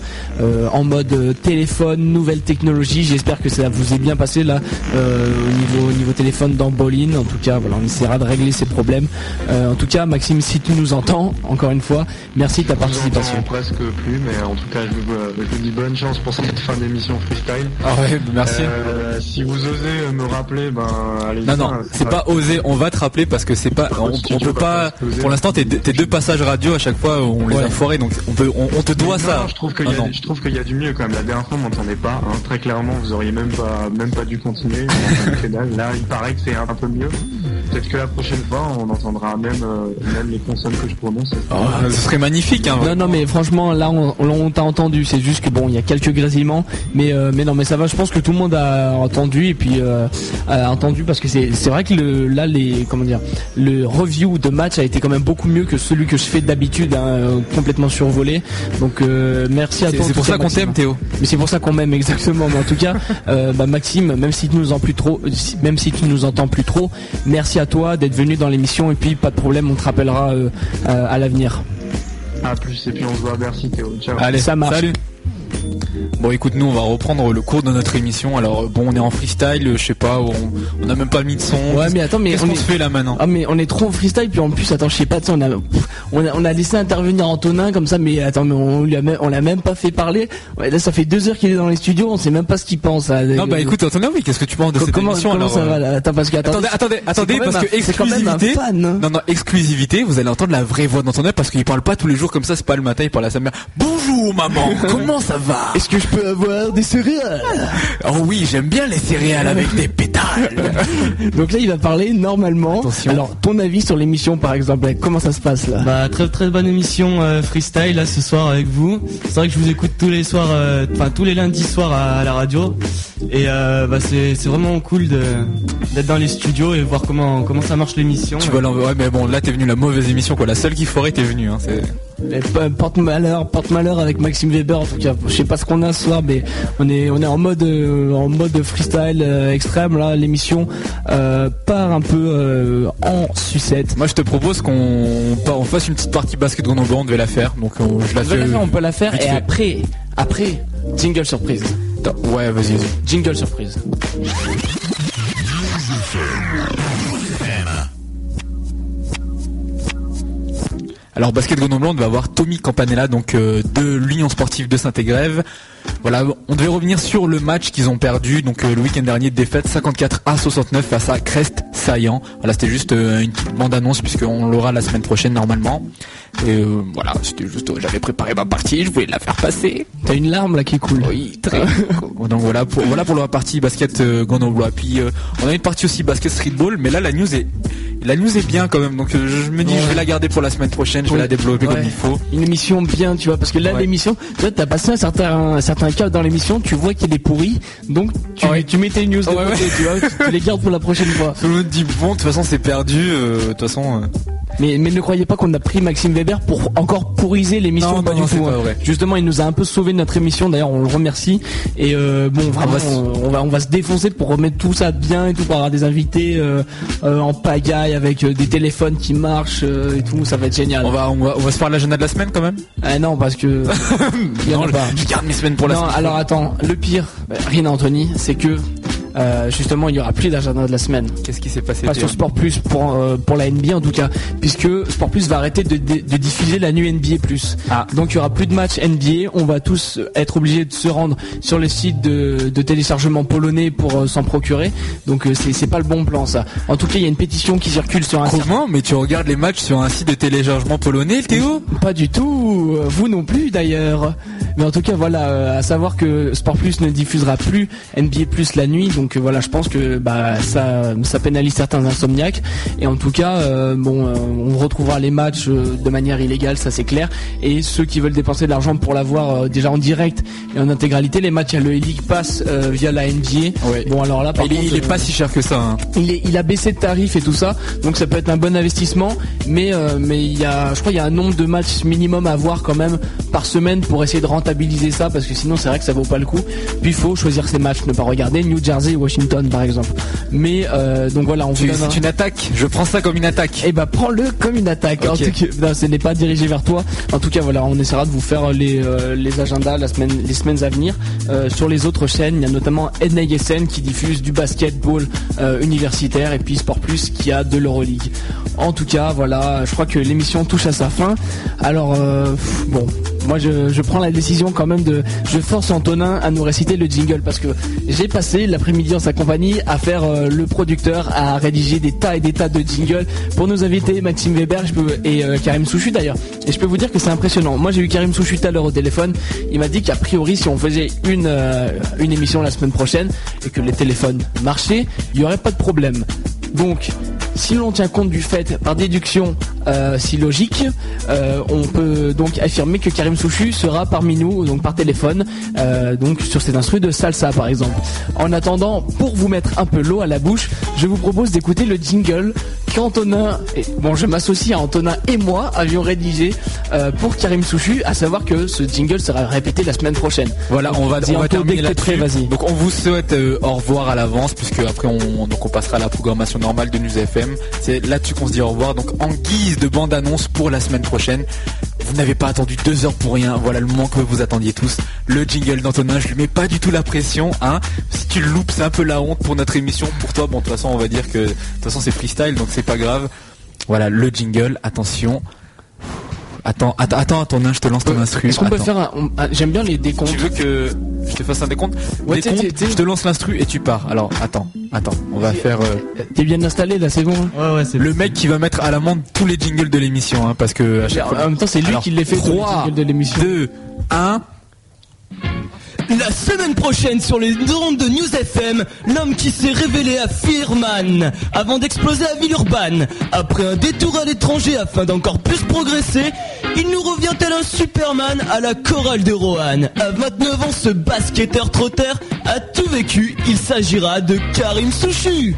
en mode téléphone, nouvelle technologie. J'espère que ça vous est bien passé là euh, au niveau au niveau téléphone dans Bolin. En tout cas, voilà, on essaiera de régler ces problèmes. Euh, en tout cas, Maxime, si tu nous entends, encore une fois, merci de ta participation. Presque plus, mais en tout cas, je vous, euh, je vous dis bonne chance pour cette fin d'émission freestyle. Ah ouais, merci. Euh, si vous osez me rappeler, ben allez. Non non, c'est pas osé. On va te rappeler parce que c'est pas, on, on peut pas. Pour l'instant, tes, deux- tes deux passages radio à chaque fois, on les a foirés, donc on peut, on, on te doit Non, ça. non, je trouve qu'il Ah y, a- non. je trouve qu'il y a du mieux quand même. La dernière fois, on m'entendait pas. hein. Très clairement, vous auriez même pas, même pas dû continuer. Là, il paraît que c'est un peu mieux. Peut-être que la prochaine fois, on entendra même, euh, même les consonnes que je prononce. Oh, ce serait magnifique. Hein, Non, non, mais franchement, là, on, on- on t'a entendu. C'est juste que bon, il y a quelques grésillements, mais euh, mais non, mais ça va. Je pense que tout le monde a entendu et puis euh, a entendu parce que c'est c'est vrai que le là les comment dire le review de match a été quand même beaucoup mieux que celui que je fais d'habitude, hein, complètement survolé. Donc euh, merci à C'est- toi. c'est pour ça qu'on t'aime, Théo. Mais c'est pour ça qu'on m'aime exactement. Mais en tout cas, euh, bah, Maxime, même si tu nous en plus trop, même si tu nous entends plus trop, merci à toi d'être venu dans l'émission et puis pas de problème, on te rappellera euh, euh, à l'avenir. À plus, et puis on se voit à Bercy, Théo. Ciao. Allez, Ça marche. Salut. Bon, écoute, nous, on va reprendre le cours de notre émission. Alors, bon, on est en freestyle, je sais pas, on on a même pas mis de son. Ouais, mais attends, mais Qu'est-ce on qu'on est- se fait là maintenant Ah mais on est trop en freestyle puis en plus attends je sais pas on a, on a on a laissé intervenir Antonin comme ça mais attends mais on lui a même on l'a même pas fait parler ouais, là ça fait deux heures qu'il est dans les studios on sait même pas ce qu'il pense là. Non, bah écoute, Antonin, oui, qu'est-ce que tu penses de cette comment, émission comment alors ça euh, va là? Attends parce que Attendez, attendez, attendez, parce que exclusivité. fan, hein. Non, non, exclusivité, vous allez entendre la vraie voix d'Antonin parce qu'il parle pas tous les jours comme ça, c'est pas le matin, il parle à sa mère. Bonjour maman, comment ça va? Est-ce que je peux avoir des céréales? Oh oui, j'aime bien les céréales avec des pétales. Donc là il va parler normalement. Attention. Alors ton avis sur l'émission par exemple comment ça se passe là? Bah très très bonne émission euh, freestyle là ce soir avec vous. C'est vrai que je vous écoute tous les soirs, euh, enfin tous les lundis soirs à, à la radio et euh, bah c'est c'est vraiment cool de d'être dans les studios et voir comment comment ça marche l'émission. tu vas l'envoyer, ouais, mais bon, là t'es venu la mauvaise émission quoi, la seule qui foirait t'es venu, hein, Eh, Porte malheur, porte malheur avec Maxime Weber. En tout cas, je sais pas ce qu'on a ce soir, mais on est on est en mode euh, en mode freestyle euh, extrême là. L'émission euh, part un peu en sucette. Moi je te propose qu'on on fasse une petite partie basket Grenoble, on devait la faire, donc on, je la On peut la faire, on peut la faire et fait. après après jingle surprise. Ouais, vas-y, vas-y. Jingle surprise. Alors basket Grenoble, on va avoir Tommy Campanella, donc euh, de l'Union sportive de Saint-Égrève. Voilà, on devait revenir sur le match qu'ils ont perdu, donc euh, le week-end dernier, défaite 54 à 69 face à Crest Saillant. Voilà, c'était juste euh, une petite bande-annonce puisqu'on l'aura la semaine prochaine normalement. Et euh, voilà, c'était juste, j'avais préparé ma partie, je voulais la faire passer. T'as une larme là qui coule. Oui, très. donc voilà pour voilà pour la partie basket Grenoble. Puis on a une partie aussi basket streetball, mais là la news est la news est bien quand même. Donc je me dis je vais la garder pour la semaine prochaine, je vais Oui. la développer comme il faut. Une émission bien, tu vois, parce que là Ouais. l'émission, tu vois, t'as passé un certain un certain cap dans l'émission, tu vois qu'il est pourri, donc tu Ouais. tu mets tes news de Ouais, côté, ouais. tu vois, tu, tu les gardes pour la prochaine fois. Tout le monde dit bon, de toute façon c'est perdu. euh, De toute façon. euh, Mais, mais ne croyez pas qu'on a pris Maxime Weber pour encore pourriser l'émission, Non, pas non, du tout. pas hein. vrai. Justement, il nous a un peu sauvé notre émission. D'ailleurs, on le remercie. Et euh, bon, vraiment, va se- on, on va on va se défoncer pour remettre tout ça bien et tout, pour avoir des invités euh, euh, en pagaille avec des téléphones qui marchent et tout. Ça va être génial. On va, on va, on va se faire l'agenda de la semaine quand même? Ah non, parce que il y en Non, a je, pas. je garde mes semaines pour la non, semaine. alors attends, le pire, bah, rien Anthony, c'est que euh, justement, il y aura plus d'agenda de la semaine. Qu'est-ce qui s'est passé Pas sur Sport Plus pour euh, pour la NBA en tout cas, puisque Sport Plus va arrêter de, de- de diffuser la nuit NBA Plus. Ah. Donc il y aura plus de matchs NBA. On va tous être obligés de se rendre sur le site de, de téléchargement polonais pour euh, s'en procurer. Donc euh, c'est c'est pas le bon plan ça. En tout cas, il y a une pétition qui circule sur un site. Comment Mais tu regardes les matchs sur un site de téléchargement polonais, Théo? Pas du tout. Vous non plus d'ailleurs. Mais en tout cas, voilà, euh, à savoir que Sport Plus ne diffusera plus NBA Plus la nuit, donc euh, voilà, je pense que bah ça, ça pénalise certains insomniaques. Et en tout cas, euh, bon, on retrouvera les matchs de manière illégale, ça c'est clair. Et ceux qui veulent dépenser de l'argent pour l'avoir euh, déjà en direct et en intégralité, les matchs à le League Pass euh, via la NBA. Bon, alors là, par il, contre, il est pas si cher que ça. hein. il, est- il a baissé de tarif et tout ça, donc ça peut être un bon investissement. Mais mais il y a, je crois, il y a un nombre de matchs minimum à voir quand même par semaine pour essayer de rentabiliser ça, parce que sinon c'est vrai que ça vaut pas le coup. Puis il faut choisir ses matchs, ne pas regarder New Jersey, Washington par exemple. Mais euh, donc voilà, on vous donne un- C'est une attaque. Je prends ça comme une attaque. eh ben prends-le comme une attaque. En tout cas, non, ce n'est pas dirigé vers toi. En tout cas, voilà, on essaiera de vous faire les, euh, les agendas la semaine, les semaines à venir. Euh, sur les autres chaînes, il y a notamment NASN qui diffuse du basketball euh, universitaire et puis Sport Plus qui a de l'Euroleague. En tout cas, voilà, je crois que l'émission touche à sa fin. Alors, euh, bon, moi je, je prends la décision quand même de, je force Antonin à nous réciter le jingle parce que j'ai passé l'après-midi en sa compagnie à faire euh, le producteur, à rédiger des tas et des tas de jingles pour nos invités Maxime Weber et euh, Karim Souchu d'ailleurs. Et je peux vous dire que c'est impressionnant. Moi j'ai eu Karim Souchu tout à l'heure au téléphone. Il m'a dit qu'a priori si on faisait une, euh, une émission la semaine prochaine et que les téléphones marchaient, il n'y aurait pas de problème. Donc, si l'on tient compte du fait, par déduction euh, si logique, euh, on peut donc affirmer que Karim Souchu sera parmi nous, donc par téléphone, euh, donc sur cet instru de salsa par exemple. En attendant, pour vous mettre un peu l'eau à la bouche, je vous propose d'écouter le jingle qu'Antonin, et, bon je m'associe à Antonin et moi avions rédigé pour Karim Souchu, à savoir que ce jingle sera répété la semaine prochaine. Voilà, on va, on va terminer prêt, là-dessus. vas-y. Donc on vous souhaite au revoir à l'avance puisque après on, donc on passera à la programmation normale de News FM. C'est là-dessus qu'on se dit au revoir. Donc en guise de bande-annonce pour la semaine prochaine, vous n'avez pas attendu deux heures pour rien. Voilà le moment que vous attendiez tous. Le jingle d'Antonin, je lui mets pas du tout la pression. Hein. Si tu le loupes, c'est un peu la honte pour notre émission. Pour toi, bon de toute façon on va dire que de toute façon c'est freestyle donc c'est pas grave. Voilà le jingle. Attention. Attends, attends, attends, Antonin, je te lance ton instru. Est-ce qu'on peut Attends. faire un... ah, J'aime bien les décomptes. Tu veux que je te fasse un décompte Ouais, Décompte, je te lance l'instru et tu pars. Alors attends, attends, on va faire euh, T'es bien installé là, c'est bon hein Ouais, ouais, c'est le mec qui va mettre à l'amende tous les jingles de l'émission, hein, parce que à chaque fois. En même temps, c'est lui Alors, qui les fait tous les 3, jingles de l'émission. 2, 1. La semaine prochaine sur les ondes de News FM, l'homme qui s'est révélé à Firman avant d'exploser à Villeurbanne. Après un détour à l'étranger afin d'encore plus progresser, il nous revient tel un Superman à la chorale de Roanne. À 29 ans, ce basketteur trotteur a tout vécu. Il s'agira de Karim Souchu.